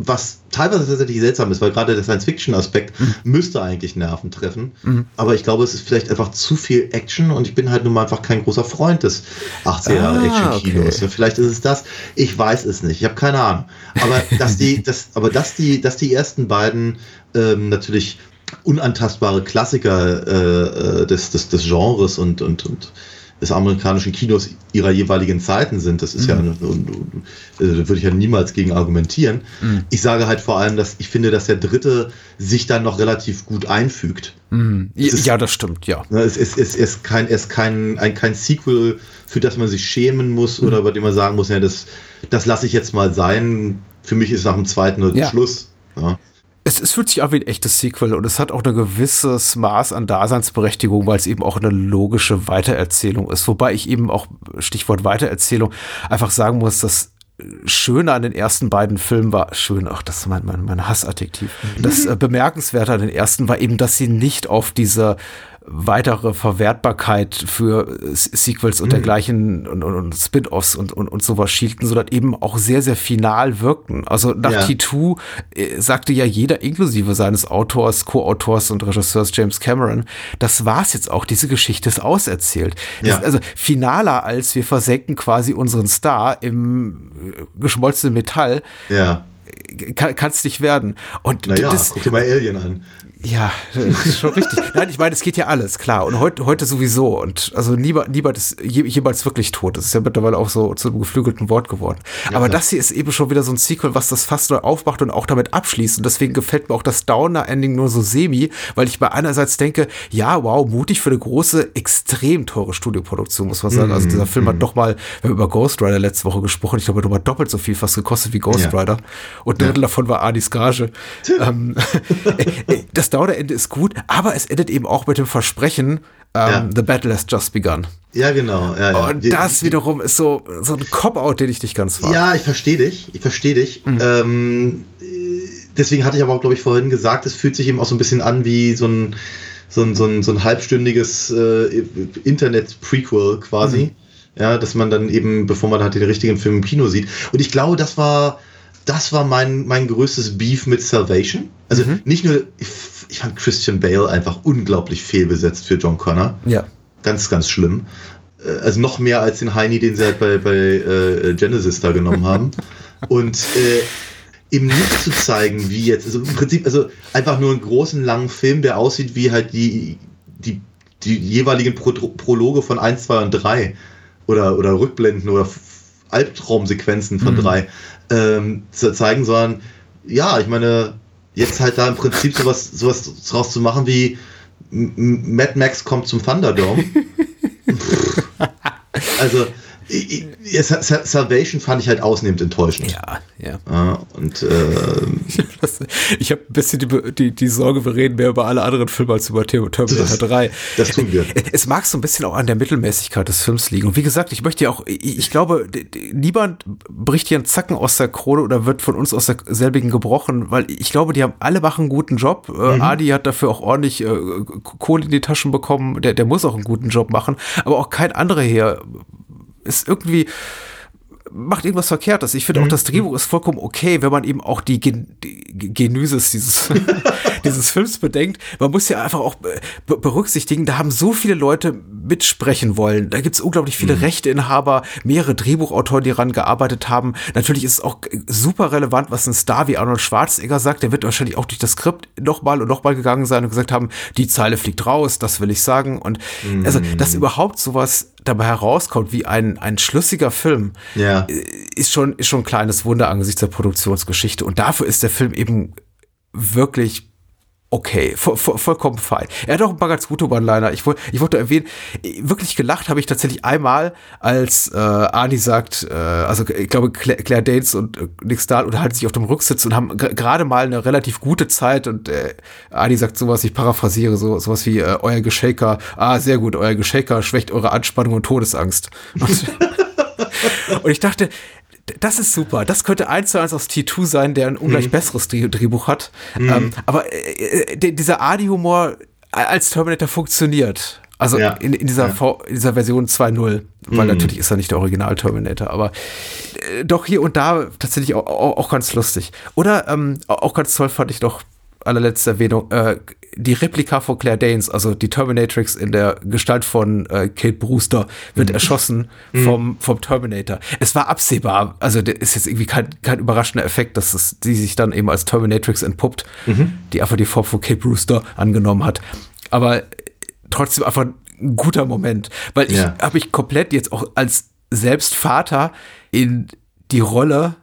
[SPEAKER 4] was teilweise tatsächlich seltsam ist, weil gerade der Science-Fiction-Aspekt müsste eigentlich Nerven treffen. Aber ich glaube, es ist vielleicht einfach zu viel Action und ich bin halt nun mal einfach kein großer Freund des 80er Jahre
[SPEAKER 3] Ah,
[SPEAKER 4] Action-Kinos.
[SPEAKER 3] okay.
[SPEAKER 4] Vielleicht ist es das. Ich weiß es nicht. Ich habe keine Ahnung. Aber *laughs* dass die, das, aber dass die, dass die ersten beiden ähm, natürlich unantastbare Klassiker äh, äh, des, des, des Genres und, und, und des amerikanischen Kinos ihrer jeweiligen Zeiten sind, das ist ja, und, und, äh, da würde ich ja niemals gegen argumentieren. Ich sage halt vor allem, dass ich finde, dass der dritte sich dann noch relativ gut einfügt.
[SPEAKER 3] Ja,
[SPEAKER 4] ist-
[SPEAKER 3] ja, das stimmt, ja.
[SPEAKER 4] Ne, Es ist, es ist kein, es ist kein, ein, kein Sequel, für das man sich schämen muss oder bei dem man sagen muss, ja, das, das lasse ich jetzt mal sein. Für mich ist nach dem zweiten
[SPEAKER 3] Ja.
[SPEAKER 4] Schluss. Ja.
[SPEAKER 3] Es, es fühlt sich an wie ein echtes Sequel und es hat auch ein gewisses Maß an Daseinsberechtigung, weil es eben auch eine logische Weitererzählung ist. Wobei ich eben auch, Stichwort Weitererzählung, einfach sagen muss, dass Schöne an den ersten beiden Filmen war, schön, ach, das ist mein, mein, mein Hassadjektiv. Das äh, Bemerkenswerte an den ersten war eben, dass sie nicht auf diese weitere Verwertbarkeit für äh, Sequels und dergleichen und, und, und Spin-offs und, und, und sowas schielten, sondern eben auch sehr, sehr final wirkten. Also nach
[SPEAKER 4] Ja.
[SPEAKER 3] T2 äh, sagte ja jeder, inklusive seines Autors, Co-Autors und Regisseurs James Cameron, das war's jetzt auch, diese Geschichte ist auserzählt.
[SPEAKER 4] Ja.
[SPEAKER 3] ist also finaler als wir versenken quasi unseren Star im äh, geschmolzenen Metall,
[SPEAKER 4] Ja.
[SPEAKER 3] kann es nicht werden. Und
[SPEAKER 4] Naja,
[SPEAKER 3] das,
[SPEAKER 4] guck dir mal Alien an.
[SPEAKER 3] Ja, das ist schon richtig. *laughs* Nein, ich meine, es geht ja alles, klar. Und heute, heute sowieso. Und also niemand, niemand ist je, jemals wirklich tot. Das ist ja mittlerweile auch so zu einem geflügelten Wort geworden. Aber das hier ist eben schon wieder so ein Sequel, was das fast neu aufmacht und auch damit abschließt. Und deswegen gefällt mir auch das Downer-Ending nur so semi, weil ich bei einerseits denke, ja, wow, mutig für eine große, extrem teure Studioproduktion, muss man sagen. Also dieser Film hat doch mal, wir haben über Ghost Rider letzte Woche gesprochen, ich glaube, nochmal doppelt so viel fast gekostet wie Ghost
[SPEAKER 4] Ja.
[SPEAKER 3] Rider. Und ein Drittel davon war Adis Gage. ähm, *laughs* das Dauerende ist gut, aber es endet eben auch mit dem Versprechen, ähm,
[SPEAKER 4] Ja.
[SPEAKER 3] The Battle has just begun.
[SPEAKER 4] Ja, genau. Ja, ja.
[SPEAKER 3] Und das wiederum ist so, so ein Cop-Out, den ich nicht ganz mag.
[SPEAKER 4] Ja, ich verstehe dich. Ich verstehe dich.
[SPEAKER 3] Mhm.
[SPEAKER 4] Ähm, äh, deswegen hatte ich aber auch, glaube ich, vorhin gesagt, es fühlt sich eben auch so ein bisschen an wie so ein, so ein, so ein, so ein halbstündiges äh, Internet-Prequel quasi.
[SPEAKER 3] Mhm.
[SPEAKER 4] Ja, dass man dann eben, bevor man halt den richtigen Film im Kino sieht. Und ich glaube, das war, das war mein, mein größtes Beef mit Salvation. Also
[SPEAKER 3] Mhm.
[SPEAKER 4] nicht nur, ich, ich fand Christian Bale einfach unglaublich fehlbesetzt für John Connor
[SPEAKER 3] Ja.
[SPEAKER 4] ganz, ganz schlimm. Äh, Also noch mehr als den Heini, den sie halt bei, bei äh, Genesis da genommen haben. *laughs* Und äh, eben nicht zu zeigen, wie jetzt, also im Prinzip, also einfach nur einen großen, langen Film, der aussieht wie halt die, die, die jeweiligen Pro Prologe von 1, 2 und 3 oder, oder Rückblenden oder Albtraumsequenzen von 3 ähm, zu zeigen, sondern ja, ich meine, jetzt halt da im Prinzip sowas, sowas draus zu machen wie Mad Max kommt zum Thunderdome. *laughs* also, Salvation fand ich halt ausnehmend enttäuschend.
[SPEAKER 3] Ja, ja.
[SPEAKER 4] Ja, und *laughs* ähm,
[SPEAKER 3] Das, ich habe ein bisschen die, die, die Sorge, wir reden mehr über alle anderen Filme als über Ter- Terminator
[SPEAKER 4] Das-
[SPEAKER 3] 3.
[SPEAKER 4] das tun wir. *laughs*
[SPEAKER 3] Es mag so ein bisschen auch an der Mittelmäßigkeit des Films liegen. Und wie gesagt, ich möchte ja auch, ich, glaube, niemand bricht hier einen Zacken aus der Krone oder wird von uns aus derselbigen gebrochen, weil ich glaube, die haben alle machen einen guten Job. Äh,
[SPEAKER 4] Mhm.
[SPEAKER 3] Adi hat dafür auch ordentlich äh, Kohle in die Taschen bekommen. Der, der muss auch einen guten Job machen. Aber auch kein anderer hier ist irgendwie macht irgendwas Verkehrtes. Ich finde auch, das Drehbuch ist vollkommen okay, wenn man eben auch die, Gen die Genüses dieses, *laughs* dieses Films bedenkt. Man muss ja einfach auch be berücksichtigen, da haben so viele Leute mitsprechen wollen. Da gibt es unglaublich viele Rechteinhaber, mehrere Drehbuchautoren, die daran gearbeitet haben. Natürlich ist es auch super relevant, was ein Star wie Arnold Schwarzenegger sagt. Der wird wahrscheinlich auch durch das Skript nochmal und nochmal gegangen sein und gesagt haben, die Zeile fliegt raus, das will ich sagen. Und also, dass überhaupt sowas dabei herauskommt wie ein, ein schlüssiger Film,
[SPEAKER 4] ja.
[SPEAKER 3] ist schon, ist schon ein kleines Wunder angesichts der Produktionsgeschichte. Und dafür ist der Film eben wirklich okay, voll, voll, vollkommen fein. Er hat auch ein paar ganz gute One-Liner. Ich, wollte ich wollte erwähnen, wirklich gelacht habe ich tatsächlich einmal, als äh, Arnie sagt, äh, also ich glaube Claire, Claire Danes und äh, Nick Stahl unterhalten sich auf dem Rücksitz und haben gerade mal eine relativ gute Zeit und äh, Arnie sagt sowas, ich paraphrasiere, so, sowas wie äh, euer Geshaker, ah, sehr gut, euer Geshaker schwächt eure Anspannung und Todesangst. Und, *laughs* und ich dachte, das ist super. Das könnte eins zu eins aus T2 sein, der ein ungleich
[SPEAKER 4] Mhm.
[SPEAKER 3] besseres Dreh Drehbuch hat. Ähm, aber äh, äh, dieser Adi-Humor als Terminator funktioniert. Also
[SPEAKER 4] Ja.
[SPEAKER 3] in, in, dieser
[SPEAKER 4] Ja. Mhm.
[SPEAKER 3] In dieser Version 2.0, weil natürlich ist er nicht der Original Terminator, aber äh, doch hier und da tatsächlich auch, auch, auch ganz lustig. Oder ähm, auch ganz toll fand ich doch allerletzte Erwähnung, äh, die Replika von Claire Danes, also die Terminatrix in der Gestalt von äh, Kate Brewster, wird erschossen vom, vom Terminator. Es war absehbar, also ist jetzt irgendwie kein, kein überraschender Effekt, dass es, die sich dann eben als Terminatrix entpuppt, die einfach die Form von Kate Brewster angenommen hat. Aber äh, trotzdem einfach ein guter Moment, weil ich
[SPEAKER 4] Ja.
[SPEAKER 3] habe mich komplett jetzt auch als selbst Vater in die Rolle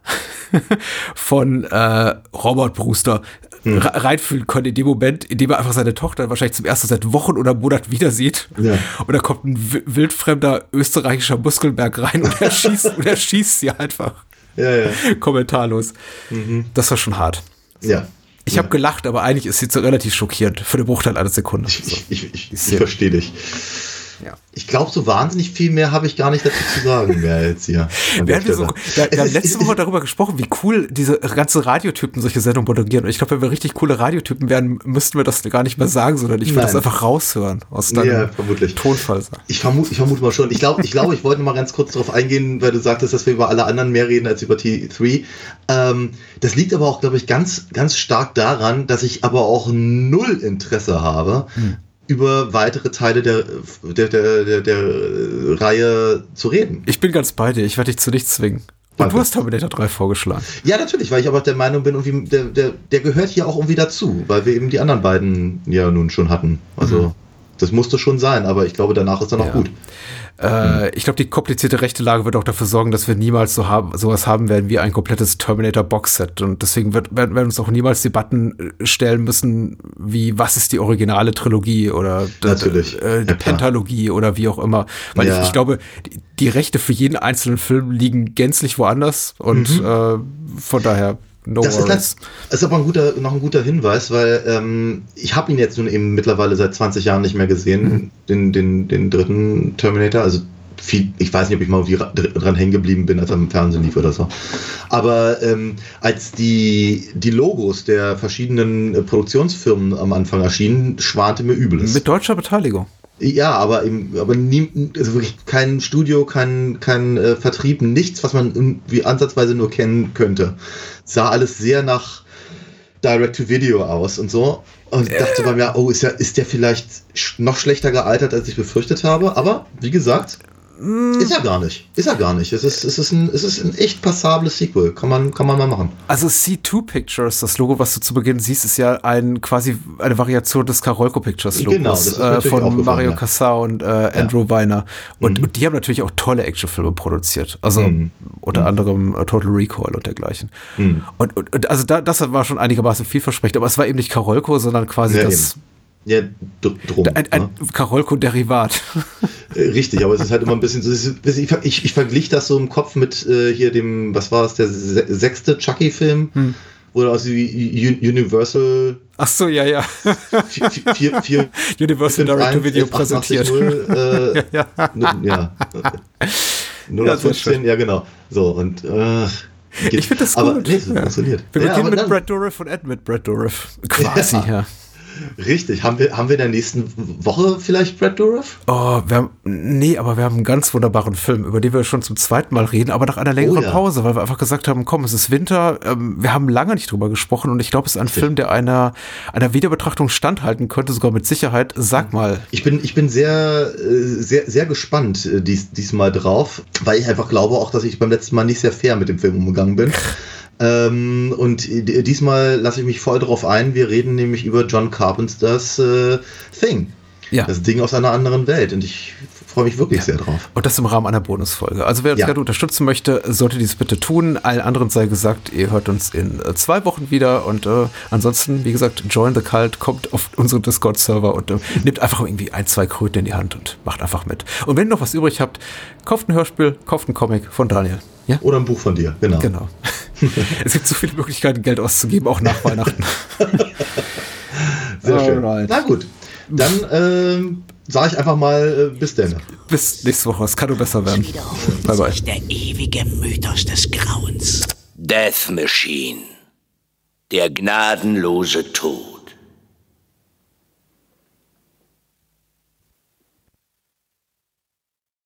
[SPEAKER 3] *laughs* von äh, Robert Brewster
[SPEAKER 4] Hm.
[SPEAKER 3] re- reinfühlen können in dem Moment, in dem er einfach seine Tochter wahrscheinlich zum ersten seit Wochen oder Monaten wieder sieht.
[SPEAKER 4] Ja.
[SPEAKER 3] Und da kommt ein wi- wildfremder österreichischer Muskelberg rein und er schießt, und er schießt sie einfach
[SPEAKER 4] Ja, ja.
[SPEAKER 3] kommentarlos.
[SPEAKER 4] Mhm.
[SPEAKER 3] Das war schon hart.
[SPEAKER 4] Ja.
[SPEAKER 3] Ich
[SPEAKER 4] ja.
[SPEAKER 3] habe gelacht, aber eigentlich ist sie so relativ schockierend für den Bruchteil einer Sekunde.
[SPEAKER 4] Ich, ich, ich, ich verstehe dich.
[SPEAKER 3] Ja.
[SPEAKER 4] Ich glaube, so wahnsinnig viel mehr habe ich gar nicht dazu zu sagen mehr jetzt hier.
[SPEAKER 3] Wir, so, wir, wir haben letzte Woche darüber gesprochen, wie cool diese ganzen Radiotypen solche Sendungen moderieren. Und ich glaube, wenn wir richtig coole Radiotypen wären, müssten wir das gar nicht mehr sagen, sondern ich würde das einfach raushören aus deinem
[SPEAKER 4] Ja, vermutlich.
[SPEAKER 3] Tonfall.
[SPEAKER 4] Ich vermute, ich vermute mal schon. Ich glaube, ich, glaube, ich wollte mal ganz kurz darauf eingehen, weil du sagtest, dass wir über alle anderen mehr reden als über T3. Ähm, das liegt aber auch, glaube ich, ganz, ganz stark daran, dass ich aber auch null Interesse habe, über weitere Teile der, der, der, der, der Reihe zu reden.
[SPEAKER 3] Ich bin ganz bei dir, ich werde dich zu nichts zwingen. Und
[SPEAKER 4] Danke.
[SPEAKER 3] du hast Terminator 3 vorgeschlagen.
[SPEAKER 4] Ja, natürlich, weil ich aber der Meinung bin, irgendwie, der, der, der gehört hier auch irgendwie dazu, weil wir eben die anderen beiden ja nun schon hatten. Also, das musste schon sein, aber ich glaube, danach ist dann auch
[SPEAKER 3] Ja.
[SPEAKER 4] gut.
[SPEAKER 3] Äh, ich glaube, die komplizierte rechte Lage wird auch dafür sorgen, dass wir niemals so haben, sowas haben werden wie ein komplettes Terminator-Boxset. Und deswegen wird, werden, werden uns auch niemals Debatten äh, stellen müssen, wie was ist die originale Trilogie oder
[SPEAKER 4] Natürlich.
[SPEAKER 3] äh, die
[SPEAKER 4] Ja.
[SPEAKER 3] Pentalogie oder wie auch immer. Weil
[SPEAKER 4] Ja.
[SPEAKER 3] ich, ich glaube, die, die Rechte für jeden einzelnen Film liegen gänzlich woanders. Und
[SPEAKER 4] Mhm.
[SPEAKER 3] äh, von daher no
[SPEAKER 4] das ist,
[SPEAKER 3] worries.
[SPEAKER 4] das ist aber ein guter, noch ein guter Hinweis, weil ähm, ich habe ihn jetzt nun eben mittlerweile seit 20 Jahren nicht mehr gesehen,
[SPEAKER 3] Mhm.
[SPEAKER 4] den, den, den dritten Terminator. Also viel, ich weiß nicht, ob ich mal dran hängen geblieben bin, als er im Fernsehen lief oder so. Aber ähm, als die, die Logos der verschiedenen äh, Produktionsfirmen am Anfang erschienen, schwante mir Übles.
[SPEAKER 3] Mit deutscher Beteiligung.
[SPEAKER 4] Ja, aber eben, aber nie, also wirklich kein Studio, kein, kein äh, Vertrieb, nichts, was man irgendwie ansatzweise nur kennen könnte. Sah alles sehr nach Direct-to-Video aus und so. Und ich dachte bei mir, oh, ist der, ist der vielleicht noch schlechter gealtert, als ich befürchtet habe? Aber wie gesagt, ist er gar nicht. Ist er gar nicht. Es ist, es ist, ein, es ist ein echt passables Sequel. Kann man, kann man mal machen.
[SPEAKER 3] Also C2 Pictures, das Logo, was du zu Beginn siehst, ist ja ein quasi eine Variation des Carolco Pictures Logos
[SPEAKER 4] Genau,
[SPEAKER 3] äh, von Mario
[SPEAKER 4] ja.
[SPEAKER 3] Cassar und äh, Andrew Weiner. Und, und die haben natürlich auch tolle Actionfilme produziert. Also
[SPEAKER 4] Mhm.
[SPEAKER 3] unter anderem äh, Total Recall und dergleichen.
[SPEAKER 4] Mhm.
[SPEAKER 3] Und, und, und also da, das war schon einigermaßen vielversprechend, aber es war eben nicht Carolco, sondern quasi
[SPEAKER 4] Ja,
[SPEAKER 3] das
[SPEAKER 4] Ja, dr- drum.
[SPEAKER 3] ein, ein
[SPEAKER 4] ne?
[SPEAKER 3] Carolco-Derivat.
[SPEAKER 4] Äh, Richtig, aber es ist halt immer ein bisschen so. Ich, ich, ich verglich das so im Kopf mit äh, hier dem, was war es, der se sechste Chucky-Film,
[SPEAKER 3] Hm.
[SPEAKER 4] wo er aus Universal
[SPEAKER 3] Ach so, ja, ja.
[SPEAKER 4] 4, 4,
[SPEAKER 3] Universal Direct to Video präsentiert.
[SPEAKER 4] Äh, *laughs*
[SPEAKER 3] ja.
[SPEAKER 4] ja. 0
[SPEAKER 3] Ja,
[SPEAKER 4] auf
[SPEAKER 3] sehr
[SPEAKER 4] 15, ja genau. So, und äh,
[SPEAKER 3] Ich finde das
[SPEAKER 4] aber,
[SPEAKER 3] gut.
[SPEAKER 4] Nee, es
[SPEAKER 3] Ja.
[SPEAKER 4] funktioniert.
[SPEAKER 3] Wir beginnen
[SPEAKER 4] aber
[SPEAKER 3] mit
[SPEAKER 4] dann-
[SPEAKER 3] Brad Dourif und enden mit Brad Dourif. Quasi, ja.
[SPEAKER 4] Richtig. Haben wir, haben wir in der nächsten Woche vielleicht Brad Dourif?
[SPEAKER 3] Oh, wir haben, nee, aber wir haben einen ganz wunderbaren Film, über den wir schon zum zweiten Mal reden, aber nach einer längeren
[SPEAKER 4] Oh ja.
[SPEAKER 3] Pause, weil wir einfach gesagt haben, komm, es ist Winter, ähm, wir haben lange nicht drüber gesprochen und ich glaube, es ist ein Film, der einer, einer Wiederbetrachtung standhalten könnte, sogar mit Sicherheit. Sag mal.
[SPEAKER 4] Ich bin, ich bin sehr, äh, sehr, sehr gespannt äh, dies, diesmal drauf, weil ich einfach glaube auch, dass ich beim letzten Mal nicht sehr fair mit dem Film umgegangen bin. Ähm, und diesmal lasse ich mich voll drauf ein. Wir reden nämlich über John Carpenters äh, Thing.
[SPEAKER 3] Ja.
[SPEAKER 4] Das Ding aus einer anderen Welt. Und ich freue mich wirklich sehr drauf.
[SPEAKER 3] Und das im Rahmen einer Bonusfolge. Also wer uns
[SPEAKER 4] Ja.
[SPEAKER 3] gerne unterstützen möchte, sollte dies bitte tun. Allen anderen sei gesagt, ihr hört uns in äh, zwei Wochen wieder. Und äh, ansonsten, wie gesagt, join the cult, kommt auf unseren Discord-Server und äh, nehmt einfach irgendwie ein, zwei Kröten in die Hand und macht einfach mit. Und wenn ihr noch was übrig habt, kauft ein Hörspiel, kauft einen Comic von Daniel. Ja?
[SPEAKER 4] Oder ein Buch von dir, genau.
[SPEAKER 3] Genau. *laughs* es gibt so viele Möglichkeiten, Geld auszugeben, auch nach Weihnachten. *laughs*
[SPEAKER 4] Sehr schön.
[SPEAKER 3] Alright.
[SPEAKER 4] Na gut. Dann ähm, sage ich einfach mal äh, bis denn.
[SPEAKER 3] Bis nächste Woche. Es kann nur besser werden. Bye, bye.
[SPEAKER 2] sich der ewige Mythos des Grauens.
[SPEAKER 1] Death Machine. Der gnadenlose Tod.